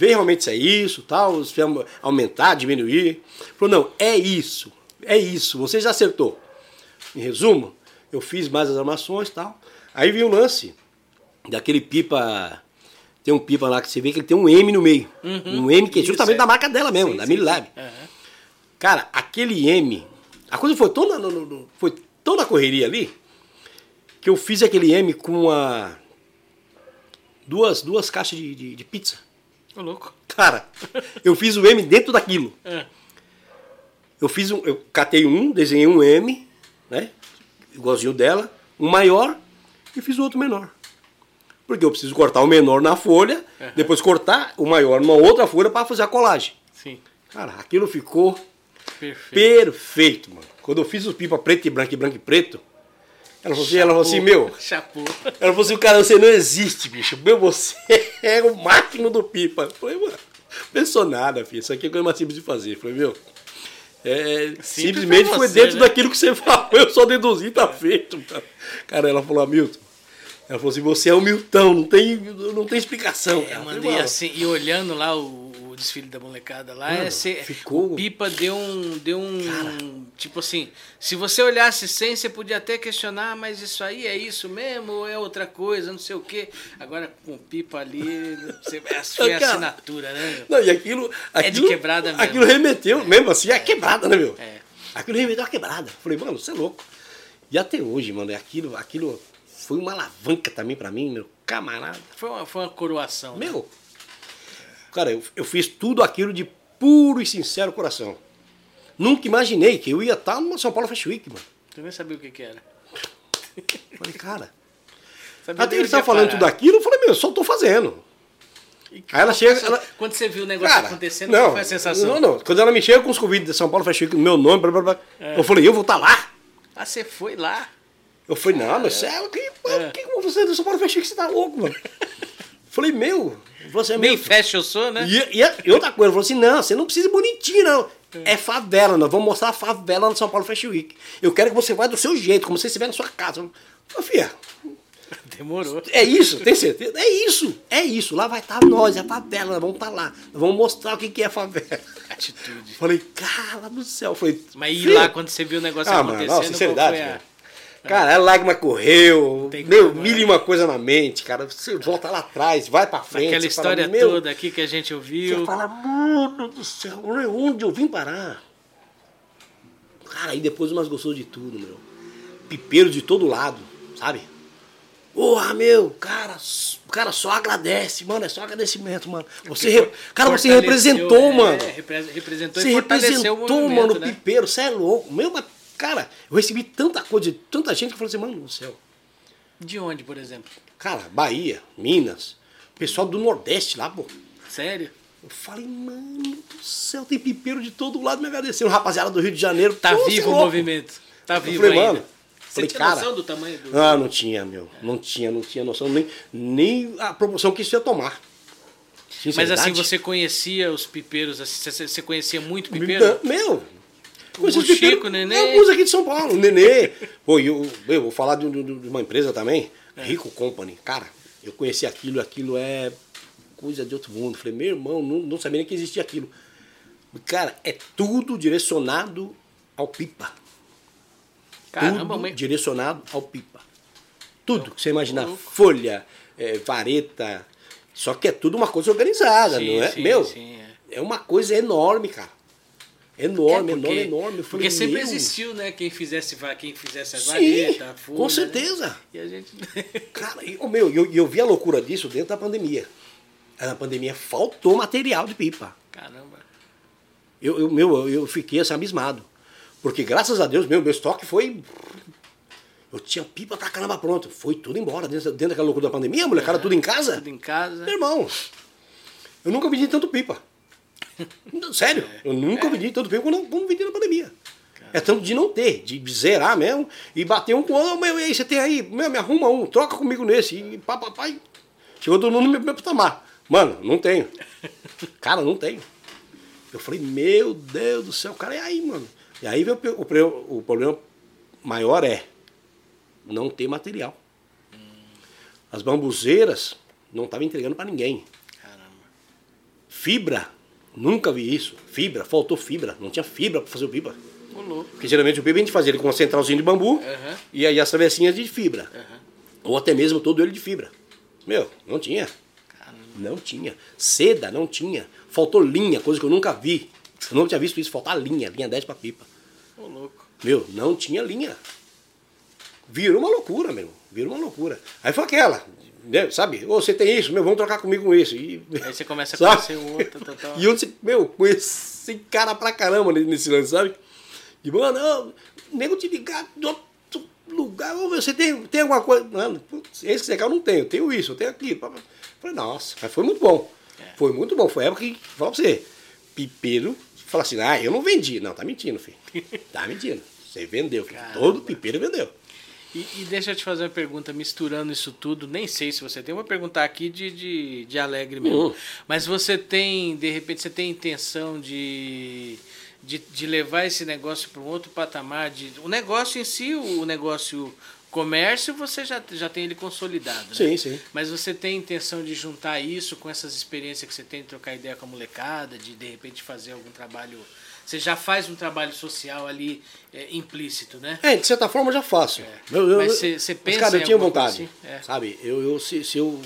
Vê realmente se é isso, tal, se vai aumentar, diminuir. Falou, não, é isso, é isso, você já acertou. Em resumo, eu fiz mais as armações e tal. Aí veio o lance daquele pipa. Tem um pipa lá que você vê que ele tem um M no meio. Um M que é justamente é. da marca dela mesmo, Sim, da Mililab. Aham. Cara, aquele M, a coisa foi tão na, no- no- no- foi tão na correria ali que eu fiz aquele M com a duas, duas caixas de, de, de pizza. Ô, louco. Cara, eu fiz o M dentro daquilo. É. Eu fiz um, eu catei um, desenhei um M, né? Igualzinho dela, um maior e fiz o outro menor. Porque eu preciso cortar o menor na folha, Aham. depois cortar o maior numa outra folha para fazer a colagem. Sim. Cara, aquilo ficou Perfeito. perfeito, mano. Quando eu fiz os pipa preto e branco e branco e preto, ela falou assim, ela falou assim, meu, Chapou. ela falou assim, cara, você não existe, bicho. Meu, você é o máquina do pipa. Eu falei, mano, pensou nada, filho. Isso aqui é coisa mais simples de fazer. Eu falei, meu, é, simplesmente pra foi você, dentro né? daquilo que você falou. Eu só deduzi tá feito. Cara. cara, ela falou, Hamilton. Ela falou assim, você é o Milton, não tem, não tem explicação. É, cara. Mano, e, assim, e olhando lá o desfile da molecada lá, Mano, é ser, ficou- o Pipa deu um. Deu um. Tipo assim, se você olhasse sem, você podia até questionar, mas isso aí é isso mesmo ou é outra coisa, não sei o quê. Agora com o Pipa ali, você, foi a Cara, assinatura, né? Não, e aquilo, É de aquilo. quebrada mesmo. Aquilo remeteu, mesmo assim, é quebrada, né, meu? É. Aquilo remeteu a quebrada. Falei, mano, você é louco. E até hoje, mano, aquilo, aquilo foi uma alavanca também pra mim, meu camarada. Foi uma, foi uma coroação. né? Cara, eu, eu fiz tudo aquilo de puro e sincero coração. Nunca imaginei que eu ia estar no São Paulo Fashion Week, mano. Tu nem sabia o que, que era. Falei, cara. Sabia Até ele ia falando parar. tudo aquilo, eu falei, meu, eu só tô fazendo. E Aí ela chega, ela- Quando você viu o negócio Cara, acontecendo, não, qual foi a sensação? Não, não. Quando ela me chega com os convites de São Paulo Fashion Week, no meu nome, blá, blá, blá, É. eu falei, eu vou estar lá. Ah, você foi lá. Eu falei, não, meu céu, que, É. que, como você é do São Paulo Fashion Week, você tá louco, mano. falei, meu, você é Bem meu. fashion eu sou, né? E, e, e outra coisa, ele falou assim: não, você não precisa ir bonitinho, não. É favela, nós vamos mostrar a favela no São Paulo Fashion Week. Eu quero que você vá do seu jeito, como se você estiver na sua casa. Falei, filha, Demorou. é isso, tem certeza? É isso, é isso. Lá vai estar nós, é a favela, nós vamos estar lá. Nós vamos mostrar o que que é favela. Atitude. Falei, cara do céu. Falei, Mas filha, lá quando você viu o negócio Ah, mano, acontecendo, não, sinceridade, a... cara. A lágrima correu, Tem meu, mil e uma coisa na mente, cara. Você volta lá atrás, vai pra frente. Aquela você história fala, toda aqui que a gente Você ouviu. fala, mano do céu, onde eu vim parar? Cara, aí depois nós gostou de tudo, meu. Pipeiro de todo lado, sabe? Porra, meu, cara, s- cara, só agradece, mano, é só agradecimento, mano. Você, cara, você representou, é, mano. repre- Representou Você e representou, o movimento, mano, o né? pipeiro, você é louco. Meu, mas, cara, eu recebi tanta coisa de tanta gente que falou assim, mano do céu. De onde, por exemplo? Cara, Bahia, Minas, pessoal do Nordeste lá, pô. Sério? Eu falei, mano do céu, tem pipeiro de todo lado me agradecendo. Rapaziada do Rio de Janeiro. Tá pô, vivo é o louco. movimento. Tá Eu vivo falei, ainda. mano, Você falei, tinha cara, noção do tamanho do... Ah, não tinha, meu. Não tinha, não tinha noção nem, nem a proporção que isso ia tomar. Mas assim, você conhcia os pipeiros, assim, você, conhecia muito pipeiro? Não, Meu. O Chico, o Nenê. Alguns aqui de São Paulo. Nenê. Pô, e eu, eu vou falar de, um- de uma empresa também, É. Rico Company. Cara, eu conheci aquilo, aquilo é coisa de outro mundo. Falei, meu irmão, não, não sabia nem que existia aquilo. Cara, é tudo direcionado ao pipa. Caramba, tudo mas... direcionado ao pipa. Tudo que você imaginar, folha, é, vareta, só que é tudo uma coisa organizada, Sim, não é? sim, Meu, sim, é. é uma coisa enorme, cara. Enorme, É, porque- enorme, enorme. Eu falei, Porque sempre meu, existiu, né? Quem fizesse, quem fizesse as varetas, com né? certeza. E a gente... Cara, e, meu, eu, eu vi a loucura disso dentro da pandemia. Na pandemia faltou material de pipa. Caramba. Eu, eu, meu, eu, fiquei assim, abismado. Porque graças a Deus, meu, meu estoque foi. Eu tinha pipa pra caramba pronto. Foi tudo embora dentro, dentro daquela loucura da pandemia, molecada, tudo em casa. Tudo em casa. Meu irmão, eu nunca vendi tanto pipa. Sério, eu nunca vendi tanto pipa como, como vendi na pandemia. É tanto de não ter, de zerar mesmo e bater um com o outro. Meu, e aí, você tem aí, meu, me arruma um, troca comigo nesse. E pá, pá, pá, e Chegou todo mundo no meu, meu patamar. Mano, não tenho. Cara, não tenho. Eu falei, meu Deus do céu, cara, e aí, mano? E aí veio o, o, o problema maior é não ter material. As bambuzeiras não estavam entregando para ninguém. Caramba. Fibra, nunca vi isso. Fibra, faltou fibra. Não tinha fibra para fazer o pipa. Ô, louco. Porque geralmente o pipa a gente fazia ele com uma centralzinha de bambu Aham. e aí as travessinhas de fibra. Aham. Ou até mesmo todo ele de fibra. Meu, não tinha. Caramba. Não tinha. Seda, não tinha. Faltou linha, coisa que eu nunca vi. Eu nunca tinha visto isso, faltar linha, linha 10 para pipa. Ô, louco. Meu, não tinha linha. Virou uma loucura, meu. Virou uma loucura. Aí foi aquela, né, sabe? Ô, você tem isso, meu, vamos trocar comigo com isso. E, Aí você começa a Sabe? conhecer o outro. E onde você, meu, conheci cara pra caramba nesse- lance, sabe? E, mano, ô, nego te ligar de outro lugar, ô, você tem, tem alguma coisa? Mano, esse quer eu não tenho, eu tenho isso, eu tenho aquilo. Falei, nossa, mas foi muito bom. É. Foi muito bom. Foi a época que, fala pra você, pipeiro, fala assim, ah, eu não vendi. Não, tá mentindo, filho. Tá mentindo. Você vendeu, filho. Caramba. Todo pipeiro vendeu. E, e deixa eu te fazer uma pergunta, misturando isso tudo, nem sei se você tem, vou perguntar aqui de, de, de alegre mesmo. Uhum. Mas você tem, de repente, você tem intenção de, de, de levar esse negócio para um outro patamar? De, o negócio em si, o negócio comércio, você já, já tem ele consolidado. né? Sim, sim. Mas você tem intenção de juntar isso com essas experiências que você tem de trocar ideia com a molecada, de de repente fazer algum trabalho. Você já faz um trabalho social ali é, implícito, né? É, de certa forma eu já faço. Eu- eu- Mas você- você mas, pensa cara, eu tinha vontade. assim? É. Sabe? Eu, eu, se, se eu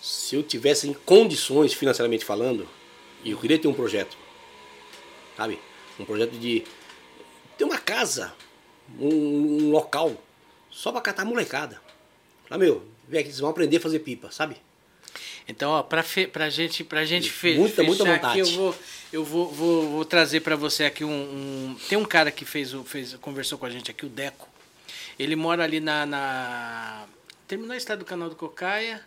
se eu tivesse em condições financeiramente falando, eu queria ter um projeto. Sabe? Um projeto de ter uma casa, um, um local só pra catar molecada. Lá, meu, vem aqui, vocês vão aprender a fazer pipa, sabe? Então, ó, pra, fe, pra gente, pra gente fe, Muita, fechar muita vontade. aqui, eu vou, eu vou, vou, vou trazer pra você aqui um, um- Tem um cara que fez, fez, conversou com a gente aqui, o Deco. Ele mora ali na. na terminou a estrada do canal do Cocaia.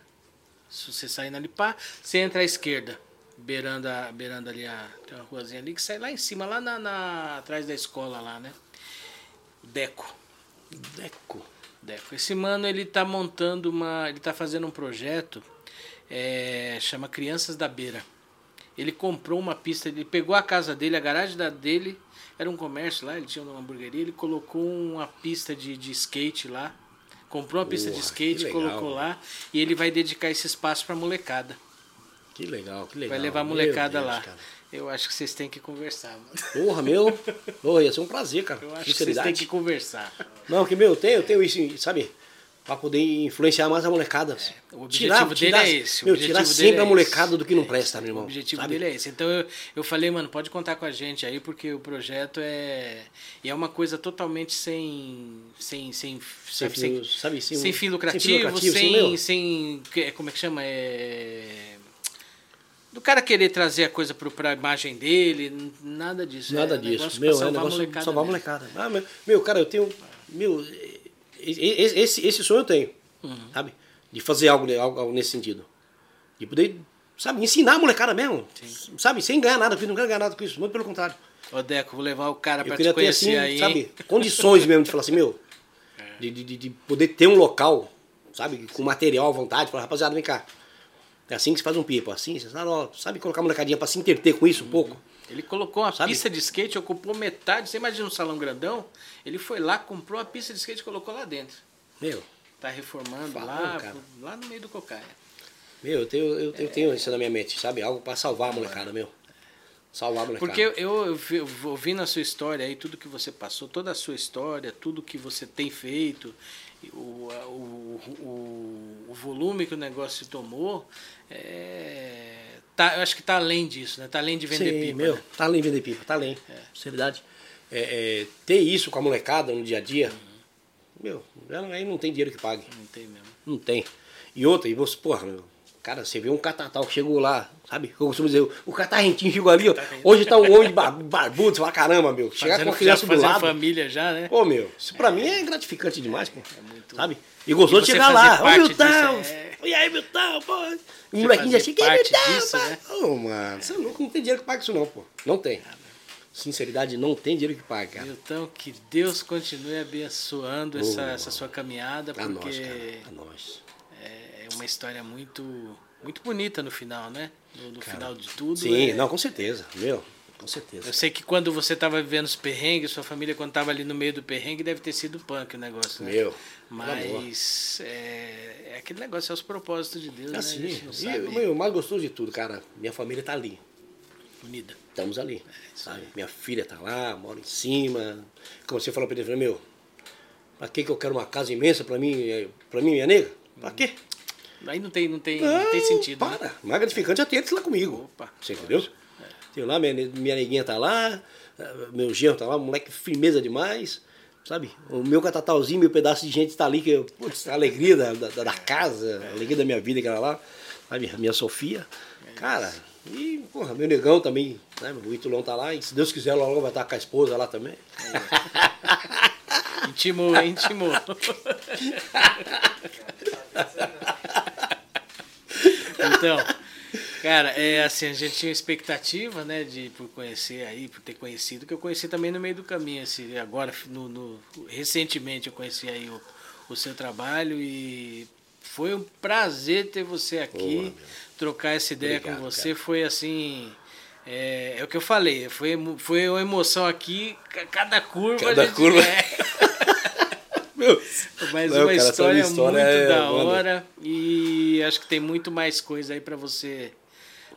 Se você sair na Lipá, você entra à esquerda. Beirando, beirando ali a. Tem uma ruazinha ali que sai lá em cima, lá na, na- atrás da escola lá, né? Deco. Deco. Deco. Esse mano ele tá montando uma, ele tá fazendo um projeto, é, chama Crianças da Beira. Ele comprou uma pista, ele pegou a casa dele, a garagem da dele, era um comércio lá, ele tinha uma hamburgueria, ele colocou uma pista de, de skate lá, comprou uma pista de Porra, skate, colocou lá e ele vai dedicar esse espaço para molecada. Que legal, que legal. Vai levar a molecada Deus, lá. cara. Eu acho que vocês têm que conversar, mano. Porra, meu. Ô, ia ser um prazer, cara. Eu acho que vocês têm que conversar. Não, que meu, eu tenho, eu tenho isso, sabe? Pra poder influenciar mais a molecada. É, o objetivo dele é esse, o Meu, objetivo tirar sempre é a molecada esse. do que não presta, meu irmão. O objetivo sabe? dele é esse. Então eu, eu falei, mano, pode contar com a gente aí, porque o projeto é. E é uma coisa totalmente sem. sem. sem. Sem sabe, fim, sabe, sem- sem fim sem lucrativo, sem, sem. meu. sem que- como é que chama? É. Do cara querer trazer a coisa pro, pra imagem dele, nada disso. Nada é disso. Meu, é salvar a negócio de molecada salvar a molecada. Ah, meu, meu, cara, eu tenho. Meu, esse, esse sonho eu tenho. Uhum. Sabe? De fazer algo, algo, nesse sentido. De poder, sabe, ensinar a molecada mesmo. Sabe? Sem ganhar nada com isso, não quero ganhar nada com isso. Muito pelo contrário. Ô, Deco, vou levar o cara Eu pra te queria ter, conhecer assim, aí. sabe, condições mesmo de falar assim, meu. De, de, de- de poder ter um local, sabe, com material à vontade. Falar, rapaziada, vem cá. É assim que se faz um pipa, assim, você sabe, ó, sabe colocar a molecadinha pra se entreter com isso um pouco? Ele colocou uma Sabe? pista de skate, ocupou metade. Você imagina um salão grandão? Ele foi lá, comprou a pista de skate e colocou lá dentro. Meu, Tá reformando lá, cara. lá no meio do cocaia. meu, eu tenho, eu, eu tenho isso na minha mente, sabe? Algo pra salvar a molecada, meu. Salvar a molecada. Porque eu, eu, eu vi- eu ouvindo a sua história aí, tudo que você passou, toda a sua história, tudo que você tem feito, o, o, o, o volume que o negócio tomou, é, tá, eu acho que tá além disso, né? Tá além de vender Sim, pipa. meu, né? tá além de vender pipa, tá além. Sinceridade. É, é, ter isso com a molecada no dia a dia, meu, já não- aí não tem dinheiro que pague. Não tem mesmo. Não tem. E outra, e você, porra, meu, cara, você vê um catatal que chegou lá, sabe? Eu costumo dizer, o catarrentinho chegou ali, ó. Hoje tá um homem barbudo, você fala, caramba, meu, chegar com uma criança já do fazendo lado. família já, né? Pô, meu, isso pra mim é gratificante demais, pô. muito- Sabe? E gostou E de chegar lá. Ô, Milton! é- E aí, Milton, pô? O molequinho já chega, e aí, Milton, pô? Ô, mano, você é louco, não tem dinheiro que pague isso não, pô. Não tem. Sinceridade, não tem dinheiro que pague, cara. Então, que Deus continue abençoando essa, Boa. essa sua caminhada, Pra porque nós, cara. Pra nós. é uma história muito, muito bonita no final, né? No, no final de tudo. Sim, é- não, com certeza. Meu, com certeza. Eu sei que quando você estava vivendo os perrengues, sua família quando estava ali no meio do perrengue, deve ter sido punk o negócio, né? Meu, Mas é, é aquele negócio, é os propósitos de Deus, né? Assim, gente não e sabe. meu, o mais gostoso de tudo, cara, minha família tá ali. Unida. Estamos ali, sabe? Minha filha tá lá, mora em cima. Como você falou pra ele, meu, pra que que eu quero uma casa imensa pra mim, pra mim, minha nega? Pra quê? Aí não tem, não tem, não tem sentido. né? Para. Mais gratificante é ter eles lá comigo. Opa. Você entendeu? Tenho lá, minha, minha neguinha tá lá, meu genro tá lá, moleque firmeza demais. Sabe? O meu catatalzinho, meu pedaço de gente tá ali, que eu, putz, a alegria da, da, da casa, a alegria da minha vida, que era lá. Sabe? A minha Sofia. Cara, e, porra, meu negão também, né? O Itulão tá lá, e se Deus quiser, logo vai estar com a esposa lá também. Intimou, intimou. então, cara, é assim, a gente tinha expectativa, né, de por conhecer aí, por ter conhecido, que eu conheci também no meio do caminho, assim, agora, no, no- recentemente eu conheci aí o, o seu trabalho e foi um prazer ter você aqui, meu. trocar essa ideia Obrigado, com você, foi assim... É, é o que eu falei, foi, foi uma emoção aqui, ca- cada curva. Cada gente- curva. é. Meu, Mas Não, uma história, história muito é, da mano. hora e acho que tem muito mais coisa aí pra você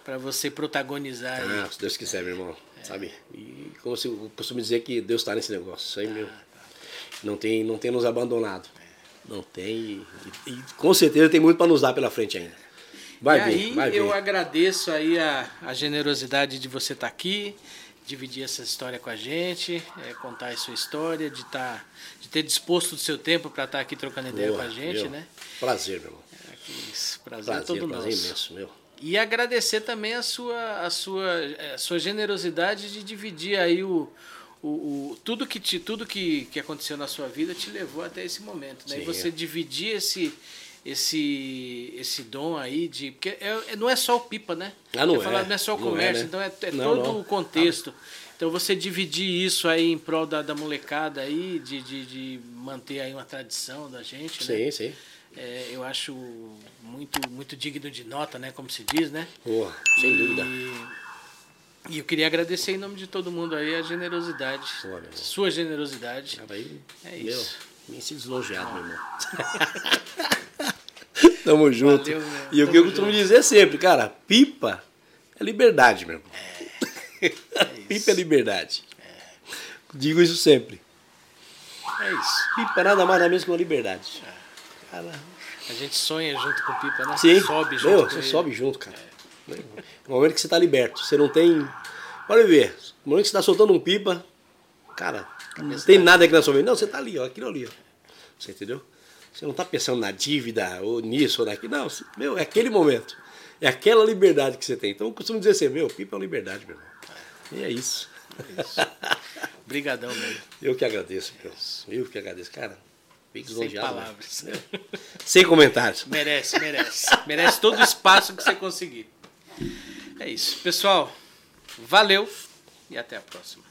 para você protagonizar aí. Ah, se Deus quiser, meu irmão. Sabe? E como eu costumo dizer que Deus está nesse negócio. Isso aí, meu. Não tem, não tem nos abandonado. Não tem. E, e com certeza tem muito para nos dar pela frente ainda. Vai e vir, aí vai vir. eu agradeço aí a, a generosidade de você estar aqui. Dividir essa história com a gente, é, contar a sua história, de, tá, de ter disposto do seu tempo para estar tá aqui trocando ideia Boa, com a gente, meu. né? Prazer, meu irmão. É, isso, prazer, Prazer, é todo prazer nosso. imenso, meu. E agradecer também a sua, a sua, a sua generosidade de dividir aí o, o, o- tudo, que, te, tudo que, que aconteceu na sua vida te levou até esse momento. Né? E você dividir esse, esse, esse dom aí de. Porque é, é- não é só o pipa, né? Ah, não ia falar, é. não é só o Não é, comércio, né? então é, é Não, todo o contexto. Então você dividir isso aí em prol da, da molecada aí, de, de, de manter aí uma tradição da gente, né? Sim, sim. É, eu acho muito, muito digno de nota, né? Como se diz, né? Boa, sem E- dúvida. E eu queria agradecer em nome de todo mundo aí a generosidade. Meu. Sua generosidade. Aí, É meu, isso. nem se deslongeado, meu irmão. Tamo junto. Valeu, e o que eu costumo dizer sempre, cara, pipa é liberdade, meu irmão. pipa é liberdade. Digo isso sempre. É isso. Pipa é nada mais nada menos que uma liberdade. Cara, A gente sonha junto com Pipa, né? sim. Sobe junto Meu, você ele. sobe junto, cara. No momento que você tá liberto, você não tem. Pode ver, no momento que você tá soltando um pipa, cara, não tem nada aqui na sua mente. Não, você tá ali, ó, aquilo ali, ó. Você entendeu? Você não tá pensando na dívida, ou nisso, ou naquilo. Não, meu, é aquele momento. É aquela liberdade que você tem. Então eu costumo dizer assim, meu, pipa é uma liberdade, meu irmão. E é isso. Brigadão mesmo. Eu que agradeço, meu. Eu que agradeço, cara. Sem né? palavras. Sem comentários. merece, merece. Merece todo o espaço que você conseguir. É isso. Pessoal, valeu e até a próxima.